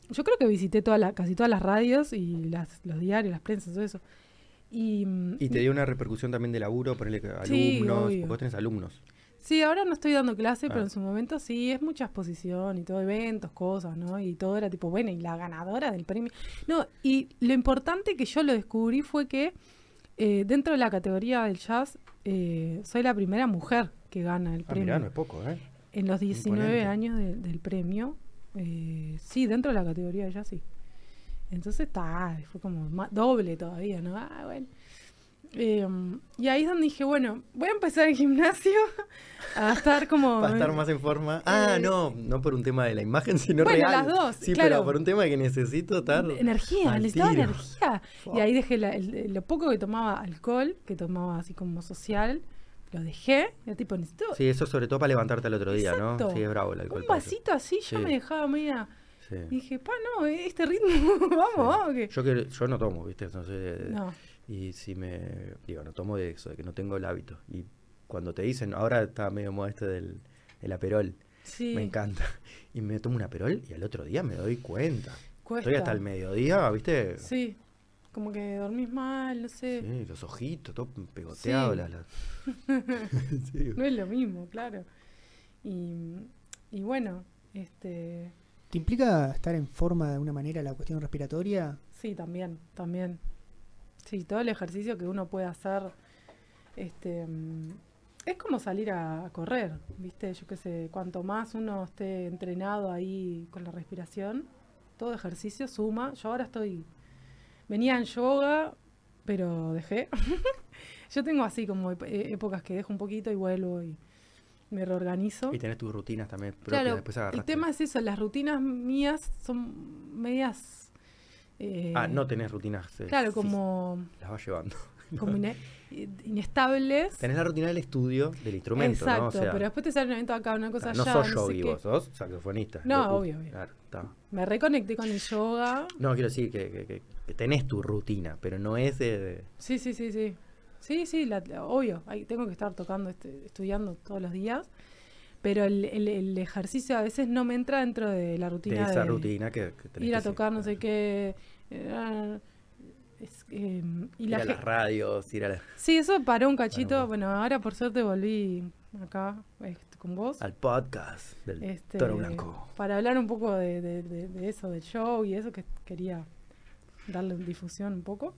Yo creo que visité toda la, casi todas las radios y las, los diarios, las prensas, todo eso. Y, mm, Y te dio una repercusión también de laburo, ponerle alumnos, Sí, porque vos tenés alumnos. Sí, ahora no estoy dando clase, Ah. pero en su momento sí, es mucha exposición y todo, eventos, cosas, ¿no? Y todo era tipo, bueno, y la ganadora del premio. No, y lo importante que yo lo descubrí fue que eh, dentro de la categoría del jazz, eh, soy la primera mujer que gana el Ah, premio. mirá, no es poco, ¿eh? En los 19 Imponente. años de- del premio, eh, sí, dentro de la categoría de jazz, sí. Entonces está, fue como doble todavía, ¿no? Ah, bueno. Eh, y ahí es donde dije, bueno, voy a empezar el gimnasio a estar como... Para estar más en forma. Ah, Eh, no, no por un tema de la imagen, sino Bueno, real. las dos, Sí, claro. pero por un tema de que necesito estar. Energía, necesitaba tiro. energía. Y ahí dejé la- el- lo poco que tomaba alcohol, que tomaba así como social, lo dejé. Era tipo, necesito Sí, eso sobre todo para levantarte al otro día, ¿no? Sí, es bravo el alcohol. un vasito así, ya Sí. me dejaba media... Sí. Y dije, pa, no, este ritmo, vamos, Sí. vamos. Que... Yo, que, yo no tomo, ¿viste? De- No. Y si me. Digo, no tomo de eso, de que no tengo el hábito. Y cuando te dicen, ahora está medio moda este del el aperol, Sí, me encanta. Y me tomo un aperol y al otro día me doy cuenta. cuesta. Estoy hasta el mediodía, ¿viste? Sí, como que dormís mal, no sé. Sí, los ojitos, todo pegoteado. Sí. la- la- Sí. No es lo mismo, claro. Y, y bueno, este ¿Te implica estar en forma de alguna manera la cuestión respiratoria? sí, también, también. Sí, todo el ejercicio que uno puede hacer, este, es como salir a correr, ¿viste? Yo qué sé, cuanto más uno esté entrenado ahí con la respiración, todo ejercicio suma. Yo ahora estoy, venía en yoga, pero dejé. Yo tengo así como eh, épocas que dejo un poquito y vuelvo y me reorganizo. Y tenés tus rutinas también propias, Claro, después el tema es eso, las rutinas mías son medias... eh, Ah, no tenés rutinas. eh, Claro, como, Las vas llevando. como ine- inestables. Tenés la rutina del estudio del instrumento, Exacto, ¿no? O sea, pero después te sale un evento acá, una cosa no allá, sos no yogi vos, sos saxofonista. No, Lo- obvio, obvio. Claro. Me reconecté con el yoga. No, quiero decir que, que- que- que tenés tu rutina, pero no es de... de- Sí, sí, sí, sí. Sí, sí, la- obvio. Ahí tengo que estar tocando, este, estudiando todos los días. Pero el, el- el ejercicio a veces no me entra dentro de la De rutina. esa de rutina que, que tenés Ir a que tocar no sé qué. Eh, es- eh, y Ir la a las radios, ir a la- Sí, eso paró un cachito. Bueno, ahora por suerte volví acá este, con vos. al podcast del este, Toro Blanco. Para hablar un poco de, de- de- de eso, del show y eso que quería darle difusión un poco.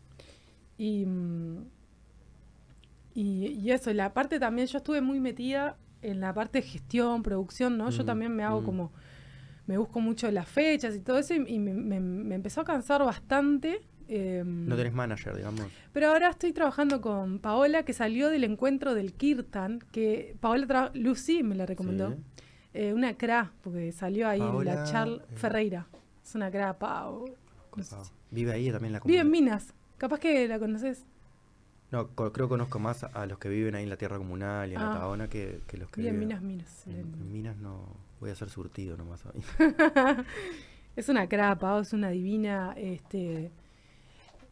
Y, mm, y, y eso, y la parte también, yo estuve muy metida en la parte de gestión, producción, ¿no? Yo Mm, también me hago mm. como, me busco mucho las fechas y todo eso y, y me, me- me empezó a cansar bastante. em, No tenés manager, digamos. pero ahora estoy trabajando con Paola, que salió del encuentro del Kirtan, que Paola, Lucy me la recomendó. Sí. Eh, una cra, porque salió ahí Paola, la Charles eh. Ferreira. Es una cra, Pau. No sé Vive ahí también la Vive en. Minas. Capaz que la conoces. No, co- creo que conozco más a, a los que viven ahí en la tierra comunal y en Ah. la que, que los que Vive en viven- Minas, Minas. En, En- en Minas no voy a hacer surtido nomás ahí. es una cra, Pau, es una divina. Este,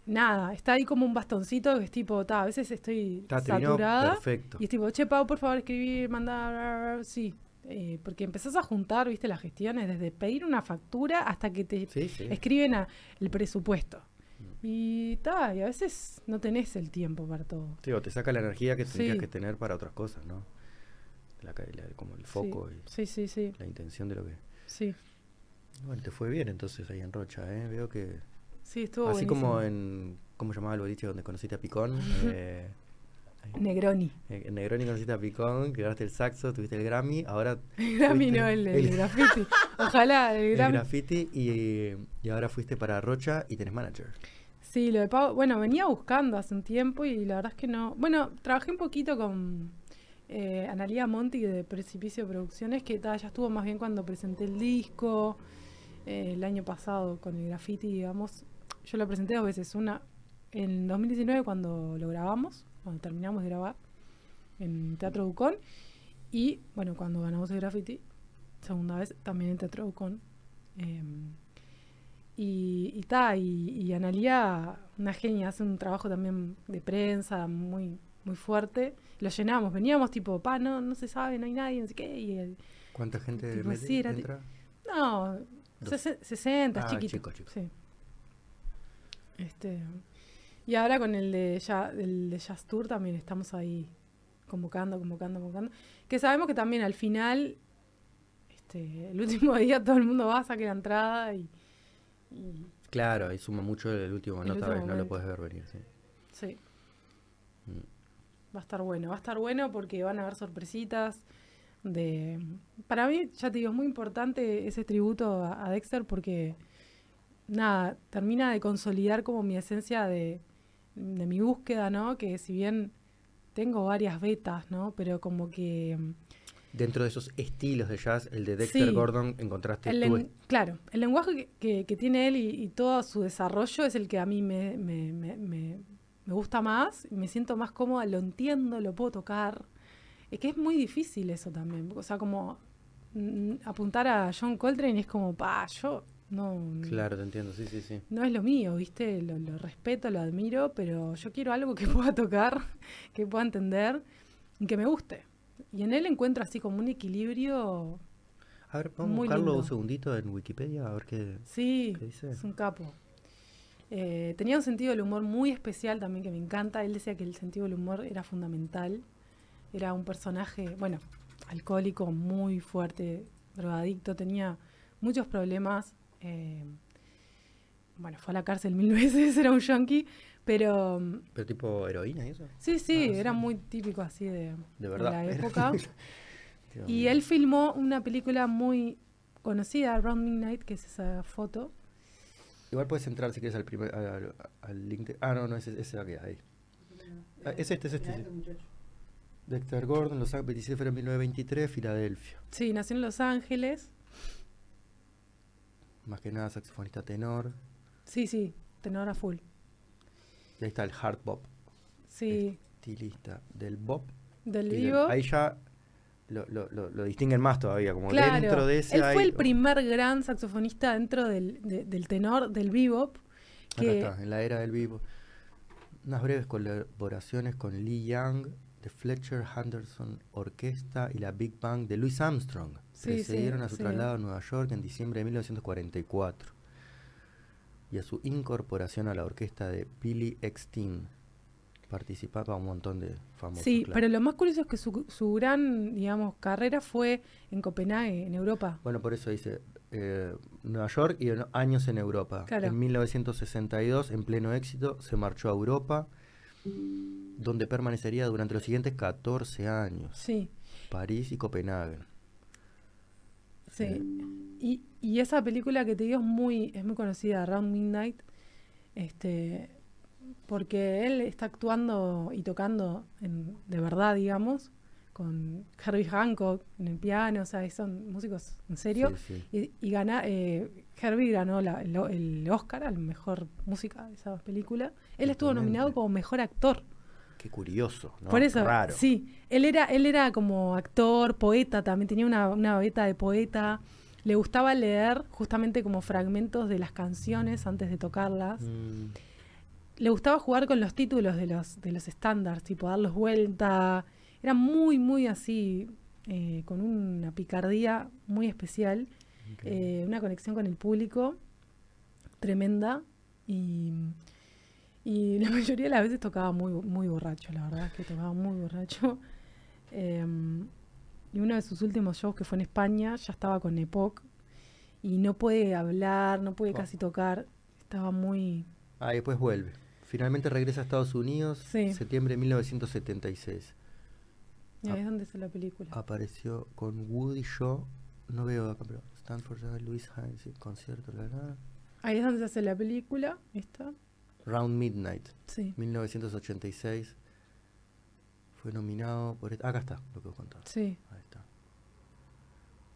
nada, está ahí como un bastoncito que es tipo, ta, a veces estoy saturada. perfecto. Y es tipo, che, Pau, por favor, escribir, mandar. Sí. Eh, porque empezás a juntar, viste, las gestiones, desde pedir una factura hasta que te Sí, sí. escriben a- el presupuesto. Mm. Y ta, y a veces no tenés el tiempo para todo. Sí, o te saca la energía que tendrías que tener para otras cosas, ¿no? La, como el foco y Sí, sí, sí, la intención de lo que... sí. Bueno, te fue bien entonces ahí en Rocha, ¿eh? Veo que... Sí, estuvo Así como en... ¿Cómo llamaba el boliche donde conociste a Picón? Eh. Negroni. En en Negroni conociste a Picón, grabaste el saxo, tuviste el Grammy, ahora El Grammy no, el, el el- graffiti. Ojalá, el el Grammy. graffiti y, y ahora fuiste para Rocha y tenés manager. Sí, lo de Pau, bueno, venía buscando hace un tiempo y la verdad es que no. Bueno, trabajé un poquito con eh, Analia Monti de Precipicio Producciones, que ta, ya estuvo más bien cuando presenté el disco eh, el año pasado con el graffiti, digamos. Yo lo presenté dos veces, una en 2019 cuando lo grabamos, cuando terminamos de grabar en Teatro Ducón, y bueno, cuando ganamos el graffiti, segunda vez también en Teatro Ducón. Em, y, y, y, y Analia, una genia, hace un trabajo también de prensa muy, muy fuerte. Lo llenamos, veníamos tipo, pa, no, no se sabe, no hay nadie, no sé qué. Y el- ¿Cuánta gente Tipo, mete- sí, era- entra? no, Dos. sesen- 60, Ah, chiquito. chico, chico. Sí. Este, y ahora con el de, ya, el de Jazz Tour también estamos ahí convocando, convocando, convocando. Que sabemos que también al final, este, el último día todo el mundo va, saque la entrada y, y Claro, ahí suma mucho el último, El no, vez no lo puedes ver venir, sí. sí. Mm. Va a estar bueno, va a estar bueno porque van a haber sorpresitas. De, para mí, ya te digo, es muy importante ese tributo a, a Dexter porque, nada, termina de consolidar como mi esencia de, de mi búsqueda, ¿no? Que si bien tengo varias betas, ¿no? Pero como que... Dentro de esos estilos de jazz, el de Dexter Sí. Gordon, encontraste el len- claro, el lenguaje que, que- que tiene él y, y todo su desarrollo es el que a mí me, me, me- me- gusta más, me siento más cómoda, lo entiendo, lo puedo tocar. Es que es muy difícil eso también. O sea, como mm, apuntar a John Coltrane es como, pa, yo no, Claro, te entiendo, sí, sí, sí. no es lo mío, ¿viste? Lo, lo respeto, lo admiro, pero yo quiero algo que pueda tocar, que pueda entender y que me guste. Y en él encuentro así como un equilibrio A ver, vamos a buscarlo un segundito en Wikipedia, a ver qué... Sí, ¿Qué dice? es un capo. Eh, tenía un sentido del humor muy especial también que me encanta. Él decía que el sentido del humor era fundamental. Era un personaje, bueno, alcohólico muy fuerte, drogadicto, tenía muchos problemas. eh, bueno, fue a la cárcel mil veces, era un junkie, pero mm, Pero tipo heroína y eso. sí, sí, Ah, era sí. muy típico así de, De verdad. la era- época. Y él filmó una película muy conocida, Around Midnight, que es esa foto. Igual puedes entrar si quieres al primer al, al link. de- ah, no, no, ese, ese que ahí. Ah, es este, es este. sí. Dexter Gordon, Los Ángeles, 27 de febrero de 1923, Filadelfia. Sí, nació en Los Ángeles. Más que nada saxofonista tenor. Sí, sí, tenor a full. Y ahí está el hard bop, Sí, estilista del bop. del- vivo. ahí ya lo, lo, distinguen más todavía, como claro, dentro de ese él hay- fue el primer gran saxofonista dentro del, de- del tenor, del bebop. Acá Que, está, en la era del vivo. unas breves colaboraciones con Lee Young, de Fletcher Henderson Orquesta y la Big Bang de Louis Armstrong. Sí, Precedieron sí, a su sí. traslado a Nueva York en diciembre de 1944 y a su incorporación a la orquesta de Billy Eckstein. Participaba un montón de famosos. Sí, claro. pero lo más curioso es que su, su gran, digamos, carrera fue en Copenhague, en Europa. Bueno, por eso dice eh, Nueva York y en- años en Europa. Claro. En 1962, en pleno éxito, se marchó a Europa, donde permanecería durante los siguientes 14 años. Sí, París y Copenhague. sí. Y, y esa película que te digo es muy, es muy conocida, Round Midnight, este, porque él está actuando y tocando en- de verdad, digamos, con Herbie Hancock en el piano, o sea, son músicos en serio. Sí, sí. Y, y gana, eh, Herbie ganó la- el, el Oscar al mejor música de esa película. Él estuvo nominado como mejor actor. Qué curioso, ¿no? Por eso, Raro. sí. Él era, él era como actor, poeta, también tenía una, una beta de poeta. Le gustaba leer justamente como fragmentos de las canciones antes de tocarlas. Mm, Le gustaba jugar con los títulos de los, de los estándares, tipo darlos vuelta. Era muy, muy así, eh, con una picardía muy especial. eh, una conexión con el público tremenda y, y la mayoría de las veces tocaba muy, muy borracho, la verdad es que tocaba muy borracho. Em, y uno de sus últimos shows que fue en España ya estaba con Epoch y no puede hablar, no puede Oh. casi tocar, estaba muy... Ah, y después vuelve. Finalmente regresa a Estados Unidos, Sí. septiembre de 1976. y ahí Ah. es donde está la película. Apareció con Woody Shaw, no veo acá, pero Stanford, Louis Hines, concierto, la, la. Ahí es donde se hace la película, ¿esta? Round Midnight, Sí, 1986. Fue nominado por... et- Acá está, lo que vos contabas. sí. Ahí está.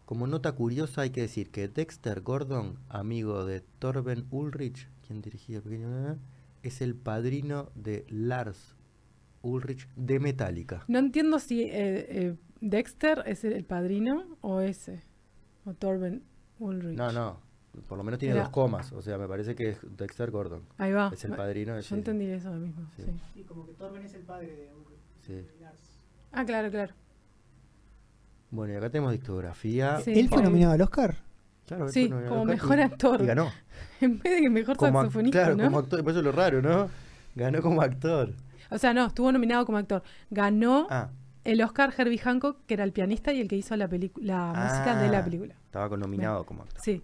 Como nota curiosa hay que decir que Dexter Gordon, amigo de Torben Ulrich, quien dirigía el pequeño eh, es el padrino de Lars Ulrich de Metallica. No entiendo si eh, eh, Dexter es el, padrino o ese, o Torben Ulrich. No, no, por lo menos tiene Era- dos comas, o sea, me parece que es Dexter Gordon. Ahí va. Es el No, padrino de Yo entendí eso mismo, Sí. sí. Sí, como que Torben es el padre de Ulrich, Sí. de Lars. Ah, claro, claro. Bueno, y acá tenemos discografía. Sí. ¿Él fue nominado al Oscar? Claro, Sí, nominado como mejor actor. Y ganó. En vez de que mejor Como saxofonista, claro, ¿no? como actor, por eso es lo raro, ¿no? Ganó como actor. O sea, no, estuvo nominado como actor. Ganó Ah, el Oscar Herbie Hancock, que era el pianista y el que hizo la, la música de Ah. la película. estaba con nominado como actor. Sí.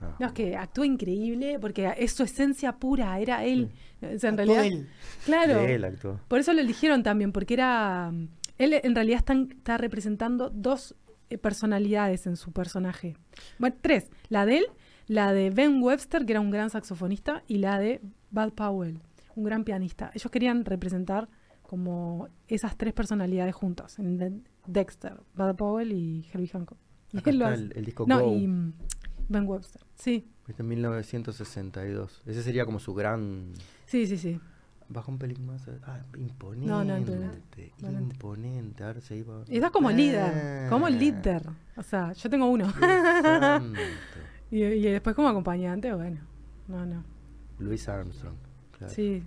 Ah. No, es que actúa increíble porque es su esencia pura, era él. O sea, en Actuó realidad, él. claro. Él actuó. Por eso lo eligieron también, porque era. Él en realidad está, está representando dos personalidades en su personaje. Bueno, tres. La de él, la de Ben Webster, que era un gran saxofonista, y la de Bud Powell, un gran pianista. Ellos querían representar como esas tres personalidades juntas, en De- Dexter, Bud Powell y Herbie Hancock. Y él lo el, el disco No, Go, y mm, Ben Webster. Sí, este en 1962. Ese sería como su gran... sí, sí, sí. Bajó un pelín más. eh, Ah, imponente. No, no, imponente, imponente. Imponente. Ahora se iba. Y estás como líder, Ah, como líder. O sea, yo tengo uno. Y, y después como acompañante, bueno. No, no. Luis Armstrong. Claro. Sí.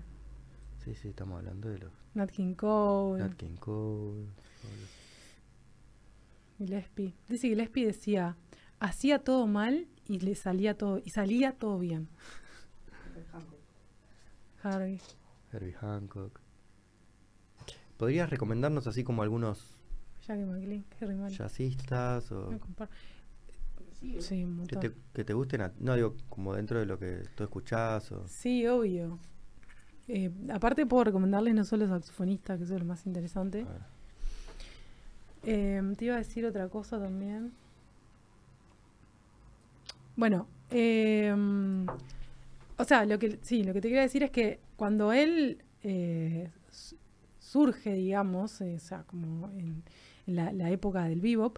Sí, sí, estamos hablando de los Nat King Cole, Nat King Cole. Gillespie. Dice Gillespie decía, hacía todo mal y le salía todo, y salía todo bien. Harvey. Herbie Hancock. ¿Podrías recomendarnos así como algunos Jackie McLean, Harry Mann. jazzistas o. Sí, un que te, que te gusten? a- no digo como dentro de lo que tú escuchás o... Sí, obvio. Eh, aparte puedo recomendarles no solo saxofonistas, que eso es lo más interesante. Eh, te iba a decir otra cosa también. Bueno, eh, o sea, lo que sí, lo que te quería decir es que cuando él eh, su- surge, digamos, eh, o sea, como en, en la, la época del bebop,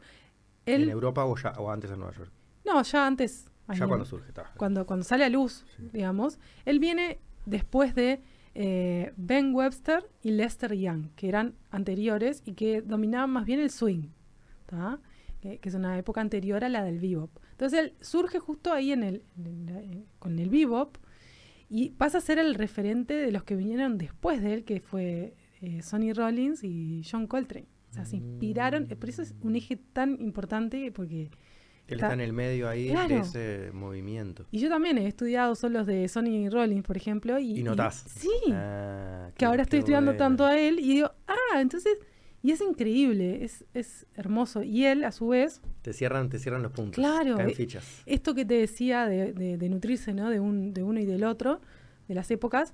él ¿En Europa o, ya, o antes en Nueva York? no, ya antes, Ya cuando surge, está. cuando, cuando sale a luz, Sí. digamos, él viene después de eh, Ben Webster y Lester Young, que eran anteriores y que dominaban más bien el swing, que, que es una época anterior a la del bebop. Entonces él surge justo ahí en el, en- con el bebop Y pasa a ser el referente de los que vinieron después de él, que fue eh, Sonny Rollins y John Coltrane. O sea, se inspiraron, eh, por eso es un eje tan importante, porque... Él Está- está en el medio ahí Claro. de ese movimiento. Y yo también he estudiado solos de Sonny Rollins, por ejemplo, y... Y notás. sí, Ah, que qué- ahora estoy estudiando tanto a él y digo, ah, entonces... Y es increíble, es, es hermoso. Y él, a su vez, Te cierran, te cierran los puntos. Claro, Caen eh, fichas. esto que te decía de, de- de nutrirse, ¿no? De, un, de uno y del otro, de las épocas.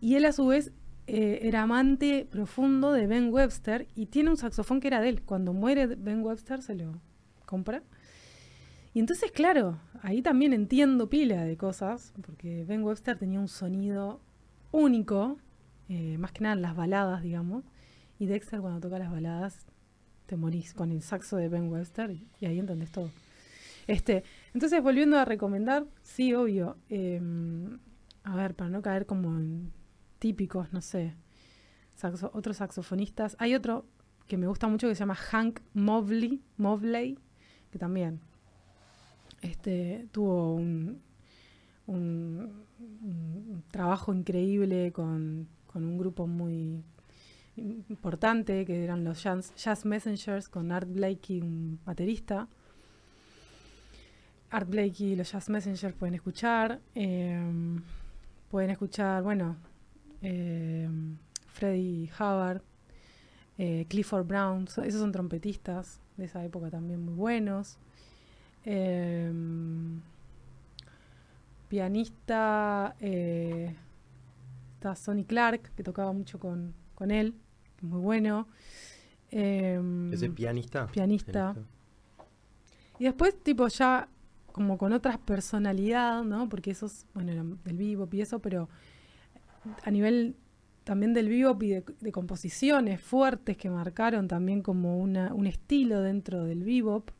Y él, a su vez, eh, era amante profundo de Ben Webster y tiene un saxofón que era de él. Cuando muere Ben Webster, se lo compra. Y entonces, claro, ahí también entiendo pila de cosas, porque Ben Webster tenía un sonido único, eh, más que nada en las baladas, digamos. Y Dexter, cuando toca las baladas, te morís con el saxo de Ben Webster y, ahí entendés todo. Este, entonces, volviendo a recomendar, sí, obvio. eh, a ver, para no caer como en típicos, no sé, saxo- otros saxofonistas. Hay otro que me gusta mucho que se llama Hank Mobley, Mobley que también este, tuvo un, un- un trabajo increíble con, con un grupo muy importante que eran los Jazz, Messengers con Art Blakey, un baterista. Art Blakey y los Jazz Messengers pueden escuchar. eh, pueden escuchar, bueno, eh, Freddie Hubbard, eh, Clifford Brown, so- esos son trompetistas de esa época también muy buenos. Pianista, está Sonny Clark, que tocaba mucho con, con él, muy bueno. Eh, Ese pianista. pianista. y después, tipo, ya como con otras personalidad, ¿no? Porque esos, bueno, eran del bebop y eso, pero a nivel también del bebop y de, de composiciones fuertes que marcaron también como una, un estilo dentro del bebop,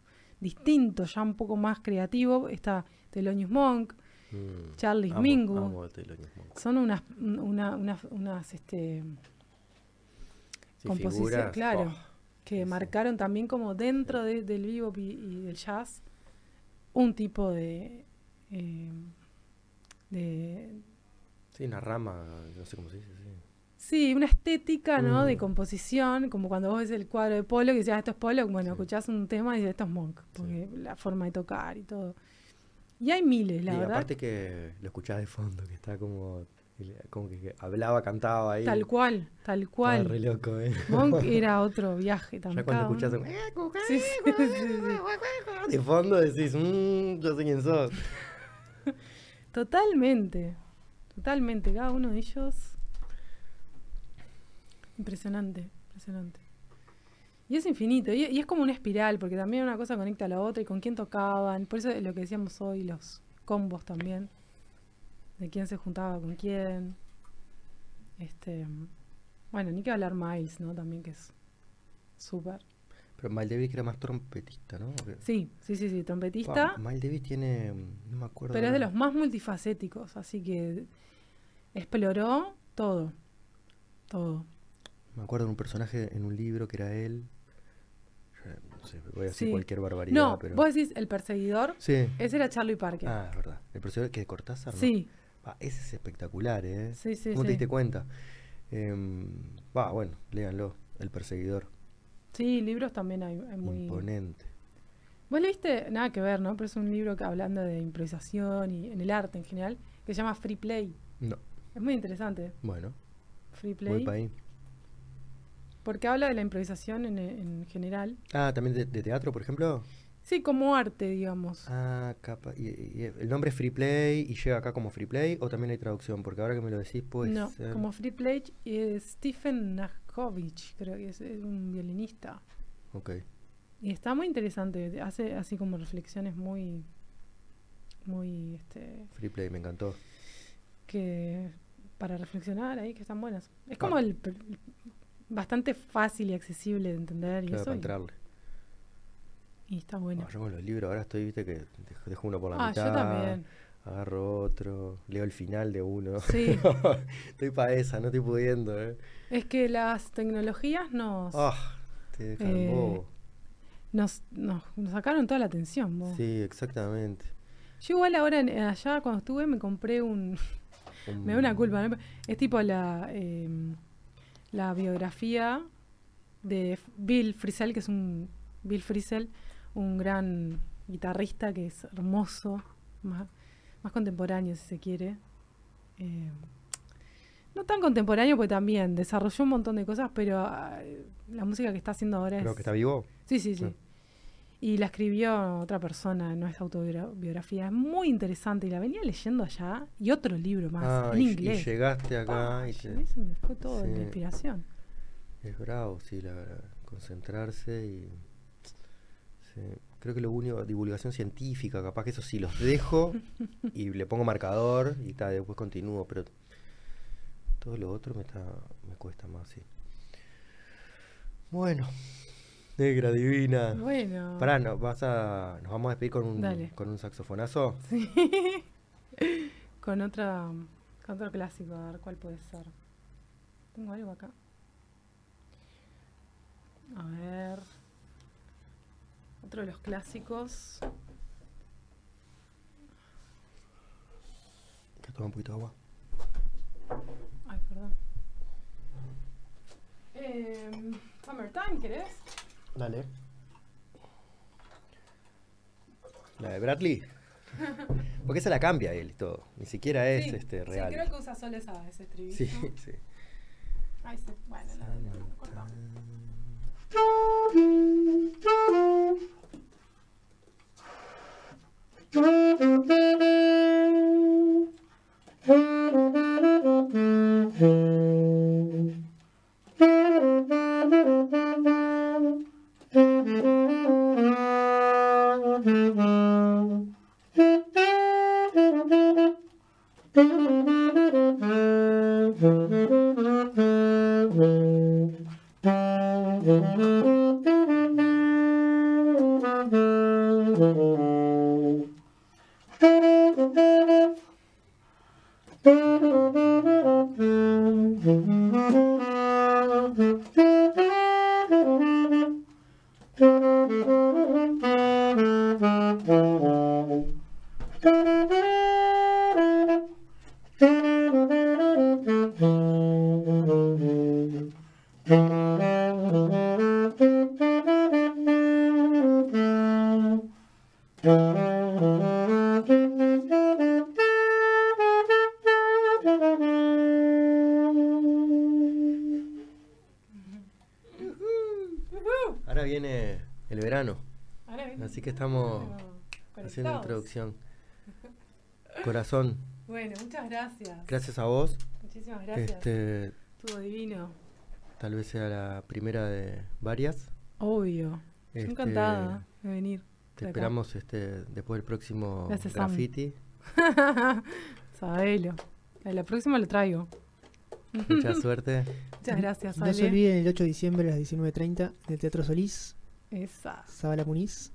distinto, ya un poco más creativo, está Thelonious Monk, Mm. Amo- amo Monk. son unas, una- unas, unas, este, Sí, composición, figuras, claro, oh, que sí, marcaron también como dentro de- del bebop y, y del jazz un tipo de, eh, de Sí, una rama, no sé cómo se dice. Sí. sí, una estética, ¿no? De Mm. composición, como cuando vos ves el cuadro de Polo que decías, "Ah, esto es Polo, bueno, Sí. escuchás un tema y dices, esto es Monk, porque la forma de tocar y todo. Y hay miles, la y verdad. aparte que lo escuchás de fondo, que está como, como que hablaba, cantaba ahí. Tal cual, tal Estaba cual. re loco, ¿eh? Monk era otro viaje también. Ya cuando escuchás un... Sí, sí, sí, sí. de fondo decís, mmm, yo sé quién sos. Totalmente, totalmente. Cada uno de ellos. Impresionante, impresionante. Y es infinito, y, y es como una espiral, porque también una cosa conecta a la otra y con quién tocaban. Por eso es lo que decíamos hoy, los combos también. De quién se juntaba con quién. Este. Bueno, ni que hablar Miles, ¿no? También que es súper. Pero Miles Davis que era más trompetista, ¿no? Sí, sí, sí, sí, trompetista. Pa, Miles Davis tiene, no me acuerdo. Pero es de los más multifacéticos, así que exploró todo. Todo. Me acuerdo de un personaje en un libro que era él. No sé, voy a decir Sí. cualquier barbaridad, No, pero... vos decís el perseguidor, Sí. ese era Charlie Parker. Ah, es verdad. El personaje que de Cortázar, ¿no? sí, Pa, ese es espectacular, ¿eh? sí, sí. ¿Cómo te diste cuenta? Em, Va, bueno, léanlo. El perseguidor. Sí, libros también hay, hay muy... Imponente. Vos leíste, nada que ver, ¿no? Pero es un libro que hablando de improvisación y en el arte en general, que se llama Free Play. No. Es muy interesante, Bueno, Free voy Play, para ahí. porque habla de la improvisación en, en general. Ah, también de, de teatro, por ejemplo. Sí, como arte, digamos. Ah, capa. Y, y el nombre es Free Play y llega acá como Free Play o también hay traducción, porque ahora que me lo decís, puede no, ser. como Free Play es Stephen Nachovich, creo que es, es un violinista. Ok. Y está muy interesante, hace así como reflexiones muy, muy, este, Free Play, me encantó. que para reflexionar ahí que están buenas. Es como el, bastante fácil y accesible de entender y Claro, eso. para entrarle. y está bueno. Yo con los libros ahora estoy, viste, que dejo, uno por la Ah, mitad. yo también. Agarro otro, leo el final de uno. Sí. estoy para esa, no estoy pudiendo, ¿eh? Es que las tecnologías nos, Ah, te dejan Eh, bobo. nos, nos, nos sacaron toda la atención. vos. Sí, exactamente. Yo igual ahora allá cuando estuve me compré un, un- Me da una culpa. ¿no? Es tipo la, eh, la biografía de Bill Frisell, que es un Bill Frisell, un gran guitarrista que es hermoso, más, más contemporáneo si se quiere. Eh, no tan contemporáneo porque también desarrolló un montón de cosas, pero ah, la música que está haciendo ahora Creo es... que está vivo. Sí, sí, sí. Ah. Y la escribió otra persona, no es autobiografía. Es muy interesante y la venía leyendo allá. Y otro libro más, Ah, en y, y inglés. llegaste acá y te- se me fue todo Sí. la inspiración. Es bravo, sí, la verdad. Concentrarse y. sí. Creo que lo único, divulgación científica, capaz que eso sí los dejo y le pongo marcador y tal, después continúo, pero todo lo otro me está me cuesta más, sí. Bueno, negra divina. Bueno. Pará, no, vas a, nos vamos a despedir con un, Dale. con un saxofonazo. Sí. con otra con otro clásico, a ver cuál puede ser. Tengo algo acá. A ver. Otro de los clásicos. Que toma un poquito de agua. Ay, perdón. Em, Summertime, ¿querés? Dale. La de Bradley. Porque esa la cambia él y todo. Ni siquiera es Sí, este Sí, real. creo que usa solo esa, ese estribillo. Sí, sí. Ay, sí. Bueno, la, la- la cortamos. Mm-hmm. Que estamos Bueno, haciendo introducción. Corazón, Bueno, muchas gracias. gracias a vos. Muchísimas gracias. Este, Estuvo divino. tal vez sea la primera de varias. Obvio. Estoy encantada de venir. Te acá. esperamos este, después del próximo Gracias, graffiti. Sabelo. A la próxima lo traigo. Mucha suerte. Muchas gracias, No se Ale. olviden el 8 de diciembre a las 19.30 en el Teatro Solís, Esa. Zabala Muniz,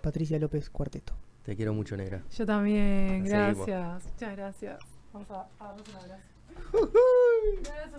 Patricia López Cuarteto. Te quiero mucho, negra. Yo también, gracias. Muchas gracias. Vamos a darnos un abrazo.